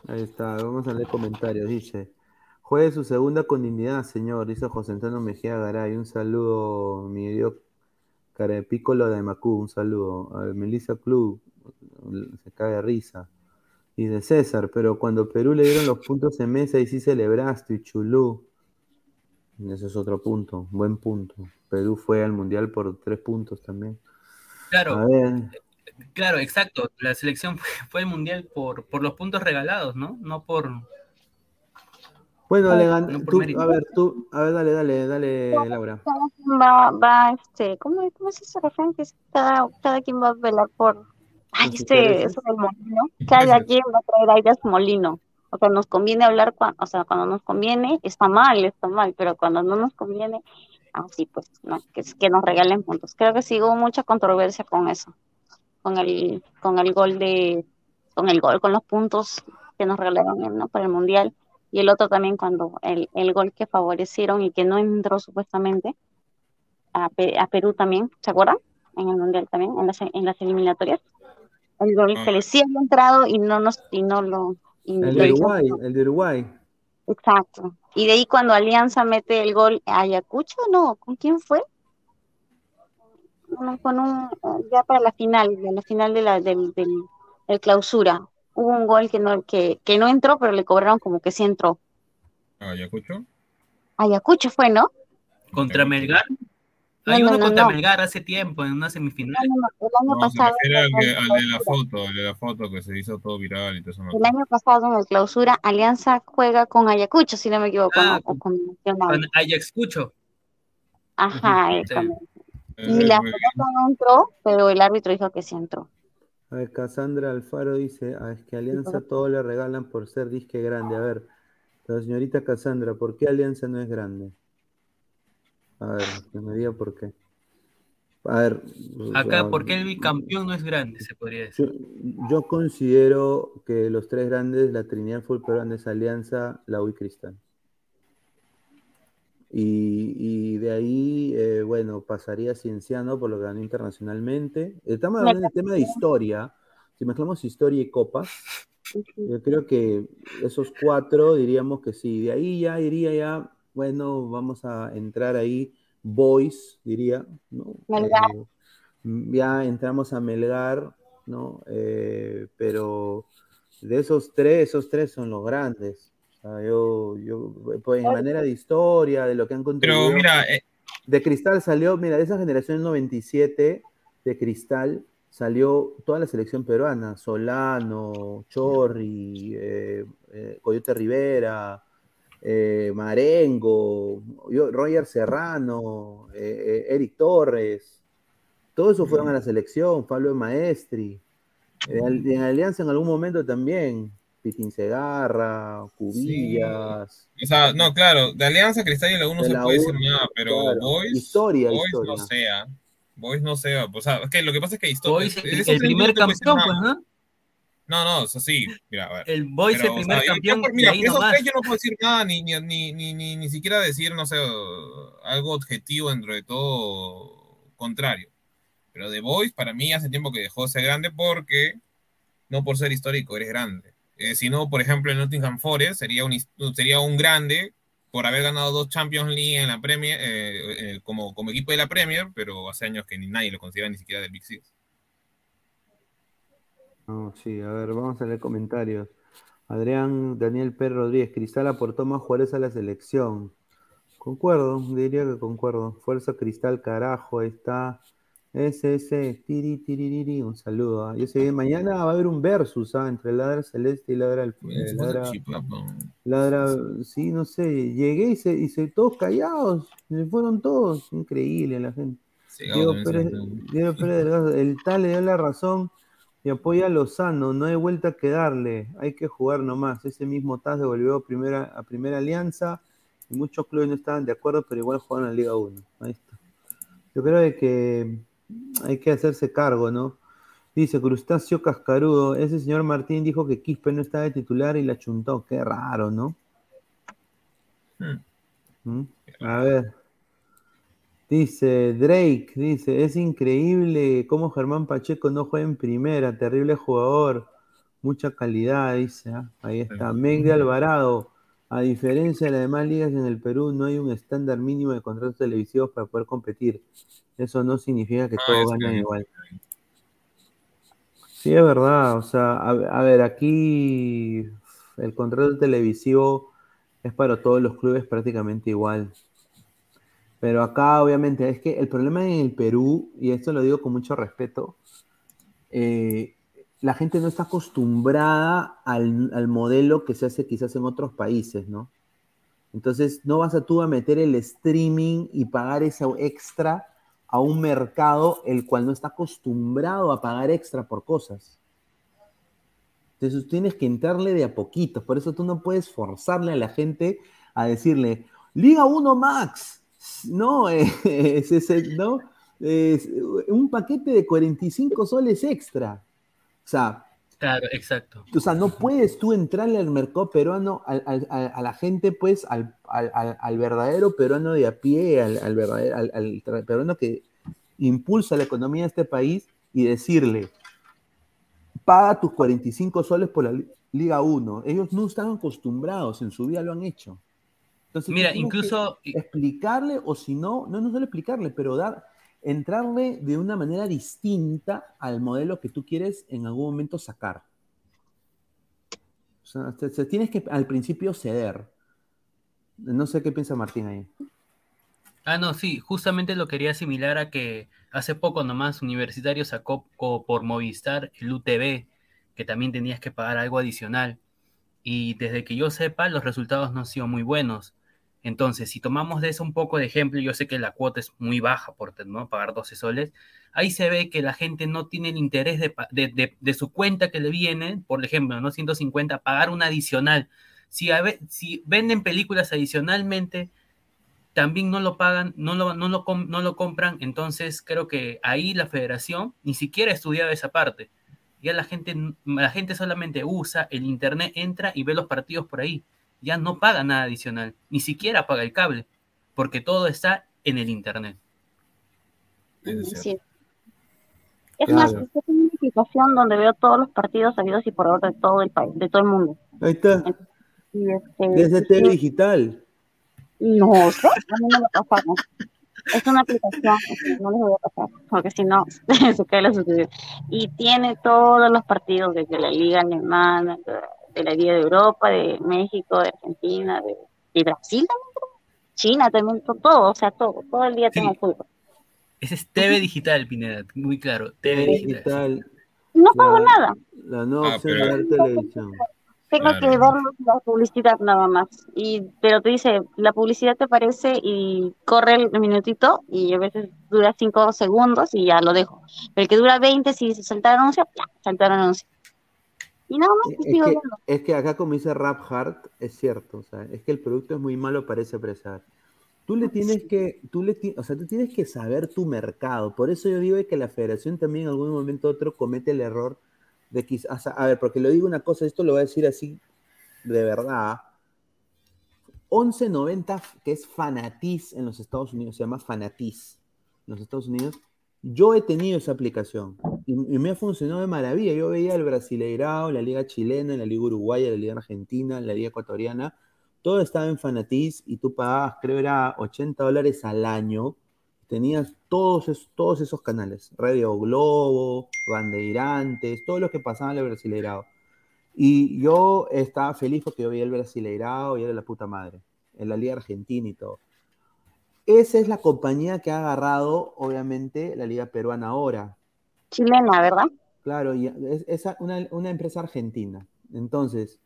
Ahí está, vamos a leer comentarios. Dice: Juegue su segunda con dignidad, señor. Dice José Antonio Mejía Garay. Un saludo, mi querido Carepícolo de Macú. Un saludo. A Melissa Club. Se cae de risa. Y de César, pero cuando Perú le dieron los puntos en mesa y sí celebraste, y Chulú. Ese es otro punto, buen punto. Perú fue al mundial por tres puntos también. Claro, A ver, Claro, exacto. La selección fue, fue el mundial por, por los puntos regalados, ¿no? No por. bueno, le no tú, a ver, tú, a ver, dale, dale, dale, Laura. Quien va, va, este, ¿cómo, cómo es ese refrán? Que es cada, cada quien va a velar por. Ay, este, eso del molino. Cada quien va a traer aire a su molino. O sea, nos conviene hablar, cuando, o sea, cuando nos conviene, está mal, está mal, pero cuando no nos conviene, así pues, no, que, que nos regalen puntos. Creo que sí hubo mucha controversia con eso, con el, con el gol de, con el gol, con los puntos que nos regalaron ¿no? para el Mundial. Y el otro también cuando el, el gol que favorecieron y que no entró supuestamente a, a Perú también, ¿se acuerdan? En el Mundial también, en las, en las eliminatorias. El gol que le sí había entrado y no nos, y no lo, y El lo de hizo. Uruguay, el de Uruguay. Exacto. Y de ahí cuando Alianza mete el gol a Ayacucho, no, ¿con quién fue? No, con un, ya para la final, de la final de la, del, del, del clausura. Hubo un gol que no, que, que no entró, pero le cobraron como que sí entró. ¿Ayacucho? Ayacucho fue, ¿no? ¿Contra Melgar? No, Hay no, uno no, contra no. Melgar hace tiempo, en una semifinal. No, no, no, El año pasado, al, de la clausura, foto, el de la foto que se hizo todo viral y todo eso. el año pasado en el clausura, Alianza juega con Ayacucho, si no me equivoco, Ah, con Nacional. Con Ajax Cucho. Ajá, Ujú, eh, sí. con- Eh, y la pelota no entró, pero el árbitro dijo que sí entró. A ver, Cassandra Alfaro dice, ah, es que Alianza todo le regalan por ser disque grande. A ver, la señorita Cassandra, ¿por qué Alianza no es grande? A ver, que me diga por qué. A ver, Acá, ah, ¿por qué el bicampeón no es grande? Se podría decir. yo, yo considero que los tres grandes, la Trinidad Full Peruana es Alianza, la U y Cristal. Y, y de ahí, eh, bueno, pasaría Cienciano por lo que ganó internacionalmente. Estamos hablando del tema de historia. Si mezclamos historia y copas, yo creo que esos cuatro diríamos que sí. De ahí ya iría ya, bueno, vamos a entrar ahí, Boys, diría, ¿no? Melgar. Eh, ya entramos a Melgar, ¿no? Eh, pero de esos tres, esos tres son los grandes. O sea, yo, yo, pues, en manera de historia, de lo que han contribuido. Pero mira, eh, De Cristal salió, mira, de esa generación del 97 de Cristal salió toda la selección peruana, Solano, Chorri, eh, eh, Coyote Rivera, eh, Marengo, yo- Roger Serrano, eh, eh, Eric Torres, todos esos fueron a la selección, Pablo Maestri, en, en Alianza en algún momento también, Pitín Segarra, Cubillas. o sea, no, claro, de Alianza Cristal y la U no se la puede U, decir nada, pero claro. Boys, Historia, Boys historia. no sea. Boys no sea. O sea, es que lo que pasa es que historia. Boys, el, el primer campeón, pues, ¿no? No, no, eso sí, mira, a ver. El Boys, el Pero, o primer sea, yo- yo campeón, de mira, por esos tres yo no puedo decir nada, ni, ni, ni, ni, ni, ni siquiera decir, no sé, algo objetivo dentro de todo contrario. Pero The Boys para mí hace tiempo que dejó de ser grande porque, no por ser histórico, eres grande. Eh, si no, por ejemplo, el Nottingham Forest sería un, sería un grande por haber ganado dos Champions League en la Premier, eh, eh, como, como equipo de la Premier, pero hace años que ni nadie lo considera ni siquiera del Big Six. No, sí, a ver, vamos a leer comentarios. Adrián Daniel Pérez Rodríguez, Cristal aportó más jugadores a la selección. Concuerdo, diría que concuerdo. Fuerza Cristal, carajo, ahí está. Ese, tiri, tiririri, un saludo. ¿ah? Yo sé, mañana va a haber un versus ¿ah? entre Ladra Celeste y Ladra, eh, Ladra, Ladra, sí, no sé, llegué y se, y se todos callados, se fueron todos, increíble la gente. Diego Pérez. Diego Pérez Delgado, el tal le dio la razón y apoya a Lozano, no hay vuelta que darle, hay que jugar nomás. Ese mismo Taz devolvió a primera, a primera alianza y muchos clubes no estaban de acuerdo, pero igual jugaron en la Liga 1. Ahí está. Yo creo que hay que hacerse cargo, ¿no? Dice Crustáceo Cascarudo, ese señor Martín dijo que Quispe no estaba de titular y la chuntó, qué raro, ¿no? ¿Mm? A ver. Dice Drake, dice, es increíble cómo Germán Pacheco no juega en primera, terrible jugador, mucha calidad, dice, ah, ahí está. Meg de Alvarado, a diferencia de las demás ligas en el Perú, no hay un estándar mínimo de contratos televisivos para poder competir. Eso no significa que Ah, todos ganen que- igual. Sí, es verdad, o sea, a, a ver, aquí el contrato televisivo es para todos los clubes prácticamente igual. Pero acá, obviamente, es que el problema en el Perú, y esto lo digo con mucho respeto, eh, la gente no está acostumbrada al, al modelo que se hace quizás en otros países, ¿no? Entonces, no vas a tú a meter el streaming y pagar eso extra a un mercado el cual no está acostumbrado a pagar extra por cosas. Entonces tienes que entrarle de a poquitos. Por eso tú no puedes forzarle a la gente a decirle, Liga 1 Max. No, es, es- ¿no? Es un paquete de 45 soles extra. O sea, Claro, exacto. o sea, no puedes tú entrarle al mercado peruano, al- al- a la gente, pues, al, al- verdadero peruano de a pie, al, al verdadero, al, peruano que impulsa la economía de este país y decirle, paga tus 45 soles por la li- Liga 1. Ellos no están acostumbrados, en su vida lo han hecho. Entonces, Mira, incluso- explicarle, o si no, no, no solo explicarle, pero dar, entrarle de una manera distinta al modelo que tú quieres en algún momento sacar. O sea, te- te tienes que al principio ceder. No sé qué piensa Martín ahí. Ah, no, sí, justamente lo quería asimilar a que hace poco nomás Universitario sacó por Movistar el UTV, que también tenías que pagar algo adicional. Y desde que yo sepa, los resultados no han sido muy buenos. Entonces, si tomamos de eso un poco de ejemplo, yo sé que la cuota es muy baja por ¿no? pagar 12 soles. Ahí se ve que la gente no tiene el interés de, de, de- de su cuenta que le viene, por ejemplo, ¿no? 150, pagar un adicional. Si, venden películas adicionalmente, también no lo pagan, no lo, no, lo no lo compran, entonces creo que ahí la federación ni siquiera ha estudiado esa parte. Ya la gente solamente usa el internet, entra y ve los partidos por ahí. Ya no paga nada adicional, ni siquiera paga el cable, porque todo está en el internet. Sí. Es más, Claro. una aplicación donde veo todos los partidos sabidos y por ahora de todo el país, de todo el mundo. Ahí está. Y este, Desde sí, TV Digital. No sé, a mí no me pasaron. Es una aplicación, no les voy a pasar, porque si no se cae la suscripción. Y tiene todos los partidos desde la Liga Alemana, de, la Liga de Europa, de México, de Argentina, de, de Brasil también. China también, to- todo, o sea, todo, todo el día tengo fútbol. Ese es TV digital, Pineda, muy claro, TV digital. Digital. No pago La- nada, La nueva Ah, pero- de ver televisión. tengo Claro. que ver la publicidad nada más. Y, pero te dice, la publicidad te aparece y corre el minutito y a veces dura 5 segundos y ya lo dejo. Pero el que dura 20, si se salta el anuncio, ya, salta el anuncio. Y nada más que Es sigo que, viendo. es que acá, como dice Rap Hart, es cierto. O sea, es que el producto es muy malo para ese empresario. Tú le tienes que, tú le o sea, tú tienes que saber tu mercado. Por eso yo digo que la federación también en algún momento u otro comete el error de quizás, a ver, porque lo digo una cosa, esto lo voy a decir así de verdad. 1190, que es Fanatiz en los Estados Unidos, se llama Fanatiz en los Estados Unidos. Yo he tenido esa aplicación y, me ha funcionado de maravilla. Yo veía el Brasileirao, la Liga Chilena, la Liga Uruguaya, la Liga Argentina, la Liga Ecuatoriana. Todo estaba en Fanatiz y tú pagabas, creo era 80 dólares al año. Tenías todos, esos- todos esos canales: Radio Globo, Bandeirantes, todo lo que pasaba en el Brasileirao. Y yo estaba feliz porque yo veía el Brasileirao y era la puta madre, en la Liga Argentina y todo. Esa es la compañía que ha agarrado, obviamente, la Liga Peruana ahora. Chilena, ¿verdad? Claro, y es, es una, una empresa argentina. Entonces,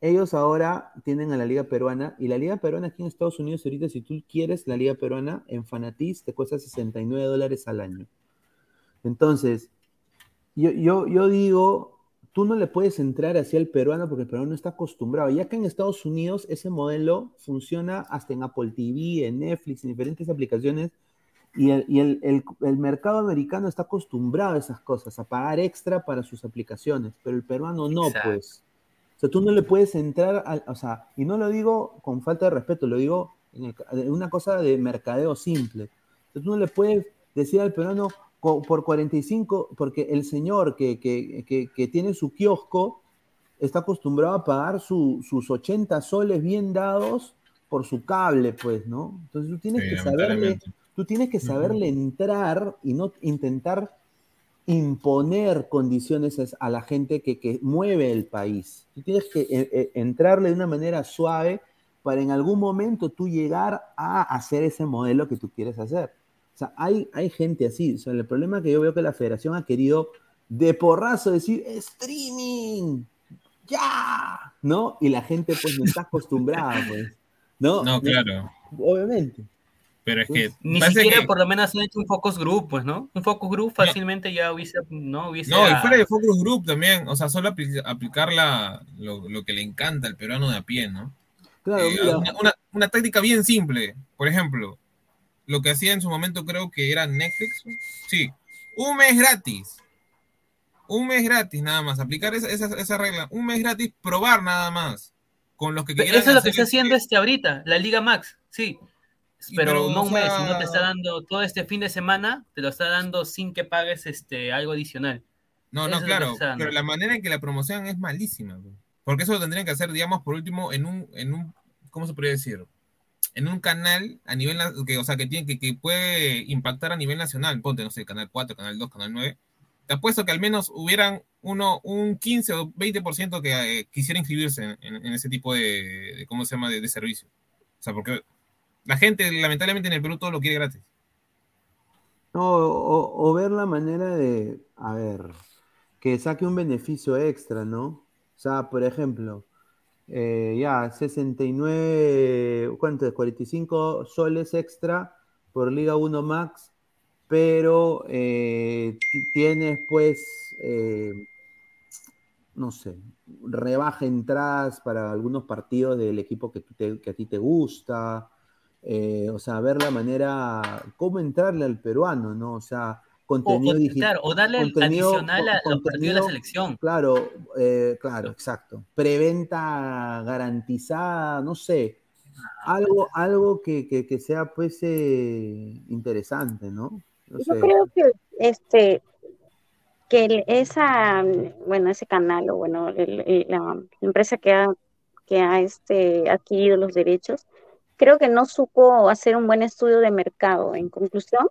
ellos ahora tienen a la Liga Peruana y la Liga Peruana aquí en Estados Unidos, ahorita, si tú quieres la Liga Peruana en Fanatiz, te cuesta 69 dólares al año. Entonces, yo, yo, yo digo, tú no le puedes entrar hacia el peruano porque el peruano no está acostumbrado. Ya que en Estados Unidos ese modelo funciona hasta en Apple TV, en Netflix, en diferentes aplicaciones, y el, y el- el- el mercado americano está acostumbrado a esas cosas, a pagar extra para sus aplicaciones, pero el peruano no, Exacto. pues. O sea, tú no le puedes entrar, al, o sea, y no lo digo con falta de respeto, lo digo en el ca- en una cosa de mercadeo simple. O sea, tú no le puedes decir al peruano por 45, porque el señor que, que- que- que tiene su kiosco está acostumbrado a pagar su- sus 80 soles bien dados por su cable, pues, ¿no? Entonces tú tienes Sí, que saberle, tú tienes que saberle entrar y no intentar imponer condiciones es- a la gente que, que mueve el país. Tú tienes que eh, eh, entrarle de una manera suave para en algún momento tú llegar a hacer ese modelo que tú quieres hacer. O sea, hay, hay gente así. O sea, el problema es que yo veo que la federación ha querido de porrazo decir streaming, ya, ¿no? Y la gente pues no está acostumbrada, pues. No, No, claro. Obviamente. Pero es que. Ni parece siquiera que- por lo menos han hecho un focus group, pues, ¿no? Un focus group fácilmente ya hubiese, no hubiese. No, y fuera de Focus Group también, o sea, solo apli- aplicar la, lo, lo que le encanta al peruano de a pie, ¿no? Claro, Eh, mira. una, una- una táctica bien simple, por ejemplo, lo que hacía en su momento creo que era Netflix, sí, un mes gratis, un mes gratis nada más, aplicar esa, esa, esa regla, un mes gratis, probar nada más, con los que quieran Eso es lo que está haciendo este ahorita, la Liga Max, sí. Pero, pero, no un mes, sea- sino te está dando todo este fin de semana, te lo está dando sin que pagues este algo adicional. No, Eso no, claro, pero la manera en que la promocionan es malísima, porque eso lo tendrían que hacer, digamos, por último, en un, en un, ¿cómo se podría decir? En un canal a nivel, que, o sea, que tiene, que, que puede impactar a nivel nacional, ponte, no sé, canal 4, canal 2, canal 9, te apuesto que al menos hubieran uno, un 15 o 20% que eh, quisiera inscribirse en, ese tipo de, de- ¿cómo se llama?, de, servicio. O sea, porque la gente, lamentablemente, en el Perú todo lo quiere gratis. No, o ver la manera de, a ver, que saque un beneficio extra, ¿no? O sea, por ejemplo, eh, ya 69, ¿cuánto es? 45 soles extra por Liga 1 Max, pero eh, ti- tienes pues, eh, no sé, rebaja entradas para algunos partidos del equipo que, te- que a ti te gusta, eh, o sea, ver la manera, cómo entrarle al peruano, ¿no? O sea, contenido o- digital. claro, o darle el adicional a los partidos de la selección. Claro, eh, claro, exacto. Preventa garantizada, no sé. Algo, algo que, que- que sea pues eh, interesante, ¿no? No Yo creo que este que esa bueno ese canal o bueno el- el- la empresa que ha que ha este adquirido los derechos creo que no supo hacer un buen estudio de mercado en conclusión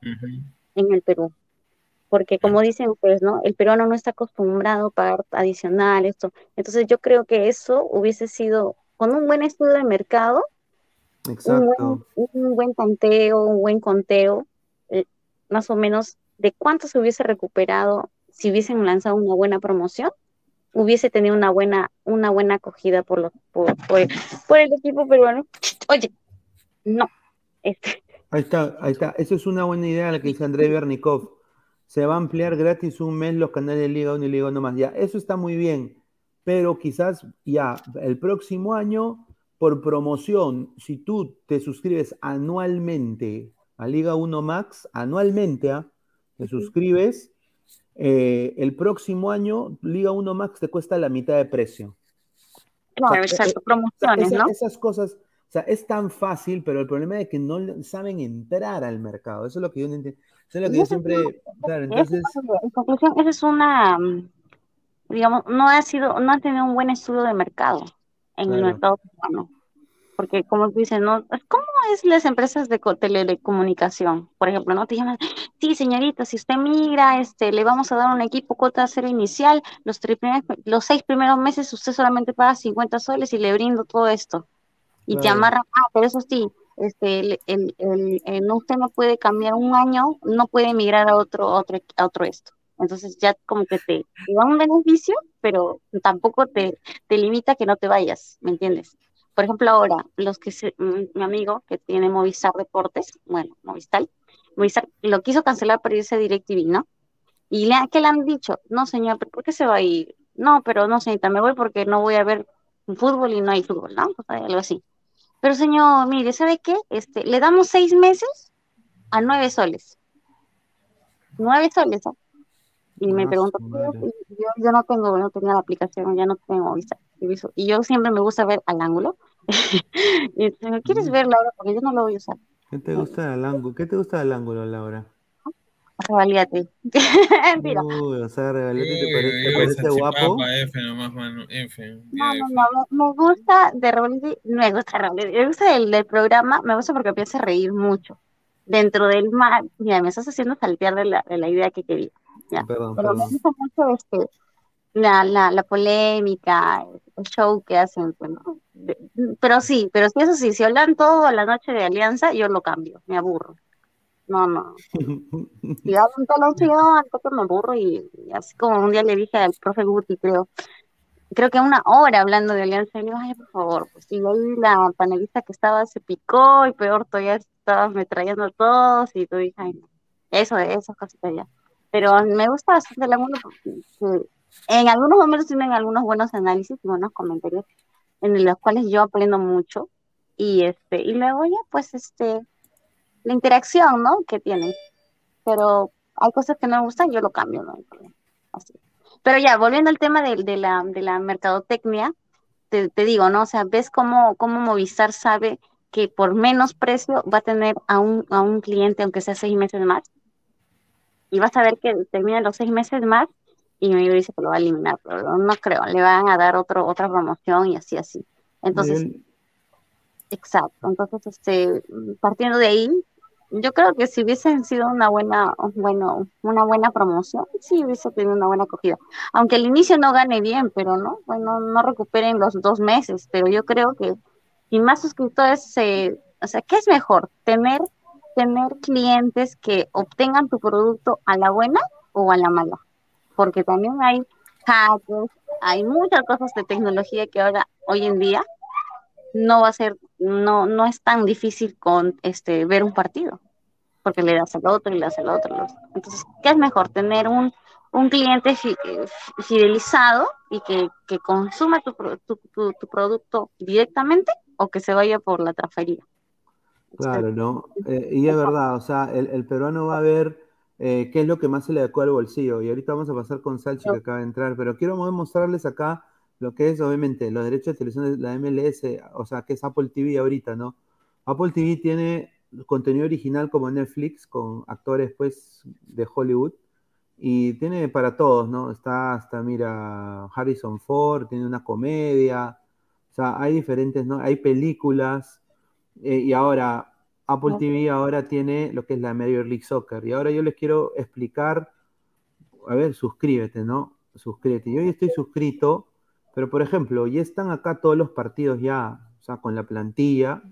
en el Perú porque como dicen ustedes no el peruano no está acostumbrado a pagar adicional esto entonces yo creo que eso hubiese sido con un buen estudio de mercado un Exacto. buen, un buen tanteo, un buen conteo, eh, más o menos de cuánto se hubiese recuperado si hubiesen lanzado una buena promoción, hubiese tenido una buena, una buena acogida por, los, por, por, el, por el equipo peruano. Oye, no, este, Ahí está, ahí está. Esa es una buena idea la que dice André Bernikov. Se va a ampliar gratis un mes los canales de Liga 1 y Liga 1 más. Ya, eso está muy bien. Pero quizás ya el próximo año, por promoción, si tú te suscribes anualmente a Liga 1 Max, anualmente, ¿ah? te suscribes, eh, el próximo año Liga 1 Max te cuesta la mitad de precio. claro, O sea, exacto, eh, promociones, ¿no? Esas cosas, o sea, es tan fácil, pero el problema es que no saben entrar al mercado. Eso es lo que yo no entiendo. Eso es lo que Y yo eso es siempre, claro, Eso, entonces, en conclusión, esa es una, mm, digamos, no ha sido, no ha tenido un buen estudio de mercado en el mercado peruano. Porque como tú dices, ¿no? ¿Cómo es las empresas de co- telecomunicación? Por ejemplo, ¿no? Te llaman, sí, señorita, si usted migra, este, le vamos a dar un equipo cuota cero inicial, los, tri- primeros- los seis primeros meses usted solamente paga 50 soles y le brindo todo esto. Y te amarran, ah, pero eso sí, este, el, el, usted no puede cambiar un año, no puede migrar a otro, otro, a otro esto. Entonces ya como que te, te da un beneficio, pero tampoco te, te limita que no te vayas, ¿me entiendes? Por ejemplo, ahora, los que se, mm, mi amigo que tiene Movistar Deportes, bueno, Movistar, Movistar lo quiso cancelar para irse a DirecTV, ¿no? Y le, ¿qué le han dicho? No, señor, ¿pero ¿por qué se va a ir? No, pero no, señorita, me voy porque no voy a ver fútbol y no hay fútbol, ¿no? O sea, algo así. Pero señor, mire, ¿sabe qué? Este, le damos seis meses a nueve soles. Nueve soles, ¿ah? Y me Ah, pregunto, yo, yo no tengo, no tenía la aplicación, ya no tengo Movistar. Y yo siempre me gusta ver al ángulo. Y ¿me quieres ver, Laura? Porque yo no lo voy a usar. ¿qué te gusta del ángulo? ¿Qué te gusta del ángulo, Laura? Revalíate. Mentira. Uy, o sea, Regalete te parece, te uy, parece guapo. F nomás, mano, F. No, no, no, me, gusta de Revalíate, me gusta Revalíate, me gusta el del programa, me gusta porque me hace reír mucho. Dentro del mar, mira, me estás haciendo saltear de la, de la idea que quería. Ya. Perdón, Pero me gusta mucho este, la, la, la polémica, el show que hacen, bueno, de- pero sí, pero sí, eso sí, si hablan todo a la noche de Alianza, yo lo cambio, me aburro. No, no. Si hablan toda la noche, yo al toque me aburro y, y así como un día le dije al profe Guti, creo, creo que una hora hablando de Alianza, y le digo, ay, por favor, pues y ahí la panelista que estaba se picó y peor todavía está estabas metrallando a todos y tú dices, ay, no, eso, eso, cositas ya. Pero me gusta bastante ángulo porque en algunos momentos tienen algunos buenos análisis y buenos comentarios en los cuales yo aprendo mucho y este y luego ya pues este la interacción no que tienen. Pero hay cosas que no me gustan yo lo cambio no Así. pero ya volviendo al tema de, de la de la mercadotecnia te, te, digo no o sea ves cómo cómo Movistar sabe que por menos precio va a tener a un a un cliente aunque sea seis meses más y vas a ver que termina los seis meses más y me dice que lo va a eliminar, pero no creo, le van a dar otro, otra promoción y así, así. Entonces, exacto, entonces, este, partiendo de ahí, yo creo que si hubiesen sido una buena, bueno, una buena promoción, sí hubiese tenido una buena acogida. Aunque al inicio no gane bien, pero no, bueno, no recuperen los dos meses, pero yo creo que si más suscriptores se, o sea, ¿qué es mejor? Tener, tener clientes que obtengan tu producto a la buena o a la mala porque también hay hackers, hay muchas cosas de tecnología que ahora, hoy en día, no va a ser, no, no es tan difícil con este ver un partido, porque le das al otro y le das al otro. Entonces, ¿qué es mejor? Tener un, un cliente fidelizado y que, que consuma tu, tu, tu, producto directamente o que se vaya por la transferida. Claro, ¿no? Eh, y es verdad, o sea, el, el peruano va a ver eh, qué es lo que más se le adecua al bolsillo. Y ahorita vamos a pasar con Salchi que acaba de entrar, pero quiero mostrarles acá lo que es obviamente los derechos de televisión de la MLS, o sea, que es Apple TV ahorita, ¿no? Apple TV tiene contenido original como Netflix, con actores pues de Hollywood, y tiene para todos, ¿no? Está hasta, mira, Harrison Ford, tiene una comedia, o sea, hay diferentes, ¿no? Hay películas, eh, y ahora Apple TV ahora tiene lo que es la Major League Soccer. Y ahora yo les quiero explicar, a ver, suscríbete, ¿no? Suscríbete. Yo ya estoy suscrito, pero por ejemplo, ya están acá todos los partidos ya, o sea, con la plantilla,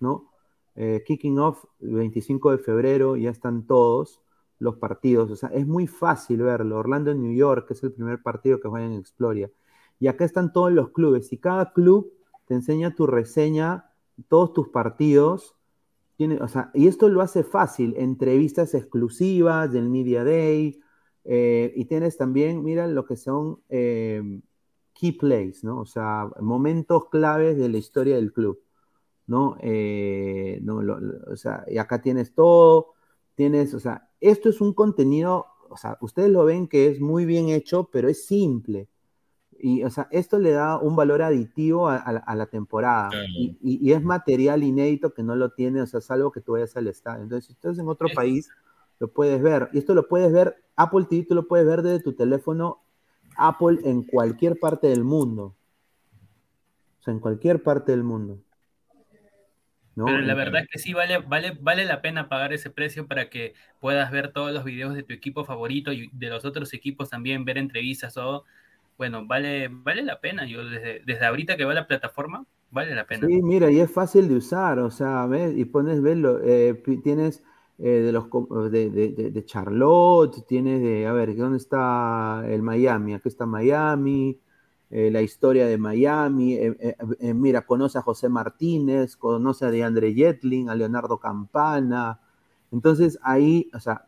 ¿no? Eh, kicking off el 25 de febrero, ya están todos los partidos. O sea, es muy fácil verlo. Orlando en New York, que es el primer partido que juegan en Exploria. Y acá están todos los clubes. Y cada club te enseña tu reseña, todos tus partidos y esto lo hace fácil, entrevistas exclusivas del Media Day, eh, y tienes también, mira, lo que son eh, key plays, ¿no? O sea, momentos claves de la historia del club, ¿no? Eh, o sea, y acá tienes todo, tienes, o sea, esto es un contenido, o sea, ustedes lo ven que es muy bien hecho, pero es simple. Y, o sea, esto le da un valor aditivo a, la temporada. Y, es material inédito que no lo tiene, o sea, es algo que tú vayas al estadio. Entonces, si estás en otro país, lo puedes ver. Y esto lo puedes ver, Apple TV, tú lo puedes ver desde tu teléfono Apple en cualquier parte del mundo. O sea, en cualquier parte del mundo. Pero la verdad es que sí vale, vale, vale la pena pagar ese precio para que puedas ver todos los videos de tu equipo favorito y de los otros equipos también, ver entrevistas, todo bueno, vale, vale la pena. Yo desde, desde ahorita que va la plataforma, vale la pena. Sí, mira, y es fácil de usar, o sea, ¿ves? Y pones, verlo, eh, tienes eh, de los de, de, de, Charlotte, tienes de, a ver, ¿dónde está el Miami? Aquí está Miami, eh, la historia de Miami, mira, conoce a José Martínez, conoce a DeAndre Jetlin, a Leonardo Campana. Entonces ahí, o sea,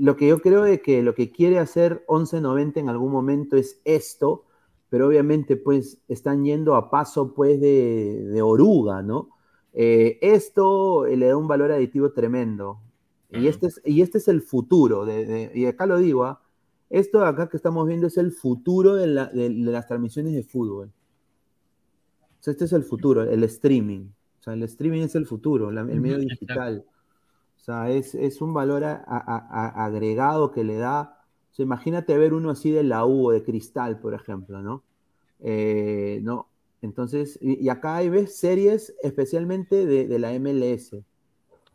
lo que yo creo es que lo que quiere hacer 1190 en algún momento es esto, pero obviamente pues están yendo a paso pues de, oruga, ¿no? Eh, esto le da un valor aditivo tremendo. Y este es, y este es el futuro, y acá lo digo, ¿ah? esto acá que estamos viendo es el futuro de, las transmisiones de fútbol. este es el futuro, el streaming. O sea, el streaming es el futuro, el medio digital. O sea, es, un valor agregado que le da. O sea, imagínate ver uno así de la U o de cristal, por ejemplo, ¿no? Eh, no. Entonces, y, acá hay series especialmente de, la MLS,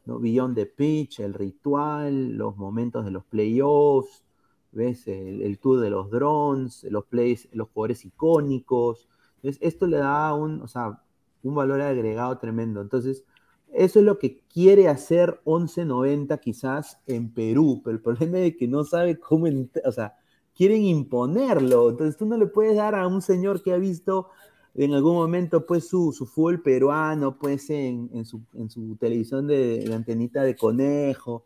¿no? Beyond the Pitch, el ritual, los momentos de los playoffs, ¿ves? El, tour de los drones, los plays, los jugadores icónicos. Esto le da un, o sea, un valor agregado tremendo. Entonces, eso es lo que quiere hacer 1190 quizás en Perú, pero el problema es que no sabe cómo, o sea, quieren imponerlo. Entonces tú no le puedes dar a un señor que ha visto en algún momento, pues, su, su fútbol peruano, pues, en, en, su, en su televisión de, de antenita de conejo,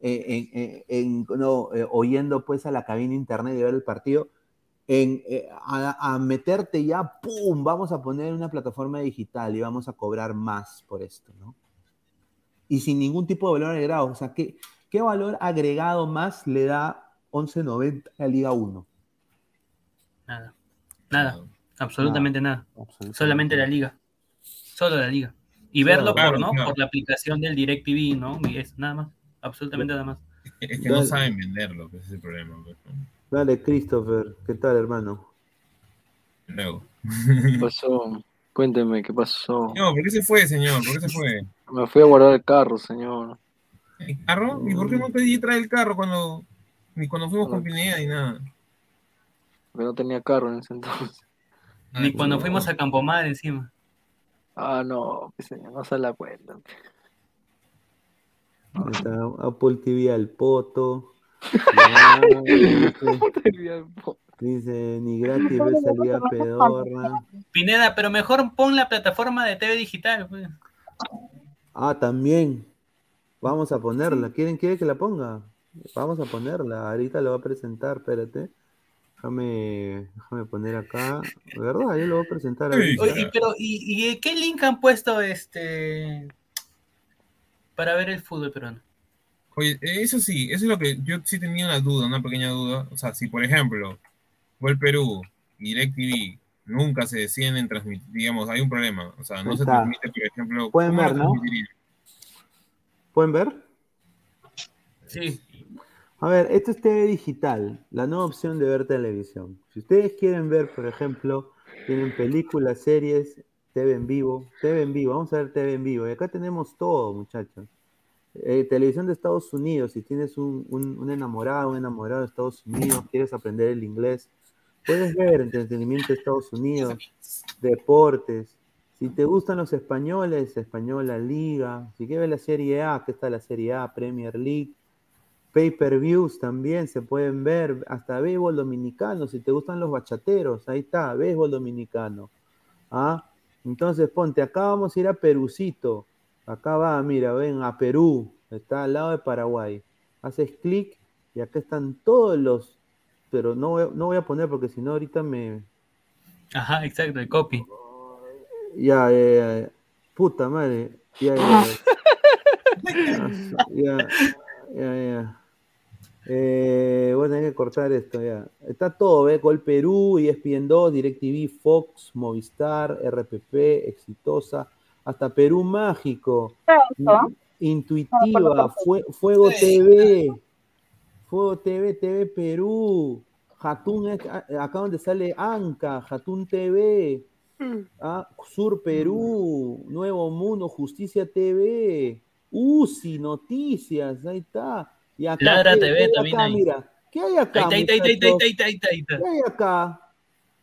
eh, en, en- en- no, eh, oyendo, pues, a la cabina internet y ver el partido, en, eh, a, a meterte ya, ¡pum! Vamos a poner una plataforma digital y vamos a cobrar más por esto, ¿no? Y sin ningún tipo de valor agregado. O sea, ¿qué, qué valor agregado más le da 11.90 a Liga 1? Nada. Nada. Absolutamente nada. Solamente la liga. Solo la liga. Y Claro, verlo claro, por, ¿no? claro. por la aplicación del DirecTV, ¿no? Y eso, nada más. Absolutamente nada más. Es que no saben venderlo, que ese es el problema. pues. Dale, Christopher, ¿qué tal, hermano? Luego. ¿Qué pasó? Cuénteme, ¿qué pasó? No, ¿por qué se fue, señor? ¿Por qué se fue? Me fui a guardar el carro, señor. ¿El carro? ¿Y por qué no pedí traer el carro cuando ni cuando fuimos con Pineda ni nada? Porque no tenía carro en ese entonces. Ni cuando fuimos a Campomar encima. Ah, no, pues, señor, no se la cuenta. Ahí Está Apple TV al poto. Dice, ni gratis ve salida pedorra. Pineda, pero mejor pon la plataforma de TV digital. pues. Ah, también. Vamos a ponerla. ¿Quieren, quiere que la ponga? Vamos a ponerla. Ahorita lo va a presentar, espérate. Déjame, déjame poner acá. ¿Verdad? Yo lo voy a presentar. Oye, y pero, ¿y, y qué link han puesto este para ver el fútbol peruano? Oye, eso sí, eso es lo que yo sí tenía una duda, una pequeña duda. O sea, si por ejemplo, Gol Perú, DirecTV, nunca se deciden en transmitir, digamos, hay un problema. O sea, no se transmite, por ejemplo. Pueden ¿cómo lo ver, ¿no? ¿Pueden ver? Sí. A ver, esto es TV digital, la nueva opción de ver televisión. Si ustedes quieren ver, por ejemplo, tienen películas, series, TV en vivo, TV en vivo, vamos a ver TV en vivo. Y acá tenemos todo, muchachos. Eh, televisión de Estados Unidos, si tienes un, un, un enamorado, un enamorado de Estados Unidos, quieres aprender el inglés, puedes ver entretenimiento de Estados Unidos, deportes. Si te gustan los españoles, española liga. Si quieres ver la Serie A, que está la Serie A, Premier League. Pay-per-views también se pueden ver, hasta béisbol dominicano, si te gustan los bachateros, ahí está, béisbol dominicano. ¿Ah? Entonces ponte, acá vamos a ir a Perucito, acá va, mira, ven, a Perú, está al lado de Paraguay. Haces clic y acá están todos los, pero no voy, a- no voy a poner porque si no ahorita me... Ajá, exacto, el copy. Ya, ya, ya, ya. puta madre, ya, ya, ya. ya, ya, ya. Eh, voy a tener que cortar esto ya. Está todo, ¿ves? Gol Perú, ESPN 2, DirecTV, Fox, Movistar, RPP, Exitosa, hasta Perú Mágico, In- Intuitiva, Fue- Fuego TV, Fuego TV, TV Perú, Jatún, es- a- acá donde sale Anca, Jatún TV, ah, Sur Perú, Nuevo Mundo, Justicia TV, UCI, Noticias, ahí está. Y acá, Ladra ¿qué- TV qué hay también acá? hay. Mira, ¿qué hay acá? Ahí está, ahí está, ahí está, ahí muchachos? está, ahí está, ahí está. ¿Qué hay acá?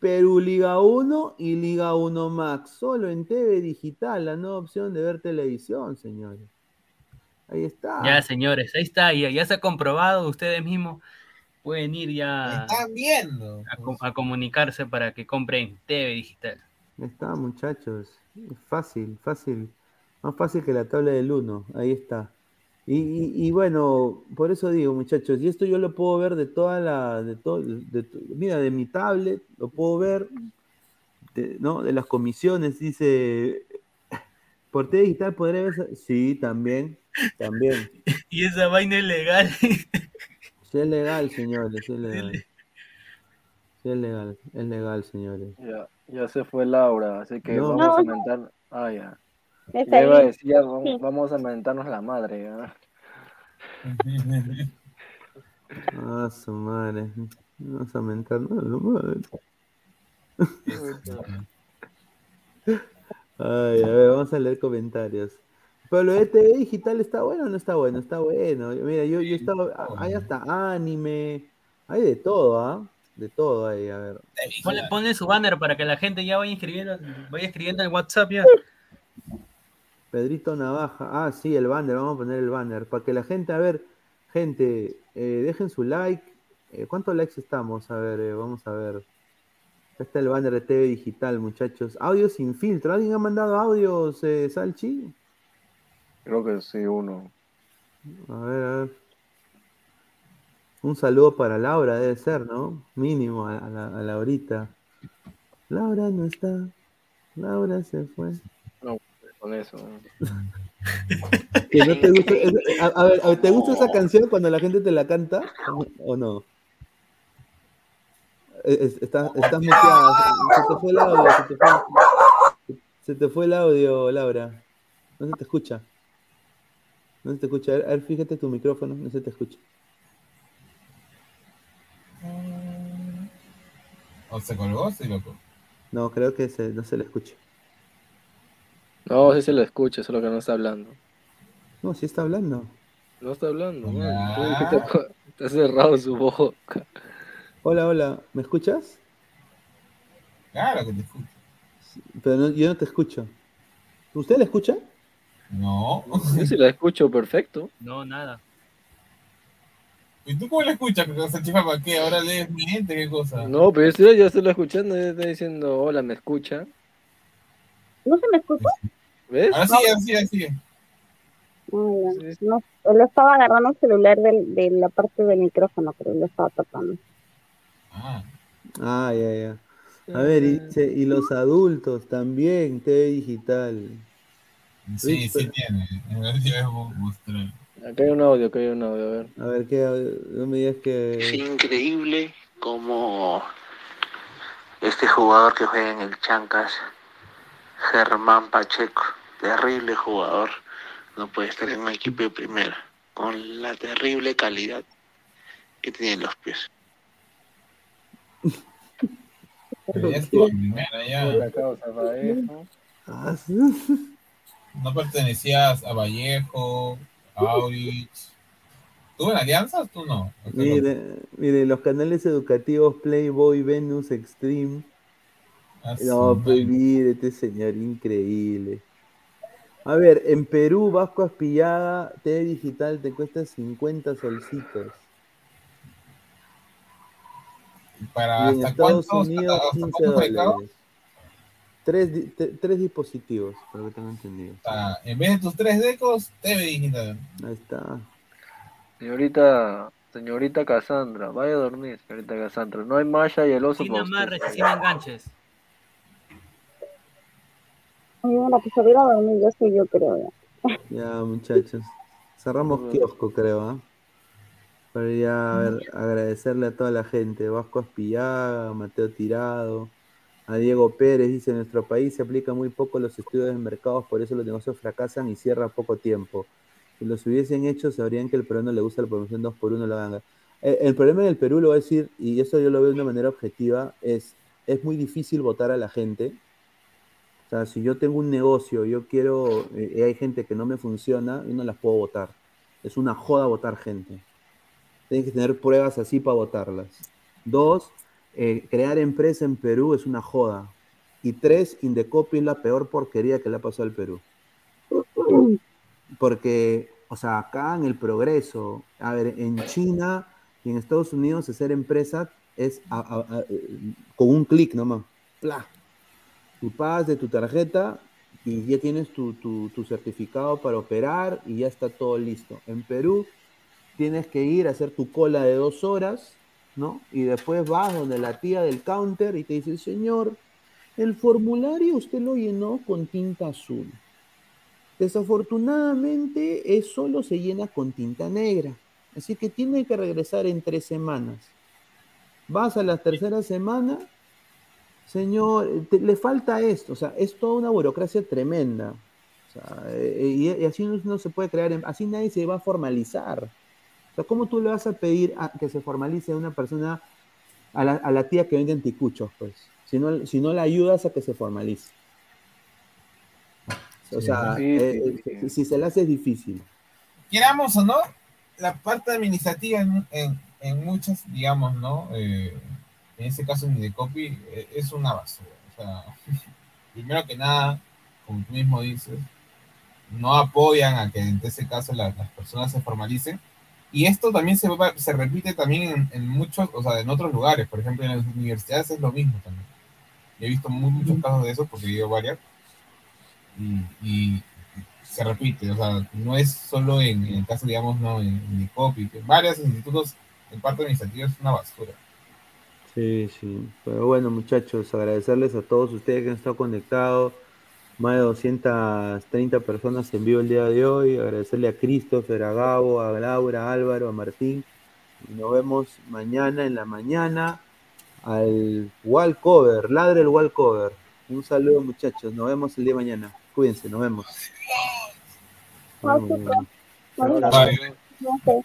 Perú Liga 1 y Liga 1 Max, solo en TV digital, la nueva opción de ver televisión, señores. Ahí está. Ya, señores, ahí está, ya, ya se ha comprobado, ustedes mismos pueden ir ya Están viendo. a, co- a comunicarse para que compren TV digital. Ahí está, muchachos. Fácil, fácil. Más fácil que la tabla del 1. Ahí está. Y, y- y bueno, por eso digo, muchachos, y esto yo lo puedo ver de toda la, de todo, de to- mira, de mi tablet, lo puedo ver, de, ¿no? De las comisiones, dice, por TV digital podré ver, sí, también, también. Y esa vaina es legal. Sí es legal, señores, es legal. Sí es legal, es legal, señores. Ya, ya se fue Laura, así que No. vamos a No. mentar. Ah, ya. Está Ya iba a bien. decir, ya vamos, Sí. vamos a mentarnos la madre. Ah, su madre. Vamos a mentar, no, no, madre. Ay, a ver, vamos a leer comentarios. Pero lo de TV digital está bueno o no está bueno, está bueno. Mira, yo, yo estaba, hay hasta anime, hay de todo, ¿ah? De todo ahí, a ver. Ponle, ponle su banner para que la gente ya vaya escribiendo, vaya escribiendo en WhatsApp ya. Pedrito Navaja, ah, sí, el banner, vamos a poner el banner, para que la gente, a ver, gente, eh, dejen su like. Eh, ¿Cuántos likes estamos? A ver, eh, vamos a ver. Acá está el banner de TV Digital, muchachos. Audio sin filtro. ¿Alguien ha mandado audios, Salchi? Creo que sí, uno. A ver, a ver. Un saludo para Laura, debe ser, ¿no? Mínimo a, a la, a Laurita. Laura no está. Laura se fue. Con eso. Que no te gusta, es- a, a ver, a ver, ¿te gusta esa canción cuando la gente te la canta? ¿O no? Es- es- Estás, estás muteada. Se te fue el audio. Se te fue, se te fue el audio, Laura. No se te escucha. No se te escucha. A ver, a ver, fíjate tu micrófono. No se te escucha. ¿O se colgó? Sí, loco. No, creo que se- no se le escucha. No, sí se lo escucha, solo que no está hablando. No, sí está hablando. No está hablando, man. "Co- Está cerrado su boca. Hola, hola. ¿Me escuchas? Claro que te escucho. Pero no- yo no te escucho. ¿Usted le escucha? No. Yo sí la escucho perfecto. No, nada. ¿Y tú cómo la escuchas? Salchifa, ¿para qué? ¿Ahora lees mi gente? ¿Qué cosa? No, pero yo estoy, yo estoy escuchando y está diciendo, hola, ¿me escucha? ¿No se me escucha? ¿Ves? Ahora sí, ahora sí, ahora sí. No, no, él estaba agarrando el celular del- de la parte del micrófono, pero él lo estaba tapando. Ah. Ah, ya, ya. A ver, y, y los adultos también, TV digital. Sí, sí tiene. A ver si voy a mostrar. Acá hay un audio, acá hay un audio, a ver. A ver, ¿qué? No me digas Es que... increíble como este jugador que juega en el Chancas, Germán Pacheco, terrible jugador, no puede estar en un equipo de primera, con la terrible calidad que los pies. Estuvo en para eso. Ah. No pertenecías a Vallejo, a Aurich. ¿Tú en alianzas? Tú no. Mire, mire, los canales educativos Playboy, Venus, Extreme. Ah, No, pues mire, este señor increíble. A ver, en Perú, Vasco Aspillada, TV digital te cuesta 50 solcitos. ¿Para Y en hasta Estados cuántos? Unidos, ¿Hasta 15 cuántos mercados? dólares. Tres, tres dispositivos, por lo que tengo entendido. Ah, en vez de tus tres decos, TV digital. Ahí está. Señorita, señorita Cassandra, vaya a dormir, señorita Cassandra. No hay Maya y el oso Sin para amarres sin enganches. Pues hubiera dormido, yo soy yo, creo. ya. Ya, muchachos. Cerramos kiosco, creo, ¿ah? Pero ya, a ver, agradecerle a toda la gente. Vasco Aspillaga, Mateo Tirado, a Diego Pérez, dice, en nuestro país se aplica muy poco los estudios de mercados, por eso los negocios fracasan y cierran poco tiempo. Si los hubiesen hecho, sabrían que el peruano le gusta la promoción 2 por 1 la ganga. El, el problema en el Perú, lo voy a decir, y eso yo lo veo de una manera objetiva, es, es muy difícil votar a la gente. O sea, si yo tengo un negocio, yo quiero, eh, hay gente que no me funciona, yo no las puedo votar. Es una joda votar gente. Tienes que tener pruebas así para votarlas. Dos, eh, crear empresa en Perú es una joda. Y tres, Indecopi es la peor porquería que le ha pasado al Perú. Porque, o sea, acá en el progreso, a ver, en China y en Estados Unidos hacer empresa es con un clic nomás. Pla. Tú pagas de tu tarjeta y ya tienes tu, tu- tu certificado para operar y ya está todo listo. En Perú tienes que ir a hacer tu cola de dos horas, ¿no? Y después vas donde la tía del counter y te dice, señor, el formulario usted lo llenó con tinta azul. Desafortunadamente, eso solo se llena con tinta negra. Así que tiene que regresar en tres semanas. Vas a la tercera semana, señor, te- le falta esto. O sea, es toda una burocracia tremenda. O sea, eh, y, y así no, no se puede crear, em- así nadie se va a formalizar. O sea, ¿cómo tú le vas a pedir a que se formalice a una persona, a la, a la tía que vende anticuchos, pues? Si no, si no la ayudas a que se formalice. O Sí, sea, sí, eh, sí, si- si se le hace es difícil. Queramos o no, la parte administrativa en, en, en muchas, digamos, ¿no? Eh, en ese caso en Indecopy, eh, es una basura. O sea, primero que nada, como tú mismo dices, no apoyan a que en ese caso la- las personas se formalicen. Y esto también se, va- se repite también en, en muchos, o sea, en otros lugares. Por ejemplo, en las universidades es lo mismo también. he visto muy, muchos casos de eso porque he vivido varias. Y, y se repite, o sea, no es solo en, en el caso, digamos, no, en, en el COPI, que varios institutos, en parte administrativa es una basura. Sí, sí. Pero bueno, muchachos, agradecerles a todos ustedes que han estado conectados. Más de 230 personas en vivo el día de hoy. Agradecerle a Christopher, a Gabo, a Laura, a Álvaro, a Martín. Y nos vemos mañana en la mañana al wall cover. Ladre el wall cover. Un saludo, muchachos. Nos vemos el día de mañana. Cuídense, nos vemos. Nos vemos, nos vemos.